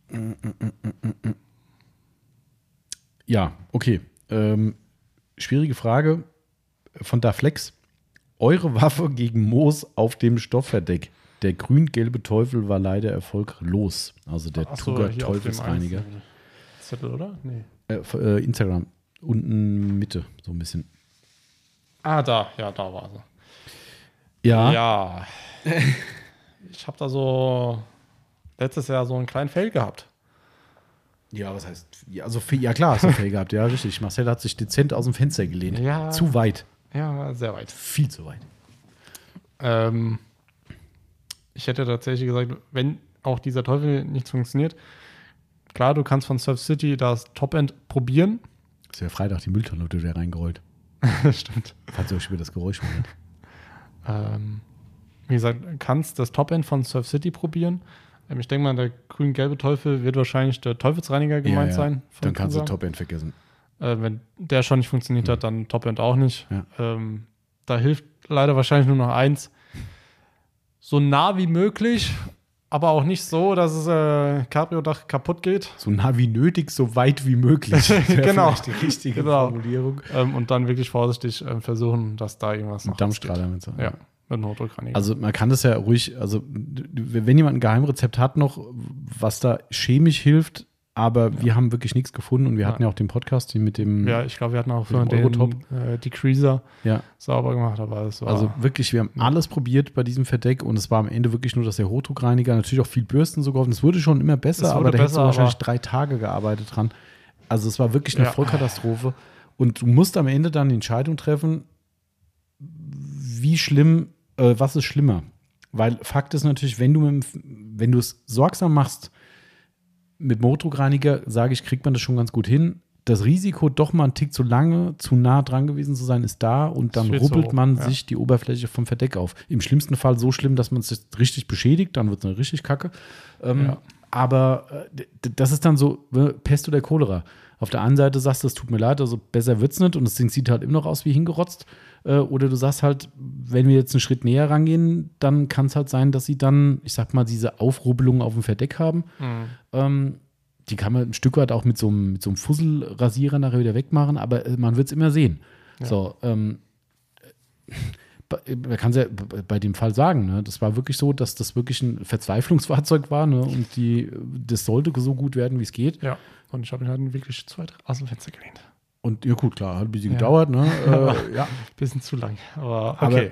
S1: mm, mm, mm. Ja, okay. Ähm, schwierige Frage von Daflex. Eure Waffe gegen Moos auf dem Stoffverdeck. Der grün-gelbe Teufel war leider erfolglos. Also der
S2: Ach so, dem
S1: Teufelsreiniger.
S2: Zettel, oder? Nee.
S1: Äh, äh, Instagram. Unten Mitte, so ein bisschen.
S2: Ah, da. Ja, da war sie.
S1: Ja.
S2: Ja. ich habe da so letztes Jahr so einen kleinen Fail gehabt.
S1: Ja, was heißt? Ja, also, ja klar, hast du Fail gehabt. Ja, richtig. Marcel hat sich dezent aus dem Fenster gelehnt.
S2: Ja.
S1: Zu weit.
S2: Ja, sehr weit.
S1: Viel zu weit.
S2: Ähm, ich hätte tatsächlich gesagt, wenn auch dieser Teufel nicht funktioniert, klar, du kannst von Surf City das Topend probieren.
S1: Das ist ja Freitag die Mülltonne, die da reingerollt.
S2: Stimmt.
S1: Falls ihr euch über das Geräusch wundert.
S2: Ähm, wie gesagt, kannst das Topend von Surf City probieren. Ähm, ich denke mal, der grün-gelbe Teufel wird wahrscheinlich der Teufelsreiniger gemeint sein. von
S1: Dann kannst du. Top-End vergessen.
S2: Äh, wenn der schon nicht funktioniert hat, dann Topend auch nicht.
S1: Ja.
S2: Ähm, da hilft leider wahrscheinlich nur noch eins. So nah wie möglich, aber auch nicht so, dass das äh, Cabrio-Dach kaputt geht.
S1: So nah wie nötig, so weit wie möglich.
S2: Genau.
S1: Die richtige
S2: Genau.
S1: Formulierung.
S2: Ähm, und dann wirklich vorsichtig ähm, versuchen, dass da irgendwas noch
S1: Dampfstrahler mit so.
S2: Ja. Einem Hochdruckreiniger.
S1: Also man kann das ja ruhig, also wenn jemand ein Geheimrezept hat noch, was da chemisch hilft, aber wir haben wirklich nichts gefunden und wir hatten ja auch den Podcast mit dem,
S2: ja, ich glaube, wir hatten auch
S1: mit dem
S2: für den
S1: Eurotop.
S2: äh, Decreaser
S1: ja,
S2: sauber gemacht, aber es war
S1: also wirklich, wir haben alles probiert bei diesem Verdeck und es war am Ende wirklich nur, dass der Hochdruckreiniger natürlich auch viel Bürsten so geholfen. Es wurde schon immer besser, aber da hättest du wahrscheinlich drei Tage gearbeitet dran. Also es war wirklich eine
S2: Ja.
S1: Vollkatastrophe und du musst am Ende dann die Entscheidung treffen, wie schlimm, äh, was ist schlimmer? Weil Fakt ist natürlich, wenn du, mit, wenn du es sorgsam machst, mit dem Hochdruckreiniger, sage ich, kriegt man das schon ganz gut hin. Das Risiko, doch mal einen Tick zu lange, zu nah dran gewesen zu sein, ist da und dann rubbelt
S2: hoch,
S1: man
S2: ja.
S1: sich die Oberfläche vom Verdeck auf. Im schlimmsten Fall so schlimm, dass man es richtig beschädigt, dann wird es eine richtig kacke. Ähm,
S2: Ja.
S1: Aber äh, das ist dann so ne, Pest oder Cholera. Auf der einen Seite sagst du, es tut mir leid, also besser wird's nicht und das Ding sieht halt immer noch aus wie hingerotzt. Äh, oder du sagst halt, wenn wir jetzt einen Schritt näher rangehen, dann kann es halt sein, dass sie dann, ich sag mal, diese Aufrubbelungen auf dem Verdeck haben.
S2: Mhm.
S1: Ähm, die kann man ein Stück weit auch mit so einem, mit so einem Fusselrasierer nachher wieder wegmachen, aber äh, man wird es immer sehen.
S2: Ja.
S1: So, ähm, man kann es ja bei dem Fall sagen, ne? das war wirklich so, dass das wirklich ein Verzweiflungsfahrzeug war ne? und die, das sollte so gut werden, wie es geht.
S2: Ja, und ich habe ihn halt wirklich zu weit aus dem Fenster gelehnt.
S1: Und ja gut, klar, hat ein bisschen
S2: Ja.
S1: gedauert. Ne? äh, ja.
S2: Bisschen zu lang, aber
S1: Aber
S2: okay.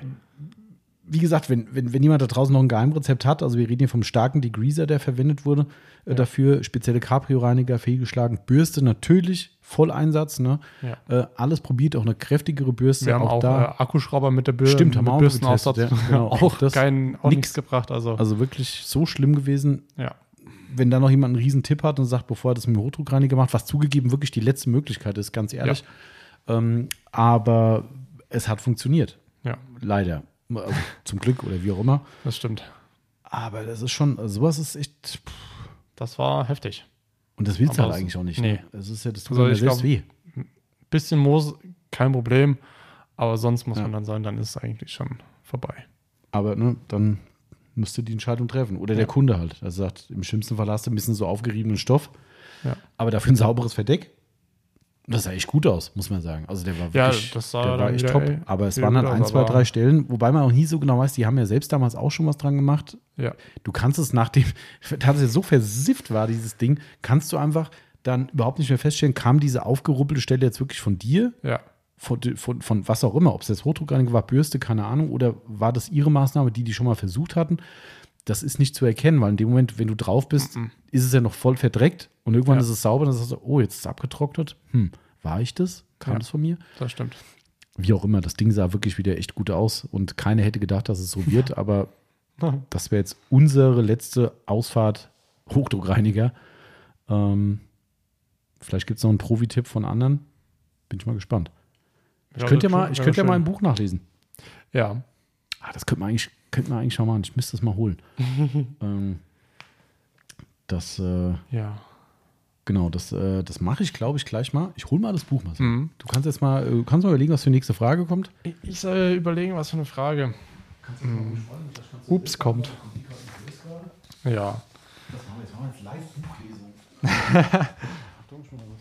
S1: wie gesagt, wenn, wenn, wenn jemand da draußen noch ein Geheimrezept hat, also wir reden hier vom starken Degreaser, der verwendet wurde, äh,
S2: Ja.
S1: dafür spezielle Cabrio-Reiniger, fehlgeschlagen, Bürste natürlich, Volleinsatz, ne?
S2: Ja.
S1: Äh, alles probiert, auch eine kräftigere Bürste.
S2: Wir haben auch,
S1: da.
S2: äh, Akkuschrauber mit der Bürste.
S1: Stimmt, haben wir auch
S2: Bürstenaufsatz.
S1: ja, genau.
S2: auch
S1: Das-
S2: kein, auch nichts gebracht. Also,
S1: also wirklich so schlimm gewesen.
S2: ja.
S1: Wenn da noch jemand einen riesen Tipp hat und sagt, bevor er das mit dem Hochdruckreiniger macht, was zugegeben wirklich die letzte Möglichkeit ist, ganz ehrlich. Ähm, aber es hat funktioniert.
S2: Ja,
S1: Leider. Also, zum Glück oder wie auch immer.
S2: das stimmt.
S1: Aber das ist schon, also sowas ist echt. pff,
S2: Das war heftig.
S1: Und das willst du halt eigentlich auch nicht.
S2: nee.
S1: Ne? Es ist ja, das tut
S2: Also
S1: mir selbst
S2: glaub-
S1: weh.
S2: Bisschen Moos, kein Problem. Aber sonst muss
S1: Ja.
S2: man dann sagen, dann ist es eigentlich schon vorbei.
S1: Aber ne, dann musst du die Entscheidung treffen. Oder der
S2: Ja.
S1: Kunde halt. Er sagt, im schlimmsten Fall hast du ein bisschen so aufgeriebenen Stoff,
S2: Ja.
S1: aber dafür ein sauberes Verdeck. Das sah echt gut aus, muss man sagen. Also der war
S2: Ja,
S1: wirklich,
S2: das sah
S1: der war echt top.
S2: ey,
S1: aber es waren dann
S2: gut
S1: ein, zwei, drei Stellen, wobei man auch nie so genau weiß, die haben ja selbst damals auch schon was dran gemacht.
S2: Ja.
S1: Du kannst es nach dem, da es so versifft war, dieses Ding, kannst du einfach dann überhaupt nicht mehr feststellen, kam diese aufgeruppelte Stelle jetzt wirklich von dir
S2: Ja.
S1: Von, von, von was auch immer, ob es jetzt Hochdruckreiniger war, Bürste, keine Ahnung, oder war das ihre Maßnahme, die die schon mal versucht hatten? Das ist nicht zu erkennen, weil in dem Moment, wenn du drauf bist, ist es ja noch voll verdreckt und irgendwann
S2: Ja.
S1: ist es sauber, dann sagst du, oh, jetzt ist es abgetrocknet. Hm, war ich das? Kam
S2: Ja.
S1: das von mir?
S2: Das stimmt.
S1: Wie auch immer, das Ding sah wirklich wieder echt gut aus und keiner hätte gedacht, dass es so wird, aber das wäre jetzt unsere letzte Ausfahrt Hochdruckreiniger. Ähm, vielleicht gibt es noch einen Profi-Tipp von anderen. Bin ich mal gespannt. Ich könnte ja mal, ich könnte ja mal ein Buch nachlesen.
S2: Ja.
S1: Ah, das könnte man eigentlich, könnte man eigentlich schon machen. Ich müsste das mal holen. ähm, das, äh,
S2: Ja.
S1: genau, das, äh, das mache ich, glaube ich, gleich mal. Ich hole mal das Buch mal.
S2: Mhm.
S1: Du kannst jetzt mal, äh, du kannst mal überlegen, was für die nächste Frage kommt.
S2: Ich- Ich soll überlegen, was für eine Frage. Hm. Ups, kommt. Ja.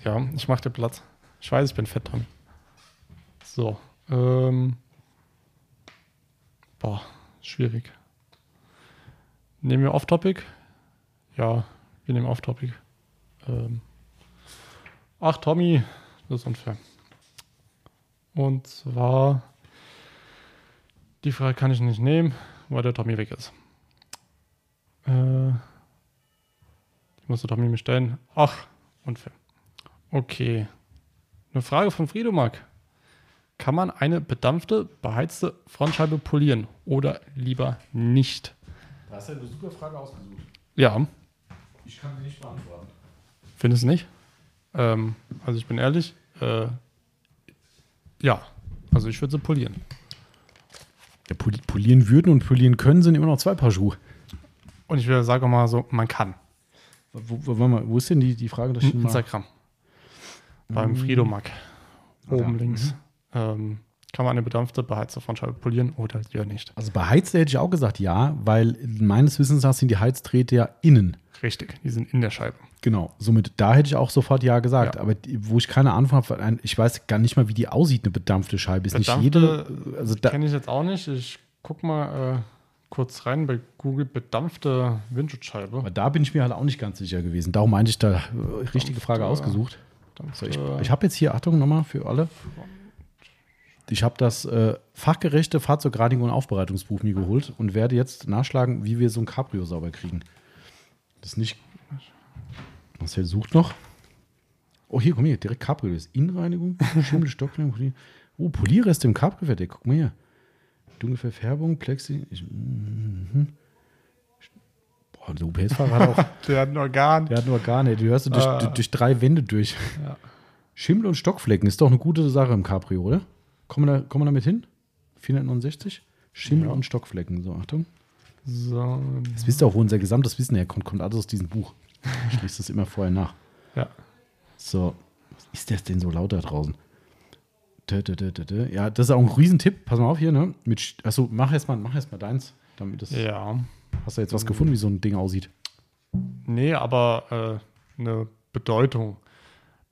S2: Ja, ich mache dir Platz. Ich weiß, ich bin fett dran. So. Ähm. Boah, schwierig. Nehmen wir Off-Topic? Ja, wir nehmen Off-Topic. Ähm. Ach, Tommy, das ist unfair. Und zwar, die Frage kann ich nicht nehmen, weil der Tommy weg ist. Äh, die musste Tommy mir stellen. Ach, unfair. Okay. Eine Frage von Friedomark. Kann man eine bedampfte, beheizte Frontscheibe polieren oder lieber nicht?
S1: Da hast du eine super Frage ausgesucht.
S2: Ja,
S1: Ich kann sie nicht beantworten.
S2: findest du nicht? Ähm, also ich bin ehrlich, äh, ja, also ich würde sie polieren.
S1: Ja, poli- polieren würden und polieren können sind immer noch zwei Paar Schuhe.
S2: Und ich würde sagen auch mal so, man kann.
S1: Wo, wo, mal, wo ist denn die, die Frage? Dass mal,
S2: Instagram. Beim Friedomack. Oben
S1: Ja.
S2: links. Ähm, kann man eine bedampfte, beheizte Frontscheibe polieren oder ja nicht?
S1: also bei Heizte hätte ich auch gesagt ja, weil meines Wissens nach sind die Heizdrähte ja innen.
S2: Richtig, die sind in der Scheibe.
S1: Genau, somit da hätte ich auch sofort ja gesagt.
S2: Ja.
S1: Aber wo ich keine Ahnung habe, ich weiß gar nicht mal, wie die aussieht, eine bedampfte Scheibe. Ist nicht
S2: Bedampfte
S1: jede. Also
S2: Kenne ich jetzt auch nicht. Ich guck mal äh, kurz rein bei Google bedampfte Windschutzscheibe.
S1: Aber da bin ich mir halt auch nicht ganz sicher gewesen. Darum meinte ich da äh, richtige Frage
S2: Bedampfte-
S1: ausgesucht. So, ich ich habe jetzt hier, Achtung nochmal für alle. Ich habe das äh, fachgerechte Fahrzeugreinigung und Aufbereitungsbuch mir geholt und werde jetzt nachschlagen, wie wir so ein Cabrio sauber kriegen. Das ist nicht. Marcel sucht noch. Oh, hier, komm hier, direkt Cabrio. Das ist Innenreinigung, Schimmel. Polier- Oh, Polierreste im Cabrio-Verdeck. Guck mal hier. Dunkle Verfärbung, Plexi. Ich, mhm. Boah, der UPS-Fahrer hat auch.
S2: Der hat ein Organ.
S1: Der hat nur gar nicht. Du hörst du durch,
S2: Ah.
S1: durch drei Wände durch.
S2: Ja.
S1: Schimmel und Stockflecken ist doch eine gute Sache im Cabrio, oder? Kommen wir da, kommen wir damit hin? 469? Schimmel
S2: Ja.
S1: und Stockflecken. So, Achtung.
S2: So,
S1: Das wisst ihr auch, wo unser gesamtes Wissen herkommt. Kommt alles aus diesem Buch. Ich lese das immer vorher nach.
S2: ja.
S1: So, was ist das denn so laut da draußen? Ja, das ist auch ein Riesentipp. Pass mal auf hier, ne? Mit, achso, mach erst mal, mach erst mal deins. Damit das,
S2: ja.
S1: Hast du jetzt was gefunden, wie so ein Ding aussieht?
S2: Nee, aber äh, eine Bedeutung.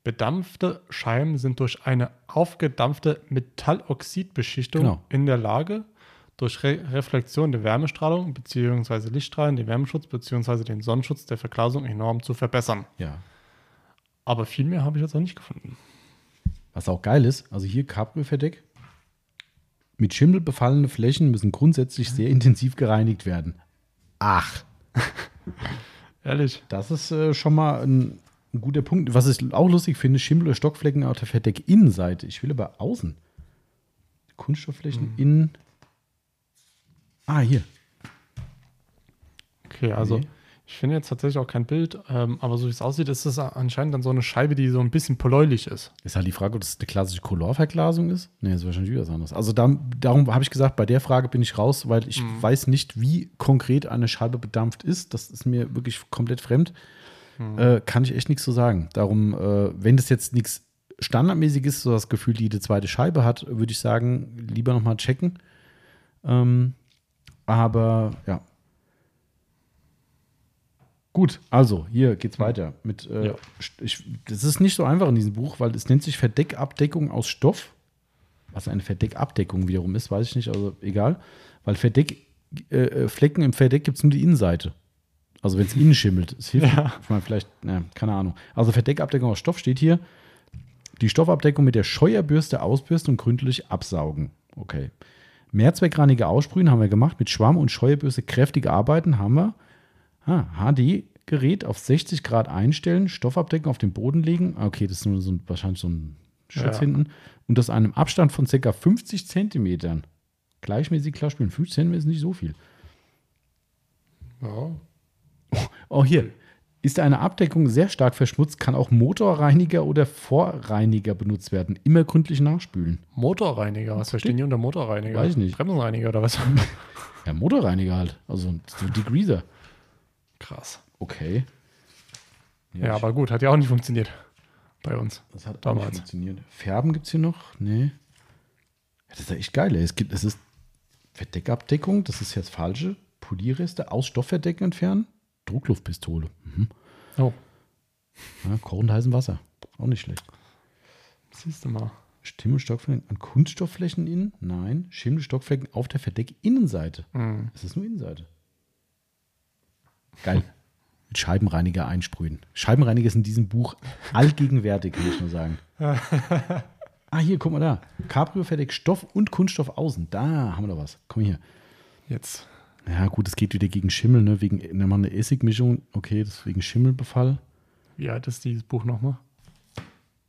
S2: Bedampfte Scheiben sind durch eine aufgedampfte Metalloxidbeschichtung
S1: Genau.
S2: in der Lage, durch Re Reflexion der Wärmestrahlung bzw. Lichtstrahlen den Wärmeschutz bzw. den Sonnenschutz der Verglasung enorm zu verbessern.
S1: Ja.
S2: Aber viel mehr habe ich jetzt noch nicht gefunden.
S1: Was auch geil ist, also hier Cabrio-Verdeck. Mit Schimmel befallene Flächen müssen grundsätzlich sehr intensiv gereinigt werden. Ach,
S2: Ehrlich?
S1: das ist äh, schon mal ein, ein guter Punkt. Was ich auch lustig finde, Schimmel oder Stockflecken auf der Verdeckinnenseite. Ich will aber außen. Kunststoffflächen innen. Ah, hier.
S2: Okay, also
S1: Nee.
S2: ich finde jetzt tatsächlich auch kein Bild, ähm, aber so wie es aussieht, ist es anscheinend dann so eine Scheibe, die so ein bisschen bläulich ist.
S1: Ist halt die Frage, ob das eine klassische Colorverglasung ist. Nee, ist wahrscheinlich wieder was anderes. Also da, darum habe ich gesagt, bei der Frage bin ich raus, weil ich weiß nicht, wie konkret eine Scheibe bedampft ist. Das ist mir wirklich komplett fremd. Äh, kann ich echt nichts zu sagen. Darum, äh, wenn das jetzt nichts standardmäßig ist, so das Gefühl, die jede zweite Scheibe hat, würde ich sagen, lieber nochmal checken. Ähm, aber ja. Gut, also hier geht's weiter mit. Äh,
S2: Ja.
S1: ich, das ist nicht so einfach in diesem Buch, weil es nennt sich Verdeckabdeckung aus Stoff. Was eine Verdeckabdeckung wiederum ist, weiß ich nicht, also egal. Weil Verdeck, äh, äh, Flecken im Verdeck gibt es nur die Innenseite. Also wenn es innen schimmelt. Es hilft.
S2: Ja.
S1: Ich meine, vielleicht, na, keine Ahnung. Also Verdeckabdeckung aus Stoff steht hier. Die Stoffabdeckung mit der Scheuerbürste ausbürsten und gründlich absaugen. Okay. Mehrzweckreinige Aussprühen haben wir gemacht. Mit Schwamm und Scheuerbürste kräftig arbeiten haben wir. Ah, HD-Gerät auf 60 Grad einstellen, Stoffabdeckung auf den Boden legen. Okay, das ist nur so ein, wahrscheinlich so ein Schutz
S2: Ja.
S1: hinten. Und das einem Abstand von ca. 50 Zentimetern. Gleichmäßig klar spielen. 50 Zentimeter ist nicht so viel.
S2: Ja.
S1: Oh, hier. Ist eine Abdeckung sehr stark verschmutzt, kann auch Motorreiniger oder Vorreiniger benutzt werden. Immer gründlich nachspülen.
S2: Motorreiniger, was verstehen die unter Motorreiniger?
S1: Weiß ich nicht.
S2: Bremsenreiniger oder was?
S1: Ja, Motorreiniger halt. Also so Degreaser.
S2: Krass.
S1: Okay.
S2: Ja,
S1: ich-
S2: aber gut, hat ja auch nicht funktioniert bei uns.
S1: Das hat
S2: Damals.
S1: damals funktioniert. Färben gibt es hier noch? Nee. Ja, das ist ja echt geil. ey. Es gibt, es ist Verdeckabdeckung, das ist jetzt falsche. Polierreste aus Stoffverdecken entfernen. Druckluftpistole. Mhm.
S2: Oh,
S1: Ja, kochend heißem Wasser. Auch nicht schlecht.
S2: siehst du mal.
S1: Schimmel, Stockflecken an Kunststoffflächen innen? Nein. Schimmel, Stockflecken auf der Verdeckinnenseite.
S2: Hm.
S1: Es ist nur Innenseite. Geil. Mit Scheibenreiniger einsprühen. Scheibenreiniger ist in diesem Buch allgegenwärtig, kann ich nur sagen. ah, hier, guck mal da. Cabrio Verdeck Stoff und Kunststoff außen. Da haben wir doch was. Komm hier.
S2: Jetzt.
S1: Ja, gut, es geht wieder gegen Schimmel, ne? Wegen ne, eine Essigmischung. Okay, das ist wegen Schimmelbefall.
S2: Wie alt ist dieses Buch nochmal?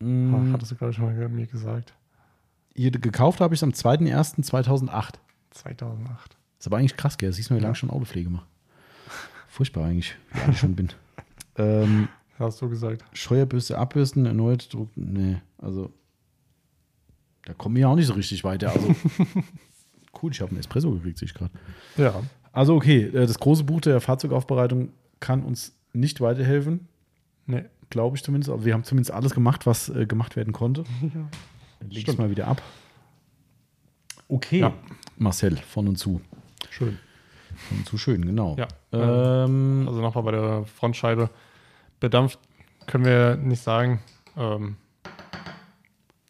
S1: Mm,
S2: Hattest du gerade schon mal mir gesagt.
S1: hier, gekauft habe ich es am 2.1.2008.
S2: 2008.
S1: Ist aber eigentlich krass, gell? Siehst du wie lange ich schon Autopflege mache. Furchtbar eigentlich, wie alt ich schon bin. Ähm,
S2: Hast du gesagt.
S1: Scheuerbürste abbürsten, erneut Druck. Nee, also. Da kommen wir ja auch nicht so richtig weiter. Also. cool, ich habe einen Espresso gekriegt, sehe ich gerade.
S2: Ja.
S1: Also, okay, äh, das große Buch der Fahrzeugaufbereitung kann uns nicht weiterhelfen.
S2: Nee.
S1: Glaube ich zumindest. Aber wir haben zumindest alles gemacht, was äh, gemacht werden konnte. Dann leg ich mal wieder ab. Okay,
S2: Ja.
S1: Marcel, von und zu.
S2: Schön.
S1: Von und zu schön, genau.
S2: Ja.
S1: Ähm,
S2: Also nochmal bei der Frontscheibe. Bedampft können wir nicht sagen. Ähm,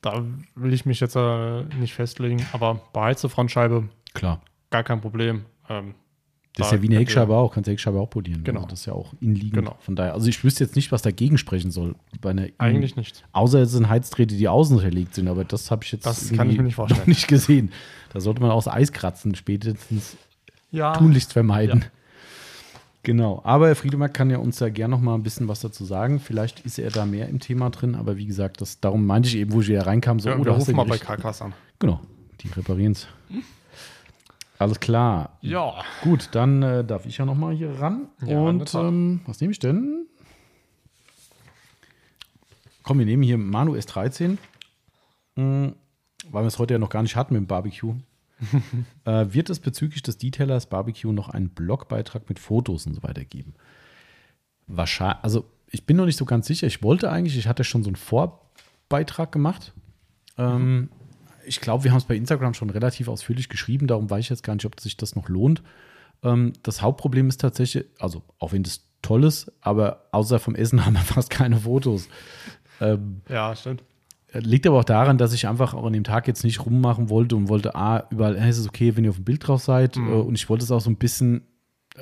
S2: da will ich mich jetzt äh, nicht festlegen, aber beheizte Frontscheibe
S1: klar.
S2: gar kein Problem. Ähm,
S1: Das ist ja wie eine Heckscheibe auch, kannst die Heckscheibe auch polieren.
S2: Genau.
S1: Also das ist ja auch inliegend.
S2: Genau.
S1: Von daher, also ich wüsste jetzt nicht, was dagegen sprechen soll. Bei einer
S2: Eigentlich nicht.
S1: Außer es sind Heizdrähte, die außen verlegt sind, aber das habe ich jetzt
S2: Das kann ich mir nicht vorstellen.
S1: noch nicht gesehen. Da sollte man aus Eis kratzen, spätestens
S2: Ja.
S1: tunlichst vermeiden.
S2: Ja.
S1: Genau, aber Herr Friedemark kann ja uns ja gerne noch mal ein bisschen was dazu sagen. Vielleicht ist er da mehr im Thema drin, aber wie gesagt, das, darum meinte ich eben, wo ich wieder reinkam, so,
S2: ja
S1: oh,
S2: wir
S1: du
S2: rufen mal bei Karkas an.
S1: Genau, die reparieren es. Alles klar.
S2: Ja.
S1: Gut, dann äh, darf ich ja noch mal hier ran.
S2: Ja,
S1: Und ähm, was nehme ich denn? Komm, wir nehmen hier Manu S13, mm, weil wir es heute ja noch gar nicht hatten mit dem Barbecue. äh, wird es bezüglich des Detailers Barbecue noch einen Blogbeitrag mit Fotos und so weiter geben? Wahrscheinlich, also ich bin noch nicht so ganz sicher. Ich wollte eigentlich, ich hatte schon so einen Vorbeitrag gemacht. Ähm, ich glaube, wir haben es bei Instagram schon relativ ausführlich geschrieben, darum weiß ich jetzt gar nicht, ob sich das noch lohnt. Ähm, das Hauptproblem ist tatsächlich, also auch wenn das toll ist, aber außer vom Essen haben wir fast keine Fotos. Ähm,
S2: Ja, stimmt.
S1: Liegt aber auch daran, dass ich einfach auch an dem Tag jetzt nicht rummachen wollte und wollte, ah, überall, hey, es ist okay, wenn ihr auf dem Bild drauf seid.
S2: Mhm.
S1: Äh, Und ich wollte es auch so ein bisschen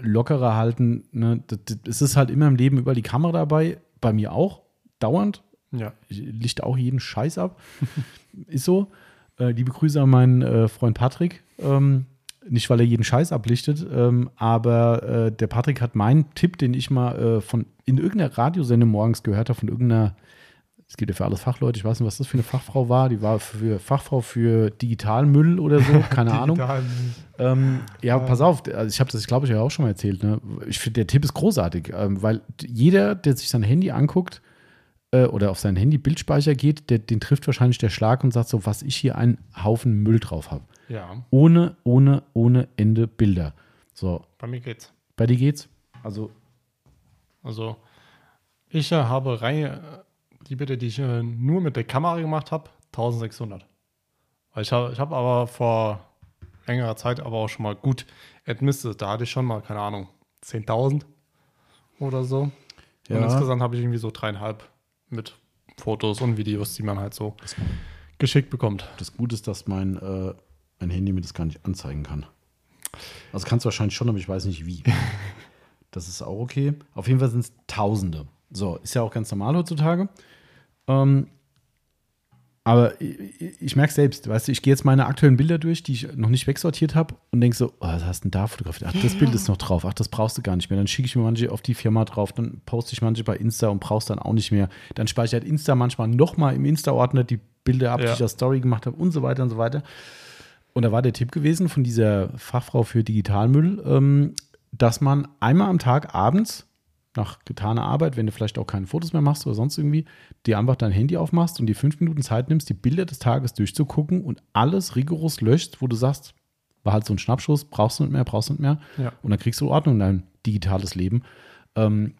S1: lockerer halten. Ne? Es ist halt immer im Leben überall die Kamera dabei, bei mir auch, dauernd.
S2: Ja.
S1: Ich lichte auch jeden Scheiß ab. ist so. Äh, liebe Grüße an meinen äh, Freund Patrick. Ähm, nicht, weil er jeden Scheiß ablichtet, ähm, aber äh, der Patrick hat meinen Tipp, den ich mal äh, von in irgendeiner Radiosendung morgens gehört habe, von irgendeiner, es geht ja für alles Fachleute, ich weiß nicht, was das für eine Fachfrau war, die war für Fachfrau für Digitalmüll oder so, keine Ahnung. Ähm, ja, pass auf, also ich habe das, glaube ich, ja auch schon mal erzählt. Ne? Ich finde, der Tipp ist großartig, ähm, weil jeder, der sich sein Handy anguckt äh, oder auf seinen Handy-Bildspeicher geht, der, den trifft wahrscheinlich der Schlag und sagt so, was ich hier einen Haufen Müll drauf habe.
S2: Ja,
S1: Ohne, ohne, ohne Ende Bilder. So,
S2: bei mir geht's.
S1: bei dir geht's? Also,
S2: Also, ich äh, habe Reihe, die Bitte, die ich äh, nur mit der Kamera gemacht habe, 1600. Weil ich habe ich hab aber vor längerer Zeit aber auch schon mal gut admistet. Da hatte ich schon mal, keine Ahnung, 10.000 oder so.
S1: Ja.
S2: Und insgesamt habe ich irgendwie so dreieinhalb mit Fotos und Videos, die man halt so geschickt bekommt.
S1: das Gute ist, dass mein, äh, mein Handy mir das gar nicht anzeigen kann. Also kannst du wahrscheinlich schon, aber ich weiß nicht wie. Das ist auch okay. Auf jeden Fall sind es Tausende. So, ist ja auch ganz normal heutzutage. Ähm, aber ich, ich merke selbst, weißt du, ich gehe jetzt meine aktuellen Bilder durch, die ich noch nicht wegsortiert habe und denke so, oh, was hast du denn da fotografiert? Ach, das Bild ist noch drauf. Ach, das brauchst du gar nicht mehr. Dann schicke ich mir manche auf die Firma drauf, dann poste ich manche bei Insta und brauchst dann auch nicht mehr. Dann speichert Insta manchmal nochmal im Insta-Ordner die Bilder ab, die
S2: Ja.
S1: ich als Story gemacht habe und so weiter und so weiter. Und da war der Tipp gewesen von dieser Fachfrau für Digitalmüll, ähm, dass man einmal am Tag abends nach getaner Arbeit, wenn du vielleicht auch keine Fotos mehr machst oder sonst irgendwie, dir einfach dein Handy aufmachst und dir fünf Minuten Zeit nimmst, die Bilder des Tages durchzugucken und alles rigoros löscht, wo du sagst, war halt so ein Schnappschuss, brauchst du nicht mehr, brauchst du nicht mehr.
S2: Ja.
S1: Und dann kriegst du Ordnung in dein digitales Leben. Ähm,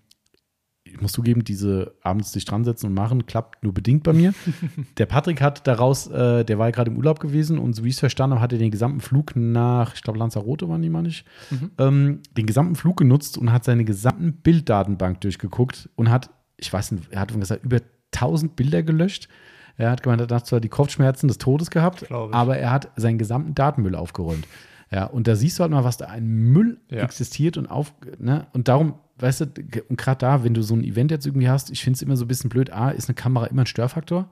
S1: ich muss zugeben, diese abends sich dran setzen und machen, klappt nur bedingt bei mir. der Patrick hat daraus, äh, der war ja gerade im Urlaub gewesen und so wie ich es verstanden habe, hat er den gesamten Flug nach, ich glaube, Lanzarote waren die mal nicht, ähm, den gesamten Flug genutzt und hat seine gesamten Bilddatenbank durchgeguckt und hat, ich weiß nicht, er hat gesagt, über 1000 Bilder gelöscht. Er hat gemeint, er hat zwar die Kopfschmerzen des Todes gehabt,
S2: ich.
S1: aber er hat seinen gesamten Datenmüll aufgeräumt. Ja, und da siehst du halt mal, was da ein Müll
S2: Ja.
S1: existiert und auf, ne? Und darum, weißt du, und gerade da, wenn du so ein Event jetzt irgendwie hast, ich finde es immer so ein bisschen blöd, A, ist eine Kamera immer ein Störfaktor.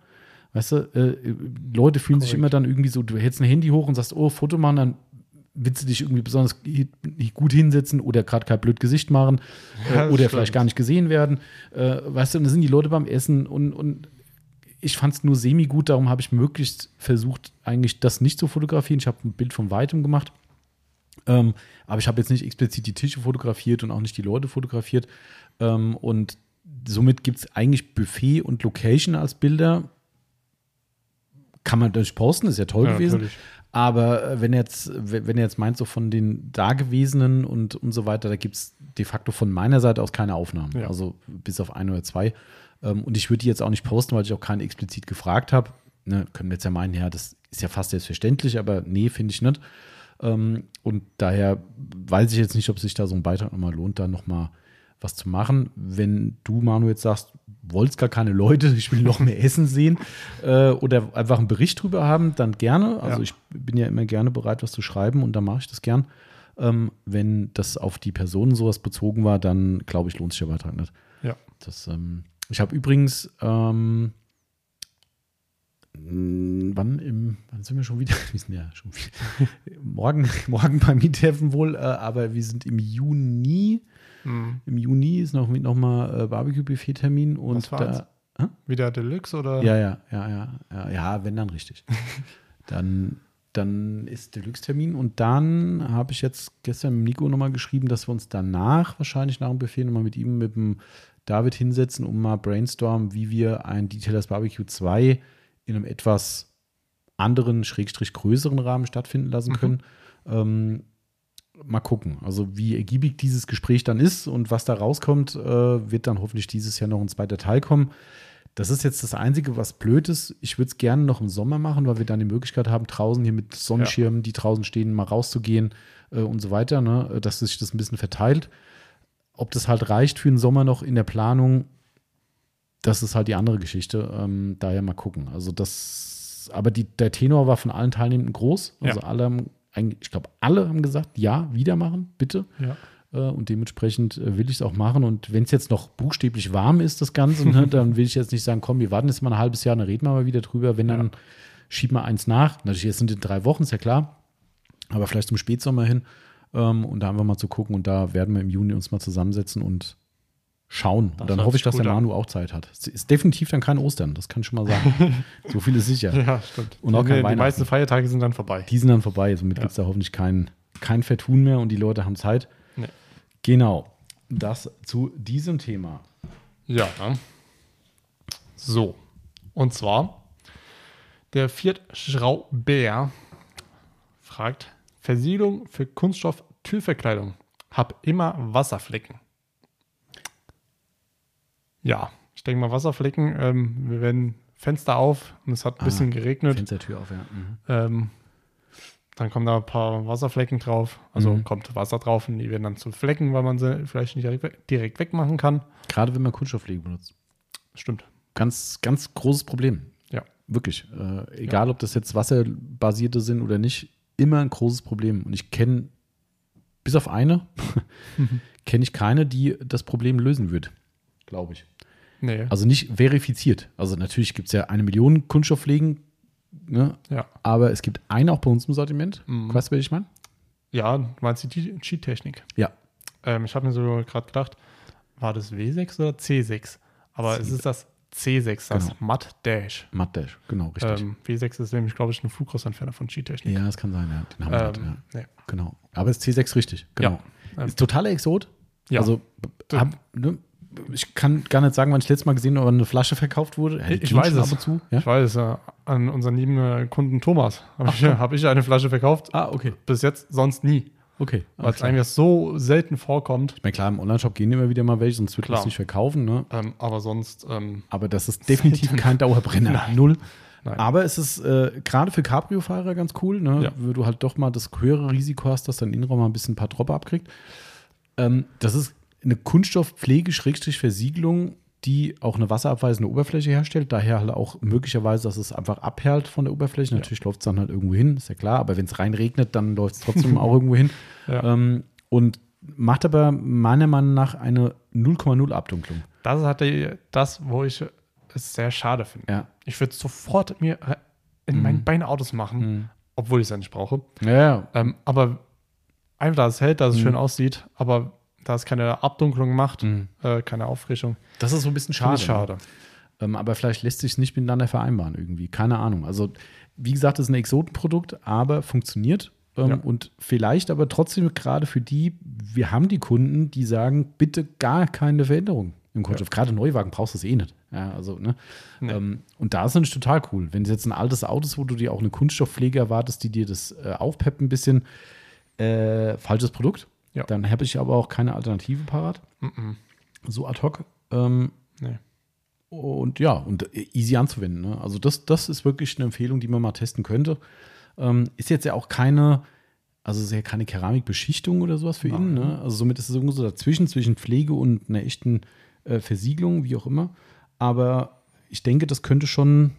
S1: Weißt du, äh, Leute fühlen sich
S2: Korrekt.
S1: immer dann irgendwie so, du hältst ein Handy hoch und sagst, oh, Foto machen, dann willst du dich irgendwie besonders gut hinsetzen oder gerade kein blöd Gesicht machen äh,
S2: Ja, das
S1: oder
S2: stimmt.
S1: vielleicht gar nicht gesehen werden. Äh, weißt du, und da sind die Leute beim Essen und, und ich fand es nur semi gut, darum habe ich möglichst versucht, eigentlich das nicht zu fotografieren. Ich habe ein Bild von weitem gemacht. Ähm, aber ich habe jetzt nicht explizit die Tische fotografiert und auch nicht die Leute fotografiert. Ähm, und somit gibt es eigentlich Buffet und Location als Bilder. Kann man natürlich posten, ist ja toll
S2: Ja,
S1: gewesen.
S2: natürlich.
S1: Aber äh, wenn jetzt, wenn jetzt meint, so von den Dagewesenen und, und so weiter, da gibt es de facto von meiner Seite aus keine Aufnahmen.
S2: Ja.
S1: Also bis auf ein oder zwei. Ähm, und ich würde die jetzt auch nicht posten, weil ich auch keinen explizit gefragt habe. Ne, können wir jetzt ja meinen, ja, das ist ja fast selbstverständlich, aber nee, finde ich nicht. Ähm, und daher weiß ich jetzt nicht, ob sich da so ein Beitrag nochmal lohnt, da nochmal was zu machen. Wenn du, Manu, jetzt sagst, wolltest gar keine Leute, ich will noch mehr Essen sehen äh, oder einfach einen Bericht drüber haben, dann gerne. Also
S2: Ja.
S1: ich bin ja immer gerne bereit, was zu schreiben und dann mache ich das gern. Ähm, wenn das auf die Personen sowas bezogen war, dann glaube ich, lohnt sich der Beitrag nicht.
S2: Ja.
S1: Das, ähm, ich habe übrigens, ähm, wann im, wann sind wir schon wieder? Wir sind ja schon wieder, morgen, morgen beim Meetheaven wohl, äh, aber wir sind im Juni.
S2: Mhm.
S1: Im Juni ist noch, noch mal äh, Barbecue-Buffet-Termin und da.
S2: Wieder Deluxe oder?
S1: Ja, ja, ja, ja, ja, ja, wenn dann richtig. dann, dann ist Deluxe-Termin und dann habe ich jetzt gestern mit Nico nochmal geschrieben, dass wir uns danach, wahrscheinlich nach dem Buffet, nochmal mit ihm, mit dem David hinsetzen, um mal brainstormen, wie wir ein Detailers Barbecue 2 in einem etwas anderen, schrägstrich größeren Rahmen stattfinden lassen
S2: Mhm.
S1: können. Ähm, mal gucken, also wie ergiebig dieses Gespräch dann ist und was da rauskommt, äh, wird dann hoffentlich dieses Jahr noch ein zweiter Teil kommen. Das ist jetzt das Einzige, was blöd ist. Ich würde es gerne noch im Sommer machen, weil wir dann die Möglichkeit haben, draußen hier mit Sonnenschirmen, die draußen stehen, mal rauszugehen äh, und so weiter, ne? dass sich das ein bisschen verteilt. Ob das halt reicht für den Sommer noch in der Planung, das ist halt die andere Geschichte. Ähm, daher mal gucken. Also das, aber die, der Tenor war von allen Teilnehmenden groß. Also
S2: Ja.
S1: alle haben, ich glaube, alle haben gesagt, ja, wieder machen, bitte.
S2: Ja.
S1: Äh, Und dementsprechend äh, will ich es auch machen. Und wenn es jetzt noch buchstäblich warm ist, das Ganze, ne, dann will ich jetzt nicht sagen, komm, wir warten jetzt mal ein halbes Jahr, dann reden wir mal wieder drüber. Wenn, dann
S2: Ja.
S1: schieben wir eins nach. Natürlich, jetzt sind es drei Wochen, ist ja klar. Aber vielleicht zum Spätsommer hin. Ähm, und da einfach mal zu gucken. Und da werden wir im Juni uns mal zusammensetzen und schauen.
S2: Das
S1: und dann hoffe ich, dass der
S2: gut an.
S1: Manu auch Zeit hat. Es ist definitiv dann kein Ostern, das kann ich schon mal sagen. so viel ist sicher.
S2: Ja, stimmt.
S1: Und auch kein
S2: die, meisten Feiertage sind dann vorbei.
S1: Die sind dann vorbei. Somit
S2: Ja.
S1: gibt es da hoffentlich kein, kein Vertun mehr und die Leute haben Zeit.
S2: Nee.
S1: Genau. Das zu diesem Thema.
S2: Ja. So. Und zwar, der Fiat Schrauber fragt, Versiegelung für Kunststoff-Türverkleidung. Hab immer Wasserflecken. Ja, ich denke mal Wasserflecken. Ähm, wir werden Fenster auf und es hat ein bisschen
S1: Ah,
S2: geregnet.
S1: Fenstertür auf, ja. Mhm.
S2: Ähm, dann kommen da ein paar Wasserflecken drauf. Also
S1: Mhm.
S2: kommt Wasser drauf und die werden dann zu Flecken, weil man sie vielleicht nicht direkt, weg- direkt wegmachen kann.
S1: Gerade wenn man Kunststoffpflege benutzt.
S2: Stimmt.
S1: Ganz, ganz großes Problem.
S2: Ja.
S1: Wirklich. Äh, egal, ob das jetzt wasserbasierte sind oder nicht, immer ein großes Problem. Und ich kenne, bis auf eine, kenne ich keine, die das Problem lösen wird. Glaube ich.
S2: Nee.
S1: Also nicht verifiziert. Also natürlich gibt es ja eine Million Kunststoffpflegen, ne?
S2: ja.
S1: aber es gibt eine auch bei uns im Sortiment.
S2: Mhm.
S1: Weißt du, wer ich meine?
S2: Ja, du meinst die Cheat-Technik.
S1: Ja.
S2: Ähm, ich habe mir so gerade gedacht, war das W6 oder C6? Aber es ist das C6, das
S1: Genau.
S2: Matt Dash.
S1: Matt Dash, genau, richtig.
S2: Ähm, W6 ist nämlich, glaube ich, ein Flugrostentferner von Cheat-Technik.
S1: ja, das kann sein, ja. Den haben wir halt, ja.
S2: Ähm, nee.
S1: Genau. Aber es ist C6 richtig, genau.
S2: Ja.
S1: Ist totaler Exot.
S2: Ja.
S1: Also, b- hab, ne, ich kann gar nicht sagen, wann ich letztes Mal gesehen habe, ob eine Flasche verkauft wurde. Ja,
S2: Ich weiß es.
S1: Ab und zu. Ja?
S2: Ich weiß, äh, an unseren lieben äh, Kunden Thomas habe ich, hab ich eine Flasche verkauft.
S1: Ah, okay.
S2: Bis jetzt sonst nie.
S1: Okay.
S2: Weil es eigentlich so selten vorkommt.
S1: Ich meine, klar, im Onlineshop gehen immer wieder mal welche, sonst wird es nicht verkaufen. Ne?
S2: Ähm, aber sonst, ähm,
S1: Aber das ist definitiv kein Dauerbrenner. Null.
S2: nein.
S1: Aber es ist äh, gerade für Cabrio-Fahrer ganz cool, ne?
S2: Ja.
S1: wo du halt doch mal das höhere Risiko hast, dass dein Innenraum mal ein bisschen ein paar Tropfen abkriegt. Ähm, das ist eine Kunststoffpflege-Versiegelung, die auch eine wasserabweisende Oberfläche herstellt. Daher halt auch möglicherweise, dass es einfach abperlt von der Oberfläche. Natürlich läuft es dann halt irgendwo hin, ist ja klar. Aber wenn es reinregnet, dann läuft es trotzdem auch irgendwo hin.
S2: Ja.
S1: Ähm, und macht aber meiner Meinung nach eine 0,0 Abdunklung.
S2: das hatte das, wo ich es sehr schade finde.
S1: Ja.
S2: Ich würde sofort mir äh, in meinen beiden Autos machen, obwohl ich es ja nicht brauche.
S1: Ja, ja.
S2: Ähm, aber einfach, dass es hält, dass es
S1: Mhm.
S2: schön aussieht, aber da es keine Abdunklung macht, äh, keine Auffrischung.
S1: Das ist so ein bisschen schade.
S2: schade.
S1: Ähm, aber vielleicht lässt sich es nicht miteinander vereinbaren irgendwie. Keine Ahnung. Also, wie gesagt, es ist ein Exotenprodukt, aber funktioniert. Ähm,
S2: Ja.
S1: Und vielleicht aber trotzdem gerade für die, wir haben die Kunden, die sagen, bitte gar keine Veränderung im Kunststoff. Gerade Neuwagen brauchst du es eh nicht. Ja, also, ne?
S2: Nee.
S1: Ähm, und da ist es natürlich total cool. Wenn es jetzt ein altes Auto ist, wo du dir auch eine Kunststoffpflege erwartest, die dir das äh, aufpeppt ein bisschen, äh, falsches Produkt.
S2: Ja.
S1: Dann habe ich aber auch keine Alternative parat.
S2: Mhm.
S1: So ad hoc. Ähm,
S2: Nee.
S1: und ja, und easy anzuwenden. Ne? Also das, das ist wirklich eine Empfehlung, die man mal testen könnte. Ähm, ist jetzt ja auch keine Also ist ja keine Keramikbeschichtung oder sowas für.
S2: Nein.
S1: Ne? Also somit ist es irgendwo so dazwischen, zwischen Pflege und einer echten äh, Versiegelung, wie auch immer. Aber ich denke, das könnte schon,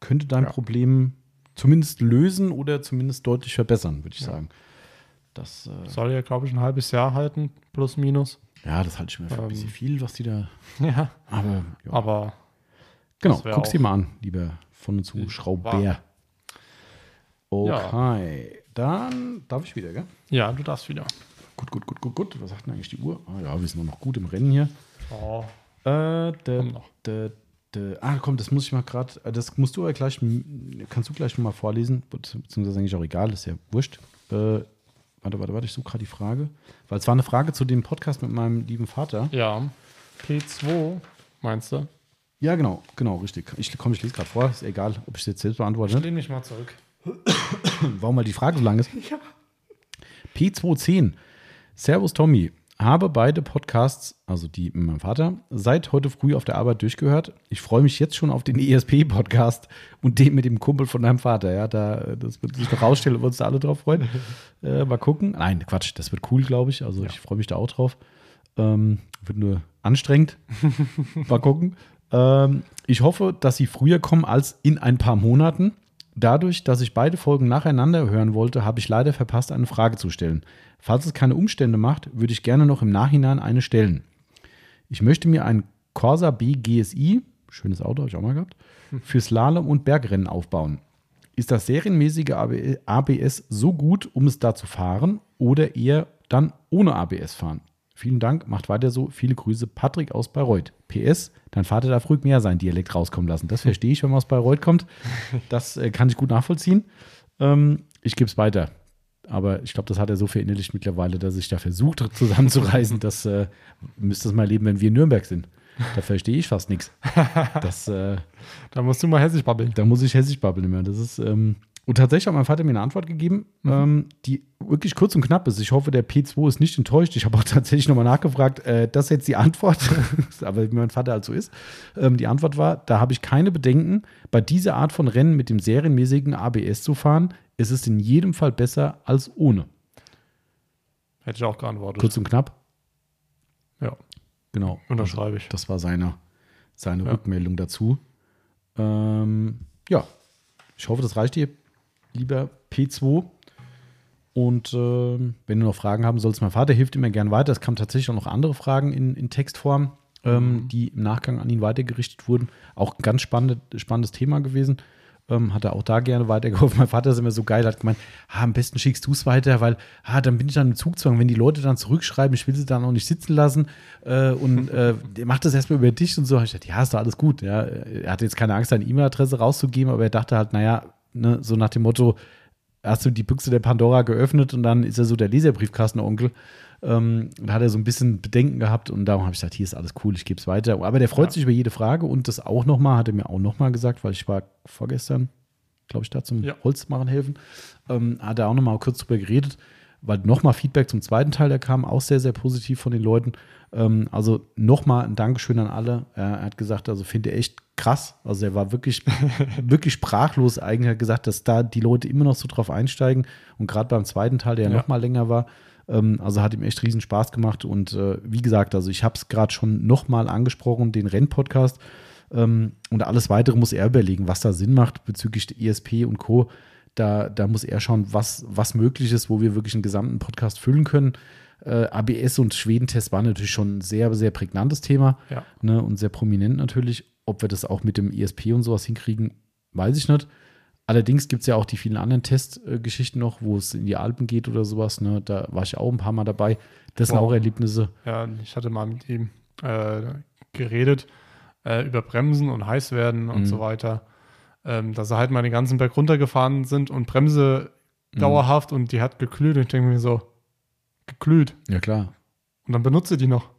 S1: könnte dein
S2: Ja.
S1: Problem zumindest lösen oder zumindest deutlich verbessern, würde ich
S2: Ja.
S1: sagen. Das, äh,
S2: Soll ja, glaube ich, ein halbes Jahr halten, plus minus.
S1: ja, das halte ich mir für ein
S2: Ähm,
S1: bisschen viel, was die da.
S2: Ja.
S1: Aber ja.
S2: Aber
S1: genau, dir
S2: auch-
S1: mal an, lieber von und zu
S2: Wahr.
S1: Schrauber. Okay, dann darf ich wieder, gell?
S2: ja, du darfst wieder.
S1: Gut, gut, gut, gut, gut. Was sagt denn eigentlich die Uhr? Ah ja, wir sind noch gut im Rennen hier.
S2: Oh,
S1: Äh, de, de, de, ah, komm, das muss ich mal gerade, das musst du aber gleich, kannst du gleich noch mal vorlesen, Be- beziehungsweise eigentlich auch egal, ist ja wurscht. Äh, warte, warte, warte, ich suche gerade die Frage, weil es war eine Frage zu dem Podcast mit meinem lieben Vater.
S2: ja. P2, meinst du?
S1: Ja, genau, genau, richtig. Ich, komm, ich lese gerade vor, ist egal, ob ich es jetzt selbst beantworte.
S2: Ich lehne mich mal zurück.
S1: Warum mal die Frage so lang ist? P210. Servus Tommy. Habe beide Podcasts, also die mit meinem Vater, seit heute früh auf der Arbeit durchgehört. Ich freue mich jetzt schon auf den ESP-Podcast und den mit dem Kumpel von deinem Vater. Ja, da, das wird sich noch rausstellen, wir uns da alle drauf freuen. äh, mal gucken. Nein, Quatsch, das wird cool, glaube ich. Also ich freue mich da auch drauf. Ähm, wird nur anstrengend. mal gucken. Ähm, ich hoffe, dass sie früher kommen als in ein paar Monaten. Dadurch, dass ich beide Folgen nacheinander hören wollte, habe ich leider verpasst, eine Frage zu stellen. Falls es keine Umstände macht, würde ich gerne noch im Nachhinein eine stellen. Ich möchte mir ein Corsa B GSI, schönes Auto, habe ich auch mal gehabt, für Slalom und Bergrennen aufbauen. Ist das serienmäßige AB ABS so gut, um es da zu fahren oder eher dann ohne ABS fahren? Vielen Dank, macht weiter so. Viele Grüße, Patrick aus Bayreuth. PS, dein Vater darf ruhig mehr sein Dialekt rauskommen lassen. Das verstehe ich, wenn man aus Bayreuth kommt. Das äh, kann ich gut nachvollziehen. Ähm, ich gebe es weiter. Aber ich glaube, das hat er so verinnerlicht mittlerweile, dass ich da versucht zusammenzureißen. Das äh, müsste es mal leben, wenn wir in Nürnberg sind. Da verstehe ich fast nichts. Das, äh,
S2: Da musst du mal hessisch babbeln.
S1: da muss ich hessisch babbeln immer. Das ist, ähm, und tatsächlich hat mein Vater mir eine Antwort gegeben, ähm, die wirklich kurz und knapp ist. Ich hoffe, der P2 ist nicht enttäuscht. Ich habe auch tatsächlich nochmal nachgefragt, äh, das ist jetzt die Antwort, aber wie mein Vater halt so ist. Ähm, die Antwort war, da habe ich keine Bedenken, bei dieser Art von Rennen mit dem serienmäßigen ABS zu fahren. Es ist in jedem Fall besser als ohne.
S2: Hätte ich auch geantwortet.
S1: Kurz und knapp,
S2: Ja,
S1: genau.
S2: unterschreibe ich.
S1: Das war seine, seine
S2: Ja.
S1: Rückmeldung dazu. Ähm, ja, ich hoffe, das reicht dir, lieber P2. Und ähm, wenn du noch Fragen haben sollst, mein Vater hilft immer gern weiter. Es kamen tatsächlich auch noch andere Fragen in, in Textform, ähm, die im Nachgang an ihn weitergerichtet wurden. Auch ein ganz spannende, spannendes Thema gewesen. Ähm, hat er auch da gerne weitergeholfen. Mein Vater ist immer so geil, hat gemeint, ah, am besten schickst du es weiter, weil ah, dann bin ich dann im Zugzwang. Wenn die Leute dann zurückschreiben, ich will sie dann auch nicht sitzen lassen äh, und äh, macht das erstmal über dich und so. Ich dachte, ja, ist doch alles gut. Ja. Er hatte jetzt keine Angst, seine E-Mail-Adresse rauszugeben, aber er dachte halt, naja, ne, so nach dem Motto, hast du die Büchse der Pandora geöffnet und dann ist er so der Leserbriefkastenonkel. Ähm, da hat er so ein bisschen Bedenken gehabt und darum habe ich gesagt, hier ist alles cool, ich gebe es weiter. Aber der freut
S2: Ja.
S1: sich über jede Frage und das auch nochmal, hat er mir auch nochmal gesagt, weil ich war vorgestern, glaube ich, da zum
S2: Ja.
S1: Holzmachen helfen, ähm, hat er auch nochmal kurz drüber geredet, weil nochmal Feedback zum zweiten Teil, der kam auch sehr, sehr positiv von den Leuten. Ähm, also nochmal ein Dankeschön an alle. Er hat gesagt, also finde echt krass. Also er war wirklich, wirklich sprachlos eigentlich. Er hat gesagt, dass da die Leute immer noch so drauf einsteigen. Und gerade beim zweiten Teil, der ja.
S2: Ja.
S1: noch mal länger war, ähm, also hat ihm echt riesen Spaß gemacht. Und äh, wie gesagt, also ich habe es gerade schon noch mal angesprochen, den Rennpodcast. Ähm, und alles Weitere muss er überlegen, was da Sinn macht bezüglich ESP und Co. Da, da muss er schauen, was, was möglich ist, wo wir wirklich einen gesamten Podcast füllen können. Äh, ABS und Schwedentest waren natürlich schon ein sehr, sehr prägnantes Thema
S2: Ja.
S1: ne, und sehr prominent natürlich. Ob wir das auch mit dem ESP und sowas hinkriegen, weiß ich nicht. Allerdings gibt es ja auch die vielen anderen Testgeschichten noch, wo es in die Alpen geht oder sowas. Ne? Da war ich auch ein paar Mal dabei. Das sind
S2: Wow.
S1: auch Erlebnisse.
S2: Ja, ich hatte mal mit ihm äh, geredet äh, über Bremsen und heiß werden und
S1: Mhm.
S2: so weiter. Ähm, dass er halt mal den ganzen Berg runtergefahren sind und Bremse
S1: Mhm.
S2: dauerhaft und die hat geglüht und ich denke mir so, geglüht.
S1: Ja, klar.
S2: Und dann benutze die noch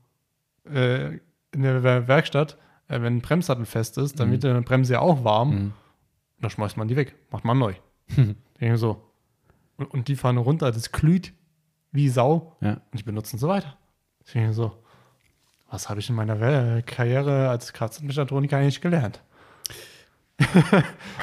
S2: äh, in der Wer- Werkstatt, äh, wenn ein Bremssattel fest ist, dann
S1: Mhm.
S2: wird die Bremse ja auch warm.
S1: Mhm.
S2: Dann schmeißt man die weg, macht man neu. denke ich mir so. Und, und die fahren runter, das glüht wie Sau
S1: Ja.
S2: und die benutzen so weiter. Ich denke so, was habe ich in meiner Karriere als Kfz-Mechatroniker eigentlich gelernt?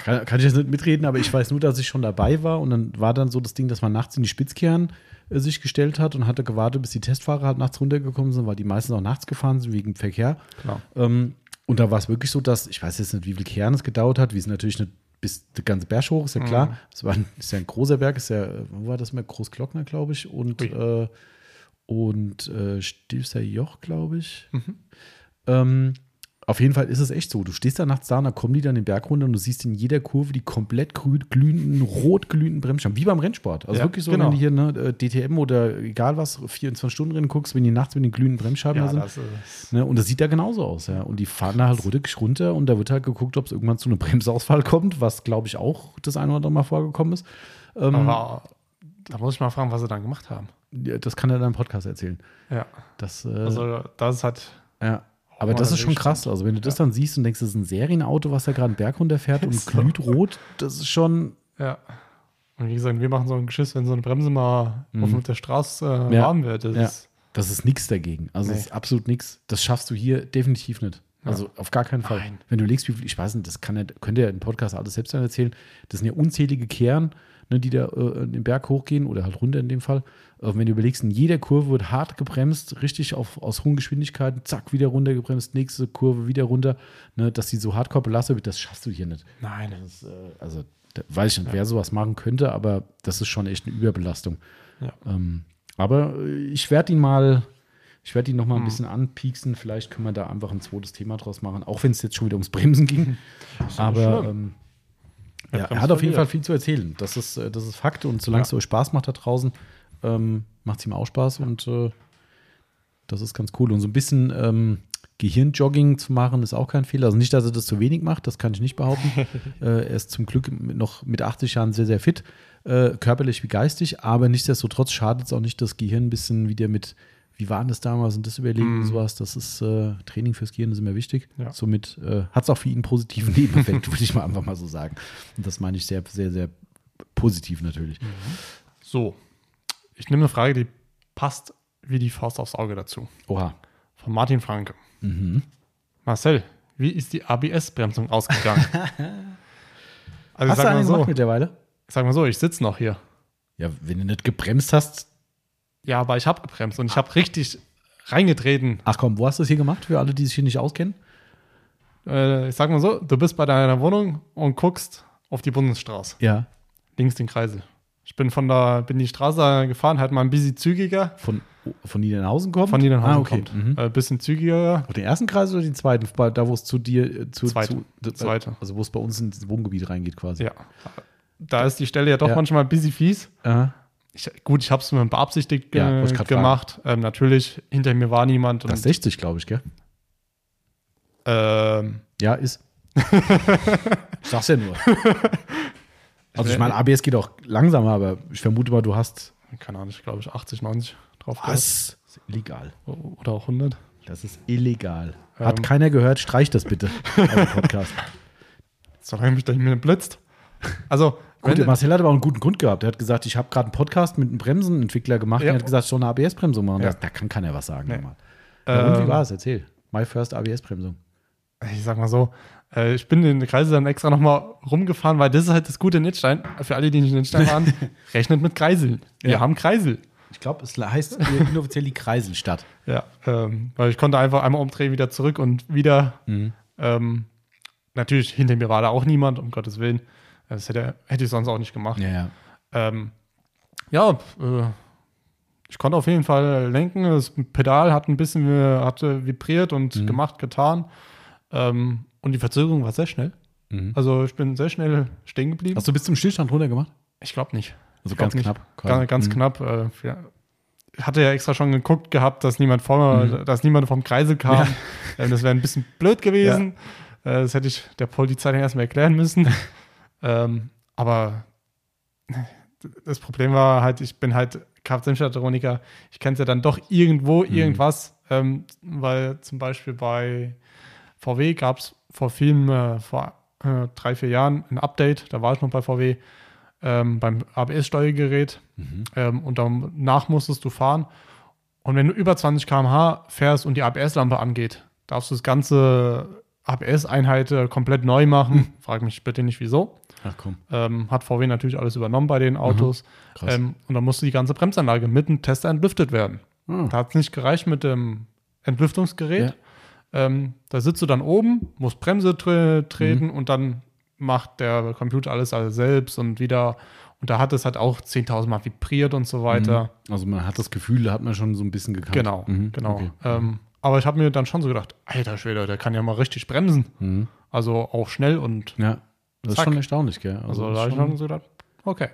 S1: kann, kann ich jetzt nicht mitreden, aber ich weiß nur, dass ich schon dabei war und dann war dann so das Ding, dass man nachts in die Spitzkehren äh, sich gestellt hat und hatte gewartet, bis die Testfahrer halt nachts runtergekommen sind, weil die meisten auch nachts gefahren sind wegen Verkehr.
S2: Klar.
S1: Ähm, und da war es wirklich so, dass, ich weiß jetzt nicht, wie viel Kern es gedauert hat, wir sind natürlich nicht bis der ganze Berg hoch, ist ja klar.
S2: Mhm.
S1: Es war ein, ist ja ein großer Berg, ist ja, wo war das mal? Großglockner, glaube ich, und, äh, und äh, Stilfser Joch, glaube ich.
S2: Mhm.
S1: Ähm, auf jeden Fall ist es echt so. Du stehst da nachts da und dann kommen die dann den Berg runter und du siehst in jeder Kurve die komplett grün, glühenden, rot glühenden Bremsscheiben, wie beim Rennsport. Also
S2: Ja,
S1: wirklich so,
S2: genau.
S1: wenn du hier ne, äh, DTM oder egal was, 24-Stunden-Rennen guckst, wenn die nachts mit den glühenden Bremsscheiben da
S2: Ja,
S1: sind.
S2: das ist,
S1: Ne, und das sieht da genauso aus, ja. Und die fahren da halt ruhig runter und da wird halt geguckt, ob es irgendwann zu einem Bremsausfall kommt, was glaube ich auch das eine oder andere Mal vorgekommen ist. Ähm,
S2: aber da muss ich mal fragen, was sie dann gemacht haben.
S1: ja, das kann er dann im Podcast erzählen.
S2: Ja,
S1: Das, äh,
S2: also das halt,
S1: ja. Aber das ist schon krass. Also, wenn du das dann siehst und denkst, das ist ein Serienauto, was da gerade einen Berg runterfährt und glüht rot, das ist schon.
S2: ja. Und wie gesagt, wir machen so ein Geschiss, wenn so eine Bremse mal
S1: Mhm.
S2: auf der Straße äh,
S1: Ja.
S2: warm wird. Das
S1: Ja.
S2: ist,
S1: Das ist nichts dagegen. Also,
S2: Nee.
S1: das ist absolut nichts. Das schaffst du hier definitiv nicht. Also, auf gar keinen Fall.
S2: Nein.
S1: Wenn du legst, wie viel, ich weiß nicht, das kann ja, könnt ihr im Podcast alles selbst dann erzählen. Das sind ja unzählige Kehren, ne, die da äh, den Berg hochgehen oder halt runter in dem Fall. Wenn du überlegst, in jeder Kurve wird hart gebremst, richtig auf, aus hohen Geschwindigkeiten, zack, wieder runter gebremst, nächste Kurve wieder runter. Ne, dass die so hardcore belastet wird, das schaffst du hier nicht.
S2: nein.
S1: Das, äh, also, da weiß ich nicht, wer sowas machen könnte, aber das ist schon echt eine Überbelastung.
S2: Ja.
S1: Ähm, aber äh, ich werde ihn mal, ich werde ihn noch mal
S2: Mhm.
S1: ein bisschen anpieksen. Vielleicht können wir da einfach ein zweites Thema draus machen, auch wenn es jetzt schon wieder ums Bremsen ging. aber ähm,
S2: Ja,
S1: ja, er hat auf jeden. Fall viel zu erzählen. Das ist, äh, das ist Fakt. Und solange es
S2: Ja.
S1: euch Spaß macht da draußen, ähm, macht es ihm auch Spaß. Und äh, das ist ganz cool. Und so ein bisschen ähm, Gehirnjogging zu machen, ist auch kein Fehler. Also nicht, dass er das zu wenig macht, das kann ich nicht behaupten. äh, er ist zum Glück noch mit 80 Jahren sehr, sehr fit, äh, körperlich wie geistig. Aber nichtsdestotrotz schadet es auch nicht, das Gehirn ein bisschen wieder mit, wie war denn das damals und das überlegen und
S2: Mhm.
S1: sowas. Das ist äh, Training fürs Gehirn, ist immer wichtig.
S2: Ja.
S1: Somit äh, hat es auch für ihn einen positiven Nebeneffekt, würde ich mal einfach mal so sagen. Und das meine ich sehr, sehr, sehr positiv natürlich.
S2: So, ich nehme eine Frage, die passt wie die Faust aufs Auge dazu.
S1: Oha.
S2: Von Martin Franke.
S1: Mhm.
S2: Marcel, wie ist die ABS-Bremsung ausgegangen? also ich
S1: Hast du
S2: sag
S1: einen
S2: mal,
S1: gemacht
S2: so,
S1: mittlerweile?
S2: ich sag mal so, ich sitze noch hier.
S1: Ja, wenn du nicht gebremst hast.
S2: Ja, aber ich habe gebremst und ich habe richtig reingetreten.
S1: Ach komm, wo hast du das hier gemacht? Für alle, die sich hier nicht auskennen?
S2: Äh, ich sag mal so, du bist bei deiner Wohnung und guckst auf die Bundesstraße,
S1: Ja.
S2: links den Kreisel. Ich bin von da, bin die Straße gefahren, halt mal ein bisschen zügiger.
S1: Von, von Niedernhausen kommt?
S2: Von Niedernhausen
S1: ah, okay.
S2: kommt.
S1: Mhm.
S2: Ein bisschen zügiger.
S1: Auf den ersten Kreis oder den zweiten? Da, wo es zu dir, äh, zu,
S2: Zweite.
S1: zu d-
S2: Zweite.
S1: Also, wo es bei uns ins Wohngebiet reingeht quasi.
S2: Ja. Da ist die Stelle ja doch
S1: Ja.
S2: manchmal ein bisschen fies.
S1: Aha.
S2: Ich, gut, ich habe es mir beabsichtigt
S1: Ja,
S2: äh, gemacht. Ähm, natürlich, hinter mir war niemand.
S1: Das
S2: Und,
S1: ist 60, glaube ich, gell?
S2: ähm,
S1: Ja, ist. ich sag's ja nur. Also, ich meine, ABS geht auch langsamer, aber ich vermute mal, du hast.
S2: keine Ahnung, ich glaube ich 80, 90 drauf.
S1: Was? Das ist illegal.
S2: Oder auch 100.
S1: Das ist illegal. Hat
S2: Ähm.
S1: keiner gehört, streich das bitte. Podcast.
S2: Solange mich da nicht mehr blitzt. Also,
S1: Gut, Marcel hat aber auch einen guten Grund gehabt. Er hat gesagt, ich habe gerade einen Podcast mit einem Bremsenentwickler gemacht
S2: Ja.
S1: er hat gesagt, ich soll eine ABS-Bremsung machen.
S2: Ja.
S1: Da kann keiner was sagen.
S2: Nee.
S1: normal. Ja, und wie
S2: ähm,
S1: war es? Erzähl. My first ABS-Bremsung.
S2: ich sag mal so, äh, ich bin den Kreisel dann extra nochmal rumgefahren, weil das ist halt das Gute in Nittstein. Für alle, die nicht in Nittstein waren, rechnet mit Kreiseln. Wir
S1: Ja.
S2: haben Kreisel.
S1: Ich glaube, es heißt inoffiziell die Kreiselstadt.
S2: Ja, ähm, weil ich konnte einfach einmal umdrehen, wieder zurück und wieder.
S1: Mhm.
S2: Ähm, natürlich, hinter mir war da auch niemand, um Gottes Willen. Das hätte, hätte ich sonst auch nicht gemacht.
S1: Ja, ja.
S2: Ähm, ja, äh, ich konnte auf jeden Fall lenken. Das Pedal hat ein bisschen äh, hatte vibriert und
S1: Mhm.
S2: gemacht, getan. Ähm, und die Verzögerung war sehr schnell.
S1: Mhm.
S2: Also ich bin sehr schnell stehen geblieben.
S1: Hast du bis zum Stillstand runter gemacht?
S2: ich glaube nicht.
S1: Also
S2: glaub
S1: ganz
S2: nicht.
S1: knapp.
S2: Ganz, ganz
S1: Mhm.
S2: knapp. Äh, ja. Ich hatte ja extra schon geguckt gehabt, dass niemand vor mir,
S1: Mhm.
S2: dass niemand vom Kreisel kam. Ähm, das wäre ein bisschen blöd gewesen. Äh, das hätte ich der Polizei dann erstmal erklären müssen. ähm, aber das Problem war halt, ich bin halt Kfz-Mechatroniker. Ich kenne es ja dann doch irgendwo,
S1: Mhm.
S2: irgendwas, ähm, weil zum Beispiel bei VW gab es vor vielen, äh, vor äh, drei, vier Jahren ein Update. Da war ich noch bei VW ähm, beim ABS-Steuergerät
S1: Mhm.
S2: ähm, und danach musstest du fahren. Und wenn du über 20 km/h fährst und die ABS-Lampe angeht, darfst du das ganze ABS-Einheit äh, komplett neu machen. Frag mich bitte nicht wieso.
S1: Ach komm.
S2: Ähm, hat VW natürlich alles übernommen bei den Autos.
S1: krass.
S2: Ähm, und dann musste die ganze Bremsanlage mit dem Tester entlüftet werden.
S1: Ah.
S2: Da hat es nicht gereicht mit dem Entlüftungsgerät. Ähm, da sitzt du dann oben, musst Bremse tre treten
S1: Mhm.
S2: und dann macht der Computer alles, alles selbst und wieder. Und da hat es halt auch 10.000 Mal vibriert und so weiter.
S1: Also man hat das Gefühl, da hat man schon so ein bisschen gekannt.
S2: Genau,
S1: Mhm,
S2: genau.
S1: okay.
S2: Ähm, aber ich habe mir dann schon so gedacht, alter Schwede, der kann ja mal richtig bremsen.
S1: Mhm.
S2: Also auch schnell und
S1: Ja, das ist
S2: Zack.
S1: schon erstaunlich, gell?
S2: also,
S1: das
S2: da habe
S1: ist
S2: ich schon so gedacht, okay.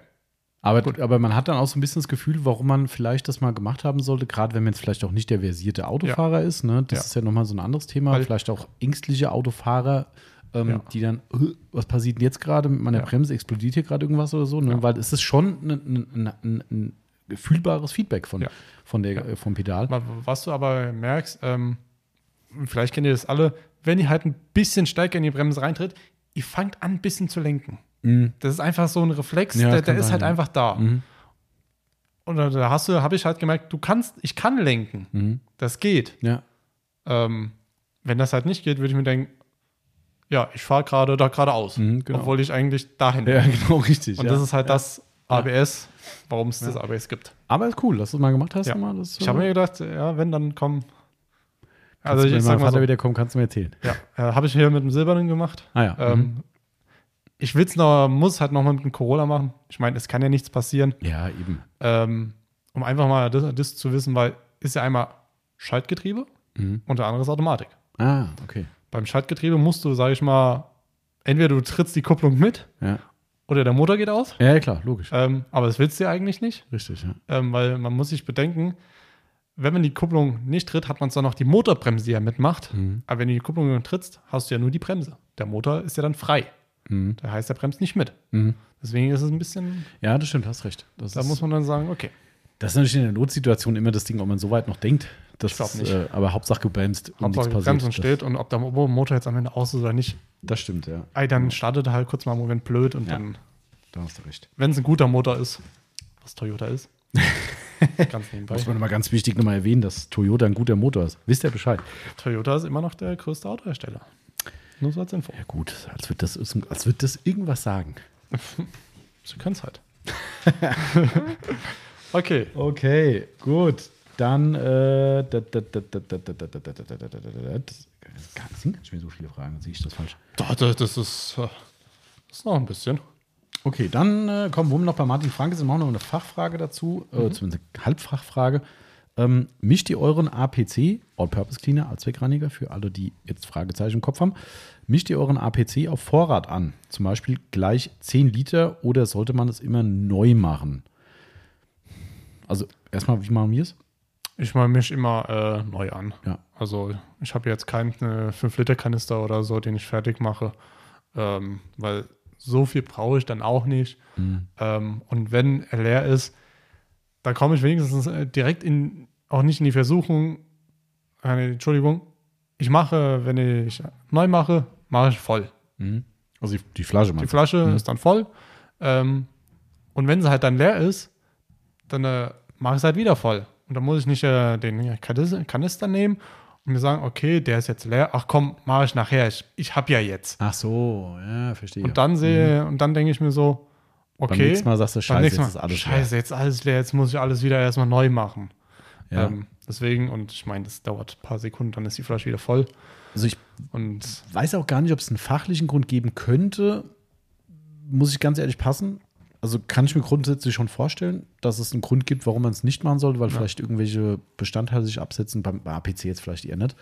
S1: Aber, aber man hat dann auch so ein bisschen das Gefühl, warum man vielleicht das mal gemacht haben sollte, gerade wenn man jetzt vielleicht auch nicht der versierte Autofahrer ist. Ne? Das
S2: Ja.
S1: ist ja nochmal so ein anderes Thema.
S2: Weil-
S1: vielleicht auch ängstliche Autofahrer, ähm,
S2: Ja.
S1: die dann, "Äh, was passiert denn jetzt gerade mit meiner
S2: Ja.
S1: Bremse? Explodiert hier gerade irgendwas oder so? Ne?
S2: Ja.
S1: Weil es ist schon ein, ein, ein, ein fühlbares Feedback von,
S2: Ja.
S1: von der,
S2: Ja.
S1: äh, vom Pedal.
S2: Was du aber merkst, ähm, vielleicht kennt ihr das alle, wenn ihr halt ein bisschen stärker in die Bremse reintritt, ihr fangt an, ein bisschen zu lenken.
S1: Mhm.
S2: Das ist einfach so ein Reflex,
S1: Ja,
S2: der, der ist halt
S1: ja.
S2: einfach da.
S1: Mhm.
S2: Und da- hast du, habe ich halt gemerkt, du kannst, ich kann lenken.
S1: Mhm.
S2: Das geht.
S1: Ja.
S2: Ähm, wenn das halt nicht geht, würde ich mir denken, ja, ich fahre gerade da geradeaus.
S1: Mhm, genau.
S2: Obwohl ich eigentlich dahin
S1: ja, genau, richtig.
S2: Und
S1: ja.
S2: das ist halt
S1: ja.
S2: das ABS, warum es das ABS gibt.
S1: Aber ist cool, dass du es mal gemacht hast.
S2: Ja.
S1: Mal, das,
S2: Ich habe mir gedacht, ja, wenn, dann komm.
S1: also
S2: Also
S1: wenn
S2: ich sag mal
S1: Vater
S2: so,
S1: wieder kommt, kannst du mir erzählen.
S2: ja, äh, habe ich hier mit dem Silbernen gemacht.
S1: Ah ja.
S2: Ähm,
S1: mhm.
S2: Ich will es noch, muss halt noch mal mit dem Corolla machen. Ich meine, es kann ja nichts passieren.
S1: Ja, eben.
S2: Ähm, um einfach mal das, das zu wissen, weil ist ja einmal Schaltgetriebe
S1: Mhm.
S2: und der andere ist Automatik.
S1: Ah, okay.
S2: Beim Schaltgetriebe musst du, sage ich mal, entweder du trittst die Kupplung mit
S1: Ja.
S2: oder der Motor geht aus.
S1: Ja, ja, klar, logisch.
S2: Ähm, aber das willst du ja eigentlich nicht,
S1: Richtig, ja.
S2: ähm, weil man muss sich bedenken, wenn man die Kupplung nicht tritt, hat man zwar noch die Motorbremse, die ja mitmacht,
S1: Mhm.
S2: aber wenn du die Kupplung trittst, hast du ja nur die Bremse. Der Motor ist ja dann frei.
S1: Mhm.
S2: Das heißt, der bremst nicht mit.
S1: Mhm.
S2: Deswegen ist es ein bisschen,
S1: Ja, das stimmt, hast recht. Das
S2: da
S1: ist,
S2: muss man dann sagen, okay.
S1: das ist natürlich in der Notsituation immer das Ding, ob man so weit noch denkt. Das
S2: Ich glaub
S1: ist,
S2: nicht.
S1: Äh, aber Hauptsache gebremst und
S2: Hauptsache
S1: nichts
S2: Bremsen
S1: passiert.
S2: steht und ob der Mo- Motor jetzt am Ende aus ist oder nicht.
S1: Das, stimmt, ja.
S2: Ey, dann startet er halt kurz mal einen Moment blöd und
S1: Ja.
S2: dann,
S1: Da hast du recht.
S2: wenn es ein guter Motor ist, was Toyota ist, ganz nebenbei.
S1: Muss man mal ganz wichtig nochmal erwähnen, dass Toyota ein guter Motor ist. Wisst ihr Bescheid?
S2: Toyota ist immer noch der größte Autohersteller. Nur so als Info.
S1: Ja, gut, als wird das, als wird das irgendwas sagen.
S2: Sie können es halt. okay.
S1: Okay, gut. Dann. Äh, sind ganz schön so viele Fragen, sehe ich das falsch?
S2: Das, ist, das ist noch ein bisschen.
S1: Okay, dann äh, kommen wir noch bei Martin Franke. Sie machen noch eine Fachfrage dazu, mhm. äh, zumindest eine Halbfachfrage. Ähm, mischt ihr euren APC, All-Purpose Cleaner, Allzweckreiniger, für alle, die jetzt Fragezeichen im Kopf haben, mischt ihr euren APC auf Vorrat an? Zum Beispiel gleich 10 Liter oder sollte man es immer neu machen? Also erstmal, wie machen wir es?
S2: Ich mache mich immer äh, neu an.
S1: Ja.
S2: Also ich habe jetzt keinen 5-Liter-Kanister oder so, den ich fertig mache, ähm, weil so viel brauche ich dann auch nicht.
S1: Mhm.
S2: Ähm, und wenn er leer ist, da komme ich wenigstens äh, direkt in, auch nicht in die Versuchung, äh, Entschuldigung, ich mache, wenn ich neu mache, mache ich voll.
S1: Mhm. Also die, die Flasche
S2: Die Flasche
S1: Mhm.
S2: ist dann voll. Ähm, und wenn sie halt dann leer ist, dann äh, mache ich es halt wieder voll. Und dann muss ich nicht äh, den Kanis- Kanister nehmen und mir sagen, okay, der ist jetzt leer. Ach komm, mache ich nachher. Ich, ich habe ja jetzt.
S1: Ach so, ja, verstehe.
S2: Und dann sehe, und dann denke ich mir so,
S1: Beim
S2: okay.
S1: nächsten Mal sagst du,
S2: beim
S1: scheiße, jetzt ist alles
S2: scheiße, jetzt alles leer, jetzt muss ich alles wieder erstmal neu machen.
S1: leer. Ja.
S2: Ähm, deswegen, und ich meine, das dauert ein paar Sekunden, dann ist die Flasche wieder voll.
S1: Also ich
S2: Und
S1: weiß auch gar nicht, ob es einen fachlichen Grund geben könnte. Muss ich ganz ehrlich passen. Also kann ich mir grundsätzlich schon vorstellen, dass es einen Grund gibt, warum man es nicht machen sollte, weil
S2: Ja.
S1: vielleicht irgendwelche Bestandteile sich absetzen. Beim bei APC jetzt vielleicht eher nicht.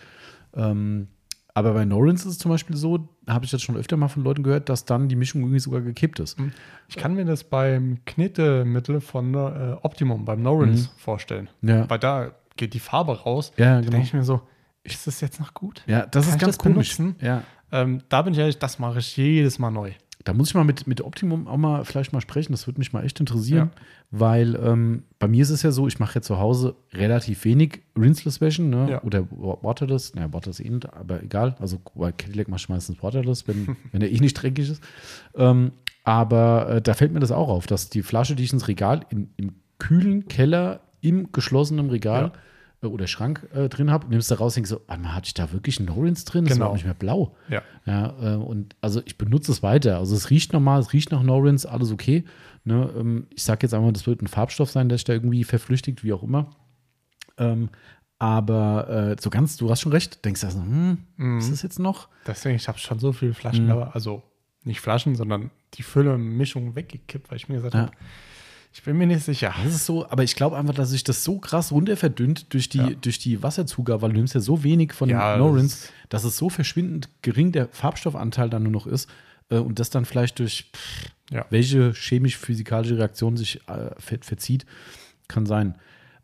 S1: Ähm, aber bei Norins ist es zum Beispiel so, habe ich jetzt schon öfter mal von Leuten gehört, dass dann die Mischung irgendwie sogar gekippt ist.
S2: ich kann mir das beim Knetemittel von äh, Optimum, beim Norins, vorstellen.
S1: Mhm. Ja,
S2: Weil da geht die Farbe raus.
S1: ja
S2: Da
S1: genau.
S2: denke ich mir so, ist das jetzt noch gut?
S1: Ja, das
S2: Kann
S1: ist ganz
S2: das
S1: komisch.
S2: benutzen?
S1: Ja.
S2: Ähm, da bin ich ehrlich, das mache ich jedes Mal neu.
S1: Da muss ich mal mit, mit Optimum auch mal vielleicht mal sprechen. Das würde mich mal echt interessieren, weil ähm, bei mir ist es ja so, ich mache ja zu Hause relativ wenig Rinseless Wäschen ne?
S2: Ja.
S1: oder wa- Waterless. Naja, Waterless eh nicht, aber egal. Also bei Cadillac mache ich meistens Waterless, wenn, wenn er eh nicht dreckig ist. Ähm, aber äh, da fällt mir das auch auf, dass die Flasche, die ich ins Regal, in, im kühlen Keller, im geschlossenen Regal äh, oder Schrank äh, drin habe, nimmst du raus und denkst so, warte mal, hatte ich da wirklich einen Norins drin? Das ist
S2: Genau.
S1: überhaupt nicht mehr blau.
S2: Ja.
S1: Ja, äh, und also ich benutze es weiter. Also es riecht normal, es riecht nach Norins, alles okay. Ne? Ähm, ich sage jetzt einmal, das wird ein Farbstoff sein, der sich da irgendwie verflüchtigt, wie auch immer. Ähm, aber äh, so ganz, du hast schon recht, denkst du also, hm,
S2: Mhm.
S1: ist das jetzt noch?
S2: Deswegen, ich habe schon so viele Flaschen,
S1: Mhm.
S2: aber also nicht Flaschen, sondern die Fülle-Mischung weggekippt, weil ich mir gesagt
S1: Ja.
S2: habe, ich bin mir nicht sicher.
S1: Das ist so, aber ich glaube einfach, dass sich das so krass runterverdünnt durch die,
S2: Ja.
S1: durch die Wasserzugabe, weil du nimmst ja so wenig von
S2: Ja,
S1: den Norins,
S2: das-
S1: dass es so verschwindend gering der Farbstoffanteil dann nur noch ist äh, und das dann vielleicht durch pff,
S2: Ja.
S1: welche chemisch-physikalische Reaktion sich äh, ver verzieht, kann sein.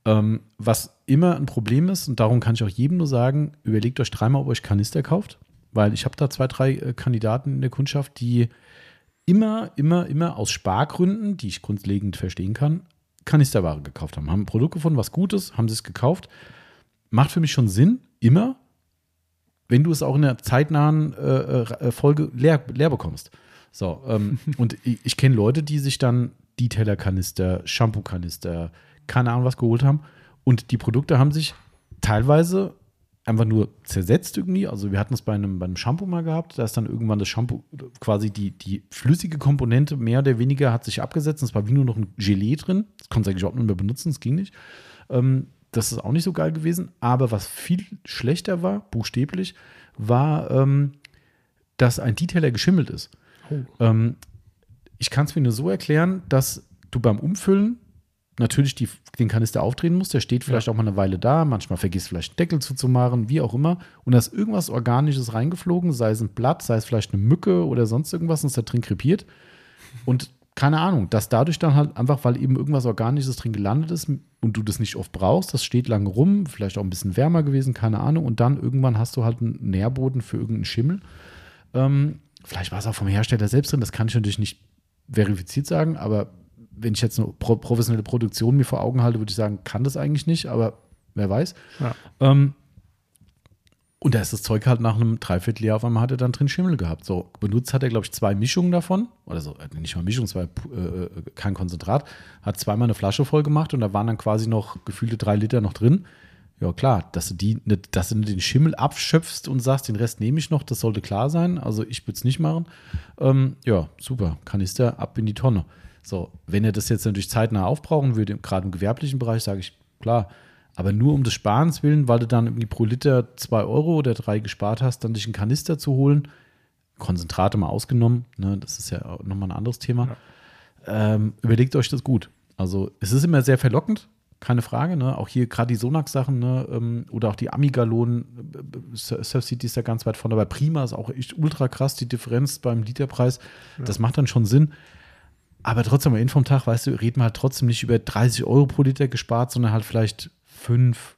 S1: Ähm, was immer ein Problem ist, und darum kann ich auch jedem nur sagen, überlegt euch dreimal, ob euch Kanister kauft, weil ich habe da zwei, drei äh, Kandidaten in der Kundschaft, die immer, immer, immer aus Spargründen, die ich grundlegend verstehen kann, Kanisterware gekauft haben. Haben ein Produkt gefunden, was gut ist, haben sie es gekauft. Macht für mich schon Sinn, immer, wenn du es auch in der zeitnahen äh, äh, Folge leer, leer bekommst. So, ähm, und ich, ich kenne Leute, die sich dann Detailer-Kanister, Shampoo-Kanister, keine Ahnung was geholt haben. Und die Produkte haben sich teilweise einfach nur zersetzt irgendwie. Also wir hatten es bei einem, bei einem Shampoo mal gehabt, da ist dann irgendwann das Shampoo, quasi die, die flüssige Komponente mehr oder weniger hat sich abgesetzt. und Es war wie nur noch ein Gelee drin. Das konnte ich eigentlich auch nicht mehr benutzen, das ging nicht. Ähm, das ist auch nicht so geil gewesen. Aber was viel schlechter war, buchstäblich, war, ähm, dass ein Detailer geschimmelt ist.
S2: Oh.
S1: Ähm, ich kann es mir nur so erklären, dass du beim Umfüllen natürlich die, den Kanister aufdrehen musst. Der steht vielleicht auch mal eine Weile da. Manchmal vergisst vielleicht einen Deckel zuzumachen, wie auch immer. Und da ist irgendwas Organisches reingeflogen, sei es ein Blatt, sei es vielleicht eine Mücke oder sonst irgendwas, und ist da drin krepiert. Und keine Ahnung, dass dadurch dann halt einfach, weil eben irgendwas Organisches drin gelandet ist und du das nicht oft brauchst, das steht lange rum, vielleicht auch ein bisschen wärmer gewesen, keine Ahnung. Und dann irgendwann hast du halt einen Nährboden für irgendeinen Schimmel. Ähm, vielleicht war es auch vom Hersteller selbst drin, das kann ich natürlich nicht verifiziert sagen, aber wenn ich jetzt eine pro professionelle Produktion mir vor Augen halte, würde ich sagen, kann das eigentlich nicht, aber wer weiß.
S2: Ja.
S1: Ähm, und da ist das Zeug halt nach einem Dreivierteljahr auf einmal hat er dann drin Schimmel gehabt. So, benutzt hat er, glaube ich, zwei Mischungen davon. Oder so, äh, nicht mal Mischung, es war äh, kein Konzentrat. Hat zweimal eine Flasche voll gemacht und da waren dann quasi noch gefühlte drei Liter noch drin. Ja, klar, dass du, die, nicht, dass du den Schimmel abschöpfst und sagst, den Rest nehme ich noch, das sollte klar sein. Also ich würde es nicht machen. Ähm, ja, super. Kanister ab in die Tonne. So, wenn er das jetzt natürlich zeitnah aufbrauchen würde, gerade im gewerblichen Bereich, sage ich, klar. Aber nur um des Sparens willen, weil du dann irgendwie pro Liter zwei Euro oder drei gespart hast, dann dich einen Kanister zu holen, Konzentrate mal ausgenommen, ne, das ist ja nochmal ein anderes Thema. Ähm, überlegt euch das gut. Also es ist immer sehr verlockend, keine Frage. Ne? Auch hier gerade die Sonax-Sachen ne? ähm, oder auch die Amigalonen, äh, Surf City ist da ganz weit vorne, aber Prima ist auch echt ultra krass, die Differenz beim Literpreis. Das macht dann schon Sinn. Aber trotzdem, am Ende vom Tag, weißt du, reden wir halt trotzdem nicht über 30 Euro pro Liter gespart, sondern halt vielleicht 5,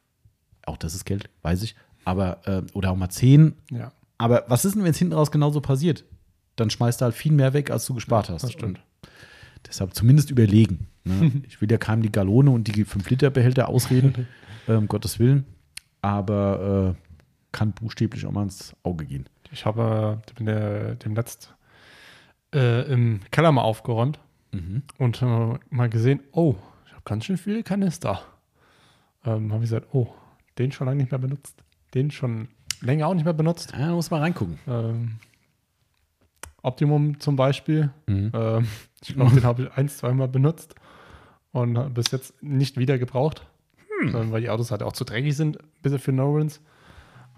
S1: auch das ist Geld, weiß ich, aber, äh, oder auch mal 10.
S2: Ja.
S1: Aber was ist denn, wenn es hinten raus genauso passiert? Dann schmeißt du halt viel mehr weg, als du gespart hast.
S2: das stimmt.
S1: Und deshalb zumindest überlegen. Ne? ich will ja keinem die Galone und die 5-Liter-Behälter ausreden, äh, um Gottes Willen. Aber äh, kann buchstäblich auch mal ins Auge gehen.
S2: Ich habe äh, der, demnächst äh, im Keller mal aufgeräumt und äh, mal gesehen, oh, ich habe ganz schön viele Kanister. Ähm, habe ich gesagt, oh, den schon lange nicht mehr benutzt. Den schon länger auch nicht mehr benutzt.
S1: Ja, da muss man reingucken.
S2: Ähm, Optimum zum Beispiel.
S1: Mhm.
S2: Ähm, ich glaube, den habe ich ein, zweimal benutzt und bis jetzt nicht wieder gebraucht, ähm, weil die Autos halt auch zu dreckig sind, bisschen für No-Rins.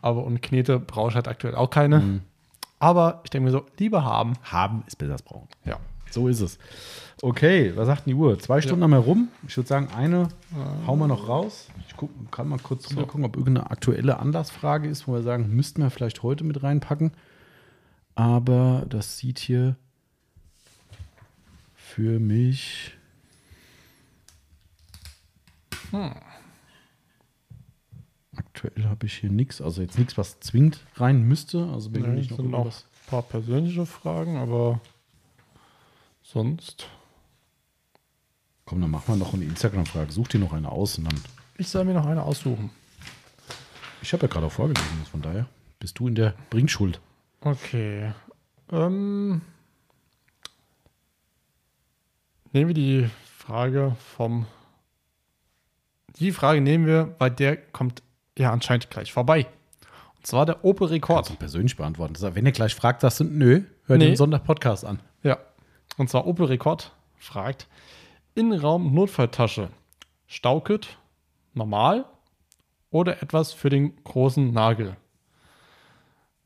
S2: Aber und Knete brauche ich halt aktuell auch keine. Aber ich denke mir so, lieber haben.
S1: Haben ist besser als brauchen.
S2: Ja.
S1: So ist es. Okay, was sagt denn die Uhr? Zwei Stunden haben wir rum. Ich würde sagen, eine hauen wir noch raus. Ich guck, kann mal kurz drüber gucken, ob irgendeine aktuelle Anlassfrage ist, wo wir sagen, müssten wir vielleicht heute mit reinpacken. Aber das sieht hier für mich. Aktuell habe ich hier nichts, also jetzt nichts, was zwingend rein müsste. Also wenn
S2: Nee,
S1: nicht
S2: es
S1: noch
S2: sind
S1: irgendwas.
S2: ein paar persönliche Fragen, aber sonst.
S1: Komm, dann machen wir noch eine Instagram-Frage. Such dir noch eine aus und dann.
S2: Ich soll mir noch eine aussuchen.
S1: Ich habe ja gerade auch vorgelesen, von daher bist du in der Bringschuld.
S2: Okay. Ähm, nehmen wir die Frage vom Die Frage nehmen wir, weil der kommt ja anscheinend gleich vorbei. Und zwar der Opel Rekord.
S1: Kannst du persönlich beantworten. Das wenn ihr gleich fragt, sagst du, nö, hör
S2: Nee.
S1: den Sonntag-Podcast an.
S2: Und zwar Opel Rekord fragt: Innenraum Notfalltasche. Staukit, normal oder etwas für den großen Nagel?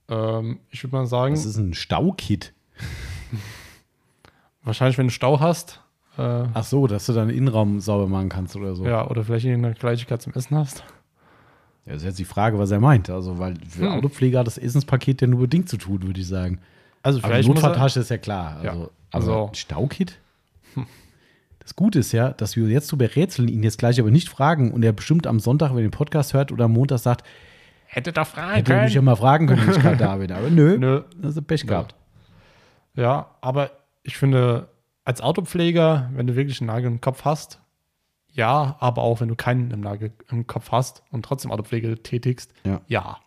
S2: Ähm, ich würde mal sagen,
S1: Das ist ein Staukit.
S2: wahrscheinlich, wenn du Stau hast, äh,
S1: Ach so, dass du deinen Innenraum sauber machen kannst oder so.
S2: ja, oder vielleicht eine Kleinigkeit zum Essen hast.
S1: Ja, das ist jetzt die Frage, was er meint. Also, weil für
S2: Hm.
S1: Autopflege hat das Essenspaket ja nur bedingt zu tun, würde ich sagen.
S2: Also
S1: Aber
S2: vielleicht muss er,
S1: Notfalltasche ist ja klar.
S2: Ja,
S1: Also,
S2: also-
S1: aber ein Staukit? Das Gute ist ja, dass wir jetzt so berätseln, ihn jetzt gleich aber nicht fragen und er bestimmt am Sonntag, wenn er den Podcast hört oder am Montag sagt,
S2: hätte doch fragen
S1: hätte er mich ja mal fragen können, wenn ich gerade da bin. Aber nö,
S2: Nö.
S1: das ist Pech gehabt.
S2: Ja, aber ich finde, als Autopfleger, wenn du wirklich einen Nagel im Kopf hast, ja, aber auch wenn du keinen im Nagel im Kopf hast und trotzdem Autopflege tätigst,
S1: Ja.
S2: ja,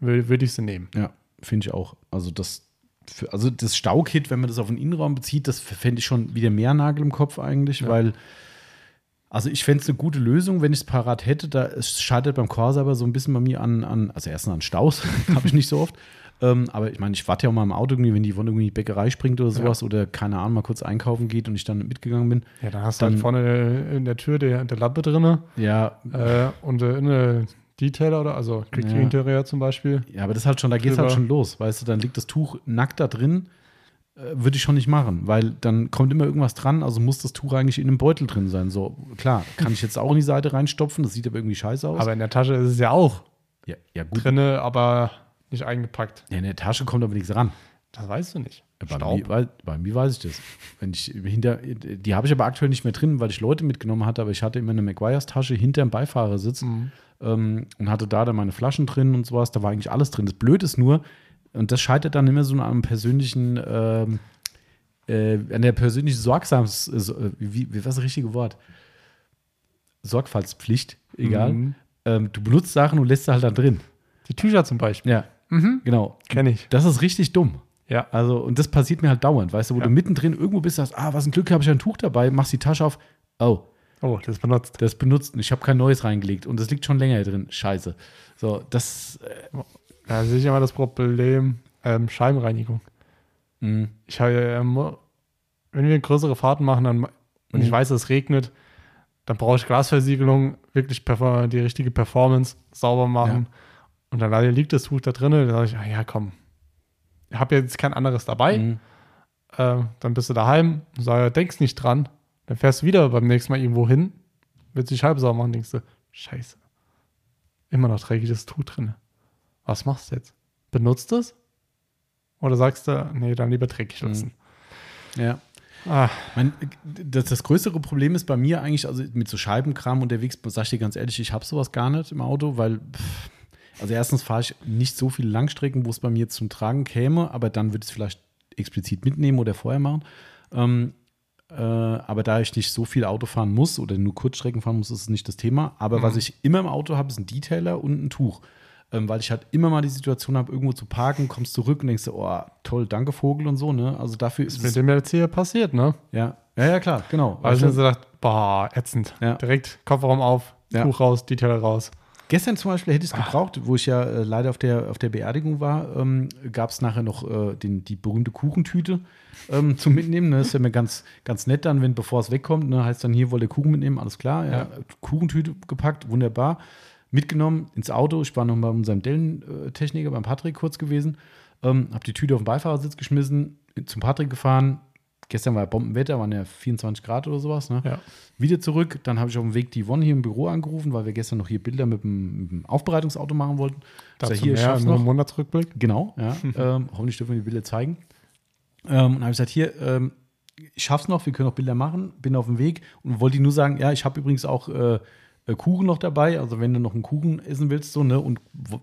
S2: würde würd ich sie nehmen.
S1: Ja, finde ich auch. Also das, für, also das Staukit, wenn man das auf den Innenraum bezieht, das fände ich schon wieder mehr Nagel im Kopf eigentlich,
S2: Ja.
S1: weil, also ich fände es eine gute Lösung, wenn ich es parat hätte. Da es scheitert beim Corsa aber so ein bisschen bei mir an, an also erstens an Staus, habe ich nicht so oft. Ähm, aber ich meine, ich warte ja auch mal im Auto irgendwie, wenn die Wonne irgendwie in die Bäckerei springt oder sowas oder keine Ahnung, mal kurz einkaufen geht und ich dann mitgegangen bin.
S2: Ja, dann hast
S1: Dann-
S2: du halt vorne in der Tür der, der Lampe drin
S1: Ja,
S2: äh, und äh, eine Detailer oder also Quick
S1: Ja.
S2: Interieur zum Beispiel.
S1: Ja, aber das halt schon, da geht es halt schon los, weißt du, dann liegt das Tuch nackt da drin, äh, würde ich schon nicht machen, weil dann kommt immer irgendwas dran, also muss das Tuch eigentlich in einem Beutel drin sein. So, klar, kann ich jetzt auch in die Seite reinstopfen, das sieht aber irgendwie scheiße aus.
S2: Aber in der Tasche ist es ja auch
S1: ja, ja, gut.
S2: drinne, aber nicht eingepackt.
S1: Ja, in der Tasche kommt aber nichts ran.
S2: Das weißt du nicht.
S1: Bei
S2: Staub.
S1: mir, wei- bei mir weiß ich das. Wenn ich hinter, die habe ich aber aktuell nicht mehr drin, weil ich Leute mitgenommen hatte, aber ich hatte immer eine McGuire's-Tasche hinterm Beifahrersitz
S2: Mhm.
S1: ähm, und hatte da dann meine Flaschen drin und sowas. Da war eigentlich alles drin. Das Blöde ist nur, und das scheitert dann immer so an einem persönlichen, ähm, äh, an der persönlichen Sorgsams, äh, äh, wie, wie was ist das richtige Wort? Sorgfaltspflicht, egal.
S2: Mhm.
S1: Ähm, du benutzt Sachen und lässt sie halt dann drin.
S2: Die Tücher zum Beispiel.
S1: Ja, genau.
S2: Kenne ich.
S1: Das ist richtig dumm.
S2: Ja.
S1: Also, und das passiert mir halt dauernd, weißt du, wo
S2: Ja.
S1: du mittendrin irgendwo bist, sagst, ah, was ein Glück, habe ich ein Tuch dabei, machst die Tasche auf, oh,
S2: Oh, das benutzt.
S1: das benutzt und ich habe kein neues reingelegt und das liegt schon länger drin. Scheiße. So, das, äh,
S2: Da sehe ich immer das Problem ähm, Scheibenreinigung.
S1: mh,
S2: Ich habe, ähm, wenn wir größere Fahrten machen dann, und ich
S1: Mhm.
S2: weiß, es regnet, dann brauche ich Glasversiegelung, wirklich die richtige Performance sauber machen. Und dann liegt das Tuch da drin. Dann sage ich, ah, ja, komm. Ich habe jetzt kein anderes dabei.
S1: mh,
S2: Äh, dann bist du daheim sage, denkst nicht dran. Dann fährst du wieder beim nächsten Mal irgendwo hin, willst dich halb sauber machen, denkst du, scheiße. Immer noch dreckiges Tuch drin. Was machst du jetzt? Benutzt es? Oder sagst du, nee, dann lieber dreckig
S1: Mhm.
S2: lassen?
S1: ja.
S2: Ah,
S1: Mein, das, das größere Problem ist bei mir eigentlich, also mit so Scheibenkram unterwegs, sag ich dir ganz ehrlich, ich habe sowas gar nicht im Auto, weil, pff, also erstens fahre ich nicht so viele Langstrecken, wo es bei mir zum Tragen käme, aber dann würde ich es vielleicht explizit mitnehmen oder vorher machen. Ähm, äh, aber da ich nicht so viel Auto fahren muss oder nur Kurzstrecken fahren muss, ist es nicht das Thema. Aber was ich immer im Auto habe, ist ein Detailer und ein Tuch. Ähm, weil ich halt immer mal die Situation habe, irgendwo zu parken, kommst zurück und denkst, oh, toll, danke Vogel und so, ne? Also dafür ist
S2: ist mit dem jetzt hier passiert, ne?
S1: Ja, ja, ja, klar, genau.
S2: Weil ich mir
S1: du,
S2: so gedacht, boah, ätzend.
S1: Ja.
S2: Direkt Kofferraum auf,
S1: Ja.
S2: Tuch raus, Detailer raus.
S1: Gestern zum Beispiel hätte ich es gebraucht, wo ich ja äh, leider auf der, auf der Beerdigung war, ähm, gab es nachher noch äh, den, die berühmte Kuchentüte ähm, zum Mitnehmen. Ne? Ist ja mir ganz, ganz nett dann, wenn bevor es wegkommt, ne, heißt dann hier wollt ihr Kuchen mitnehmen, alles klar. Ja.
S2: Ja.
S1: Kuchentüte gepackt, wunderbar. Mitgenommen ins Auto. Ich war noch bei unserem Dellentechniker, beim Patrick kurz gewesen. Ähm, habe die Tüte auf den Beifahrersitz geschmissen, zum Patrick gefahren. Gestern war ja Bombenwetter, waren ja 24 Grad oder sowas. Ne?
S2: Ja.
S1: Wieder zurück. Dann habe ich auf dem Weg die Yvonne hier im Büro angerufen, weil wir gestern noch hier Bilder mit dem, mit dem Aufbereitungsauto machen wollten. Ich
S2: Dazu
S1: sag, hier,
S2: mehr
S1: noch.
S2: Monatsrückblick.
S1: Genau, ja. ähm, hoffentlich dürfen wir die Bilder zeigen. Ähm, und habe ich gesagt, hier, ähm, ich schaff's noch, wir können noch Bilder machen, bin auf dem Weg und wollte nur sagen, ja, ich habe übrigens auch äh, Kuchen noch dabei, also wenn du noch einen Kuchen essen willst, so, ne, und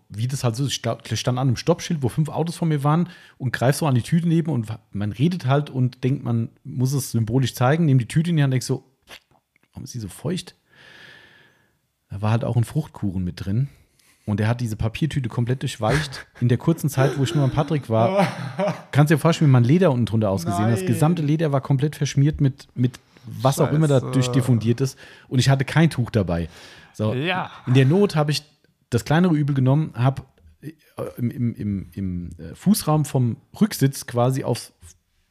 S1: wie das halt so ist, ich sta- ich stand an einem Stoppschild, wo fünf Autos von mir waren und greif so an die Tüte neben und man redet halt und denkt, man muss es symbolisch zeigen, nehme die Tüte in die Hand und denk so, warum ist die so feucht? Da war halt auch ein Fruchtkuchen mit drin. Und er hat diese Papiertüte komplett durchweicht. In der kurzen Zeit, wo ich nur an Patrick war, kannst du dir vorstellen, wie mein Leder unten drunter ausgesehen hat. Das gesamte Leder war komplett verschmiert mit, mit was auch immer dadurch diffundiert ist. Und ich hatte kein Tuch dabei. So,
S2: Ja.
S1: In der Not habe ich das kleinere Übel genommen, habe im, im, im, im äh, Fußraum vom Rücksitz quasi auf,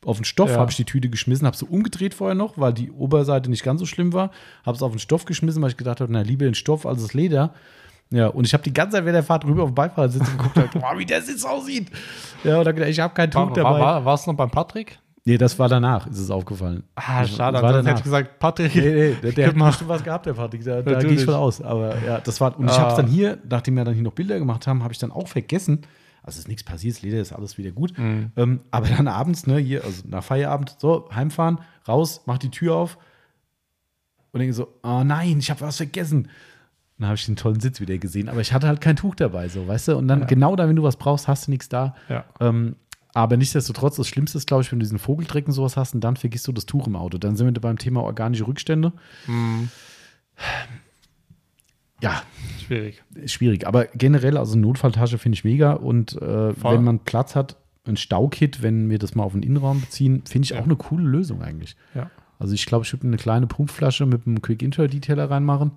S1: auf den Stoff
S2: Ja.
S1: habe ich die Tüte geschmissen, habe sie umgedreht vorher noch, weil die Oberseite nicht ganz so schlimm war, habe es auf den Stoff geschmissen, weil ich gedacht habe, na lieber den Stoff als das Leder. Ja, und ich habe die ganze Zeit während der Fahrt rüber auf den Beifahrersitz geguckt und gedacht, wow, wie der Sitz aussieht. Ja, und dann gedacht, ich habe kein Tuch dabei.
S2: war, war es noch beim Patrick?
S1: Nee, das war danach, ist es aufgefallen.
S2: Ah,
S1: Das
S2: schade.
S1: war
S2: Ansonsten hätte ich gesagt, Patrick,
S1: Nee, nee, der, der hat
S2: mal.
S1: bestimmt was gehabt, der Patrick. Da, da gehe ich von aus. Aber ja, das war. Und ich
S2: Ah.
S1: habe es dann hier, nachdem wir dann hier noch Bilder gemacht haben, habe ich dann auch vergessen. Also ist nichts passiert, das Leder ist alles wieder gut.
S2: Mhm.
S1: Ähm, aber dann abends, ne, hier, also nach Feierabend, so, heimfahren, raus, mach die Tür auf und denke so, oh nein, ich habe was vergessen. Dann habe ich den tollen Sitz wieder gesehen, aber ich hatte halt kein Tuch dabei, so, weißt du? Und dann genau da, wenn du was brauchst, hast du nichts da.
S2: Ja.
S1: Ähm, aber nichtsdestotrotz, das Schlimmste ist, glaube ich, wenn du diesen Vogeldreck und sowas hast und dann vergisst du das Tuch im Auto. Dann sind wir beim Thema organische Rückstände. Ja,
S2: schwierig.
S1: schwierig. Aber generell, also eine Notfalltasche finde ich mega. Und äh, wenn man Platz hat, ein Staukit, wenn wir das mal auf den Innenraum beziehen, finde ich
S2: Ja.
S1: auch eine coole Lösung eigentlich.
S2: Ja.
S1: Also ich glaube, ich würde eine kleine Pumpflasche mit einem Quick Intro Detailer reinmachen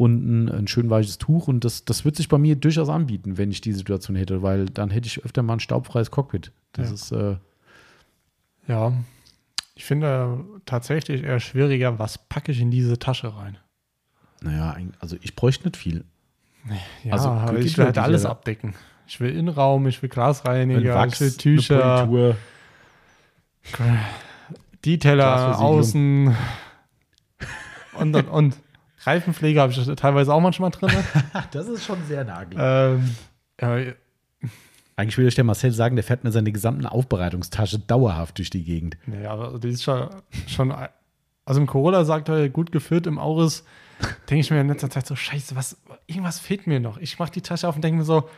S1: und ein, ein schön weiches Tuch. Und das, das wird sich bei mir durchaus anbieten, wenn ich die Situation hätte, weil dann hätte ich öfter mal ein staubfreies Cockpit. Das
S2: Ja.
S1: ist äh,
S2: Ja. Ich finde tatsächlich eher schwieriger, was packe ich in diese Tasche rein.
S1: Naja, also ich bräuchte nicht viel.
S2: Ja,
S1: Also,
S2: aber ich will halt alles
S1: Detailer.
S2: abdecken. Ich will Innenraum, ich will
S1: Ein
S2: Glasreiniger,
S1: Wachs,
S2: ich will Tücher. Detailer
S1: Glasversiegelung.
S2: außen und und und. Reifenpflege habe ich teilweise auch manchmal drin.
S1: Das ist schon sehr nagel.
S2: ähm, ja,
S1: Eigentlich will ich der Marcel sagen, der fährt mit seiner gesamten Aufbereitungstasche dauerhaft durch die Gegend.
S2: nee, aber die ist schon, schon also im Corolla sagt er gut geführt, im Auris denke ich mir in letzter Zeit so, scheiße, was, irgendwas fehlt mir noch. Ich mache die Tasche auf und denke mir so,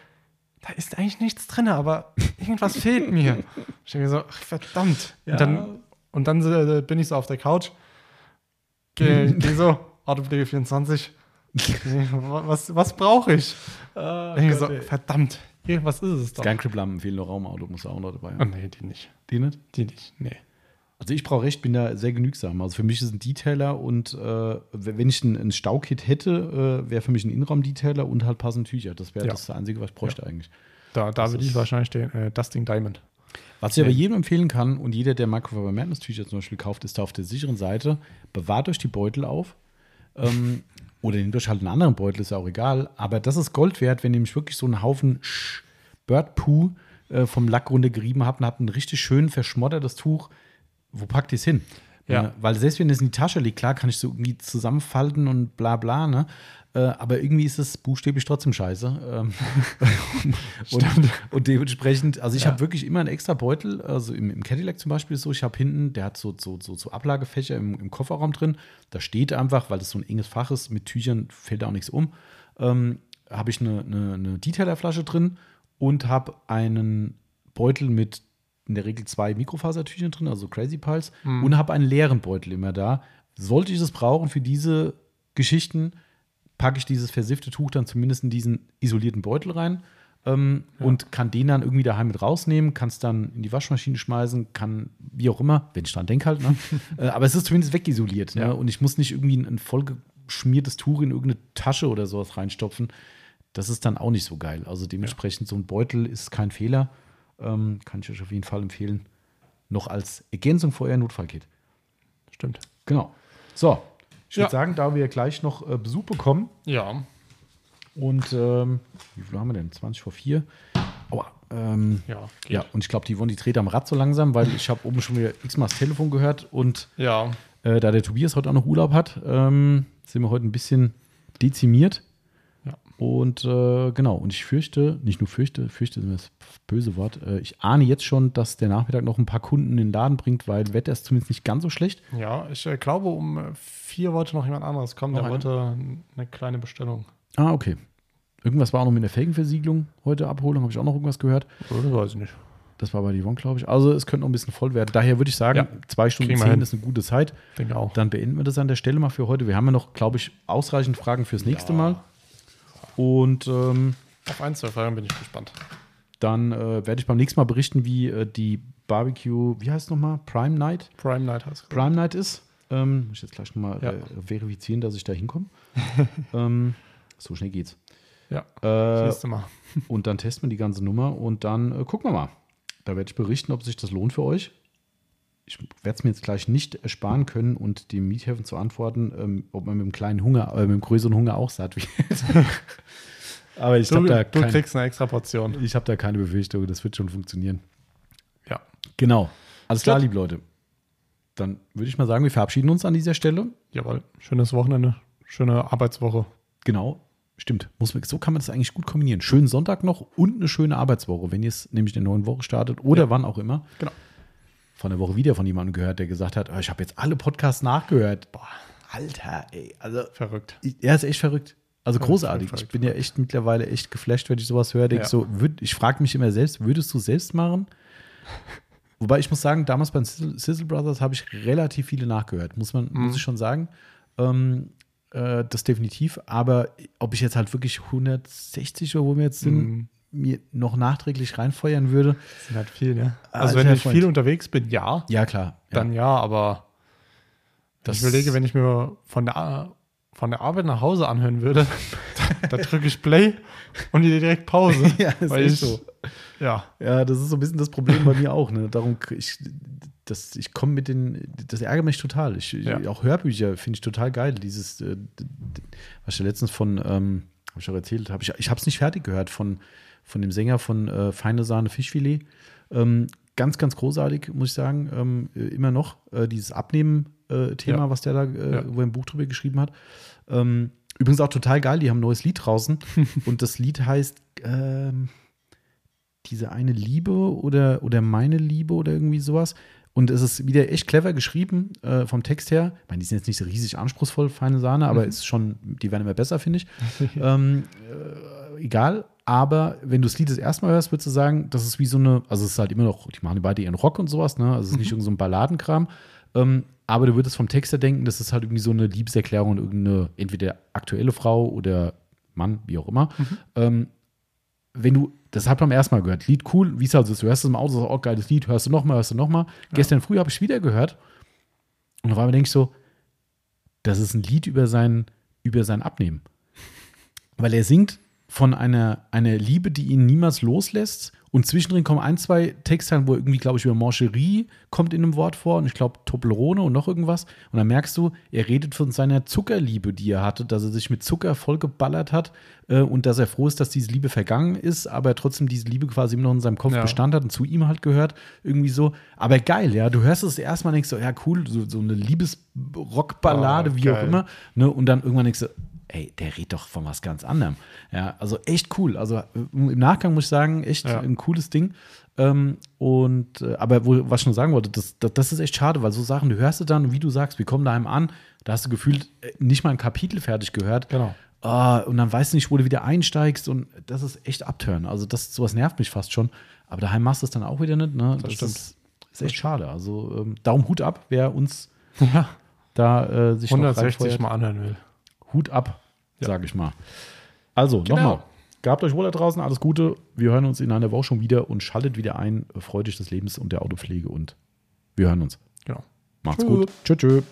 S2: da ist eigentlich nichts drin, aber irgendwas fehlt mir. Ich denke mir so, ach, verdammt.
S1: Ja.
S2: Und dann, und dann äh, bin ich so auf der Couch, gehe geh so, Autopflege 24, was, was brauche ich?
S1: Ah,
S2: ich so, verdammt, irgendwas ist es doch.
S1: Skycrip-Lampen fehlen noch Raumauto, muss auch noch dabei
S2: Oh,
S1: haben.
S2: nee, die nicht.
S1: Die nicht?
S2: Die nicht, nee.
S1: Also ich brauche recht, bin da sehr genügsam. Also für mich ist ein Detailer und äh, wenn ich ein, ein Staukit hätte, äh, wäre für mich ein Innenraum-Detailer und halt passende Tücher. Das wäre
S2: Ja.
S1: das Einzige, was ich bräuchte eigentlich.
S2: Da, da würde ich wahrscheinlich den äh, Dusting Diamond.
S1: Was ich aber jedem empfehlen kann und jeder, der Microfiber Madness Tücher zum Beispiel kauft, ist da auf der sicheren Seite. Bewahrt euch die Beutel auf. Ähm, oder nehmt euch halt einen anderen Beutel, ist ja auch egal. Aber das ist Gold wert, wenn ihr nämlich wirklich so einen Haufen Sch- Bird Poo äh, vom Lack runtergerieben habt und habt ein richtig schön verschmottertes Tuch. Wo packt ihr es hin?
S2: Ja.
S1: Äh, weil selbst wenn es in die Tasche liegt, klar kann ich so irgendwie zusammenfalten und bla bla, ne? Äh, aber irgendwie ist es buchstäblich trotzdem scheiße. Ähm, und, und dementsprechend, also ich
S2: Ja.
S1: habe wirklich immer einen extra Beutel. Also im, im Cadillac zum Beispiel ist so, ich habe hinten, der hat so, so, so, so Ablagefächer im, im Kofferraum drin. Da steht einfach, weil das so ein enges Fach ist, mit Tüchern fällt da auch nichts um. Ähm, habe ich eine, eine, eine Detailerflasche drin und habe einen Beutel mit in der Regel zwei Mikrofasertüchern drin, also Crazy Pulse, und habe einen leeren Beutel immer da. Sollte ich es brauchen für diese Geschichten, packe ich dieses versiffte Tuch dann zumindest in diesen isolierten Beutel rein ähm, und kann den dann irgendwie daheim mit rausnehmen, kann es dann in die Waschmaschine schmeißen, kann wie auch immer, wenn ich dran denke halt. Ne? äh, aber es ist zumindest wegisoliert ne?
S2: Ja.
S1: und ich muss nicht irgendwie ein, ein vollgeschmiertes Tuch in irgendeine Tasche oder sowas reinstopfen. Das ist dann auch nicht so geil. Also dementsprechend so ein Beutel ist kein Fehler. Ähm, kann ich euch auf jeden Fall empfehlen. Noch als Ergänzung für euer Notfallkit.
S2: Stimmt.
S1: Genau. So, ich würde
S2: Ja.
S1: sagen, da wir gleich noch äh, Besuch bekommen
S2: Ja.
S1: und ähm, wie viel haben wir denn? 20 vor 4. Aua. Ähm,
S2: Ja, geht.
S1: ja, und ich glaube, die wollen die dreht am Rad so langsam, weil ich habe oben schon wieder x-mal das Telefon gehört und
S2: Ja.
S1: äh, da der Tobias heute auch noch Urlaub hat, ähm, sind wir heute ein bisschen dezimiert. Und äh, genau, und ich fürchte, nicht nur fürchte, fürchte ist das böse Wort, äh, ich ahne jetzt schon, dass der Nachmittag noch ein paar Kunden in den Laden bringt, weil Wetter ist zumindest nicht ganz so schlecht.
S2: Ja, ich äh, glaube, um äh, vier wollte noch jemand anderes kommen.
S1: Noch
S2: Der
S1: einer?
S2: wollte eine kleine Bestellung.
S1: Ah, okay. Irgendwas war auch noch mit der Felgenversiegelung heute Abholung, habe ich auch noch irgendwas gehört.
S2: Das weiß ich nicht.
S1: Das war bei Yvonne, glaube ich. Also es könnte noch ein bisschen voll werden. Daher würde ich sagen,
S2: Ja.
S1: zwei Stunden zehn ist eine gute Zeit.
S2: Denke auch.
S1: Dann beenden wir das an der Stelle mal für heute. Wir haben ja noch, glaube ich, ausreichend Fragen fürs nächste
S2: Ja.
S1: Mal. Und ähm,
S2: Auf ein, zwei Fragen bin ich gespannt.
S1: dann äh, werde ich beim nächsten Mal berichten, wie äh, die Barbecue, wie heißt es nochmal? Prime Night?
S2: Prime Night heißt es.
S1: Prime Night ist. Ähm, muss ich jetzt gleich nochmal
S2: Ja.
S1: äh, verifizieren, dass ich da hinkomme. ähm, so schnell geht's.
S2: Ja,
S1: Äh,
S2: du mal.
S1: und dann testen wir die ganze Nummer und dann äh, gucken wir mal. Da werde ich berichten, ob sich das lohnt für euch. Ich werde es mir jetzt gleich nicht ersparen können und dem Miethäfen zu antworten, ähm, ob man mit dem kleinen Hunger, äh, mit dem größeren Hunger auch satt wird. Aber ich habe da,
S2: du
S1: kein,
S2: kriegst eine extra Portion.
S1: ich hab da keine Befürchtung, das wird schon funktionieren.
S2: Ja.
S1: Genau. Alles klar, liebe Leute. Dann würde ich mal sagen, wir verabschieden uns an dieser Stelle.
S2: Jawohl. Schönes Wochenende. Schöne Arbeitswoche.
S1: Genau. Stimmt. Muss man, so kann man das eigentlich gut kombinieren. Schönen Sonntag noch und eine schöne Arbeitswoche, wenn ihr es nämlich in der neuen Woche startet oder
S2: Ja.
S1: wann auch immer.
S2: Genau.
S1: Von der Woche wieder von jemandem gehört, der gesagt hat, oh, ich habe jetzt alle Podcasts nachgehört. Boah, Alter, ey. Also,
S2: Verrückt.
S1: er ist echt verrückt. Also
S2: Verrückt,
S1: großartig. ich bin ja echt mittlerweile echt geflasht, wenn ich sowas höre. Denk
S2: Ja.
S1: so, würd, ich frage mich immer selbst, würdest du selbst machen? Wobei ich muss sagen, damals beim Sizzle, Sizzle Brothers habe ich relativ viele nachgehört, muss man,
S2: Mhm.
S1: muss ich schon sagen. Ähm, äh, das definitiv. Aber ob ich jetzt halt wirklich 160 oder wo wir jetzt sind,
S2: Mhm.
S1: Mir noch nachträglich reinfeuern würde,
S2: Das sind halt viel, ne? Also
S1: Alter
S2: wenn ich
S1: Freund.
S2: viel unterwegs bin, ja,
S1: ja klar. Ja.
S2: dann ja, aber
S1: Das-
S2: ich überlege, wenn ich mir von der, von der Arbeit nach Hause anhören würde, da drücke ich Play und direkt Pause.
S1: Ja, das ist
S2: ich,
S1: so.
S2: Ja,
S1: Ja, das ist so ein bisschen das Problem bei mir auch. Ne? Darum, ich, das, ich komme mit den, das ärgert mich total. Ich,
S2: Ja.
S1: Auch Hörbücher finde ich total geil. Dieses, äh, was ich ja letztens von, ähm, habe ich auch erzählt, habe ich, ich habe es nicht fertig gehört von, von dem Sänger von äh, Feine Sahne Fischfilet. Ähm, ganz, ganz großartig, muss ich sagen. Ähm, äh, immer noch äh, dieses Abnehmen-Thema,
S2: Ja.
S1: was der da, äh,
S2: Ja.
S1: wo er ein Buch drüber geschrieben hat. Ähm, übrigens auch total geil, die haben ein neues Lied draußen. und das Lied heißt, ähm, diese eine Liebe oder, oder meine Liebe oder irgendwie sowas. Und es ist wieder echt clever geschrieben äh, vom Text her. Ich meine, die sind jetzt nicht so riesig anspruchsvoll, feine Sahne, aber ist schon, die werden immer besser, finde ich. ähm, äh, egal. Aber wenn du das Lied das erste Mal hörst, würdest du sagen, das ist wie so eine, also es ist halt immer noch, die machen beide ihren Rock und sowas, ne? Also es ist nicht irgend so ein Balladenkram. Ähm, aber du würdest vom Text her denken, das ist halt irgendwie so eine Liebeserklärung an irgendeine, entweder aktuelle Frau oder Mann, wie auch immer. Ähm, wenn du, das hat man beim ersten Mal gehört, Lied cool, wie es halt so ist, du hörst es im Auto, so, oh, geiles Lied, hörst du nochmal, hörst du nochmal. Gestern früh habe ich wieder gehört und auf einmal denke ich so, das ist ein Lied über sein, über sein Abnehmen. Weil er singt von einer, einer Liebe, die ihn niemals loslässt. Und zwischendrin kommen ein, zwei Texte, wo irgendwie, glaube ich, über Mancherie kommt in einem Wort vor und ich glaube Toblerone und noch irgendwas. Und dann merkst du, er redet von seiner Zuckerliebe, die er hatte, dass er sich mit Zucker vollgeballert hat äh, und dass er froh ist, dass diese Liebe vergangen ist, aber trotzdem diese Liebe quasi immer noch in seinem Kopf
S2: Ja.
S1: Bestand hat und zu ihm halt gehört. Irgendwie so. Aber geil, ja. Du hörst es erstmal und denkst so, ja, cool, so, so eine Liebesrockballade,
S2: Oh,
S1: wie auch
S2: geil.
S1: immer. Ne? Und dann irgendwann denkst du, ey, der redet doch von was ganz anderem. Ja, also echt cool. Also äh, im Nachgang muss ich sagen, echt
S2: Ja.
S1: ein cooles Ding. Ähm, und äh, aber wo, was ich noch sagen wollte, das, das, das ist echt schade, weil so Sachen, du hörst du dann wie du sagst, wir kommen daheim an, da hast du gefühlt äh, nicht mal ein Kapitel fertig gehört.
S2: Genau.
S1: Ah, und dann weißt du nicht, wo du wieder einsteigst und das ist echt abtören. Also das, sowas nervt mich fast schon. Aber daheim machst du es dann auch wieder nicht. Ne? Das,
S2: stimmt.
S1: Ist, ist echt schade. Also ähm, Daumen Hut ab, wer uns
S2: Ja.
S1: da äh, sich noch
S2: 160
S1: reinfeuert.
S2: Mal anhören will.
S1: Hut ab,
S2: Ja.
S1: sage ich mal. Also,
S2: Genau.
S1: nochmal. Gehabt euch wohl da draußen, alles Gute. Wir hören uns in einer Woche schon wieder und schaltet wieder ein. Freut euch des Lebens und der Autopflege und wir hören uns.
S2: Genau.
S1: Macht's
S2: Tschö.
S1: gut. Tschö, tschö.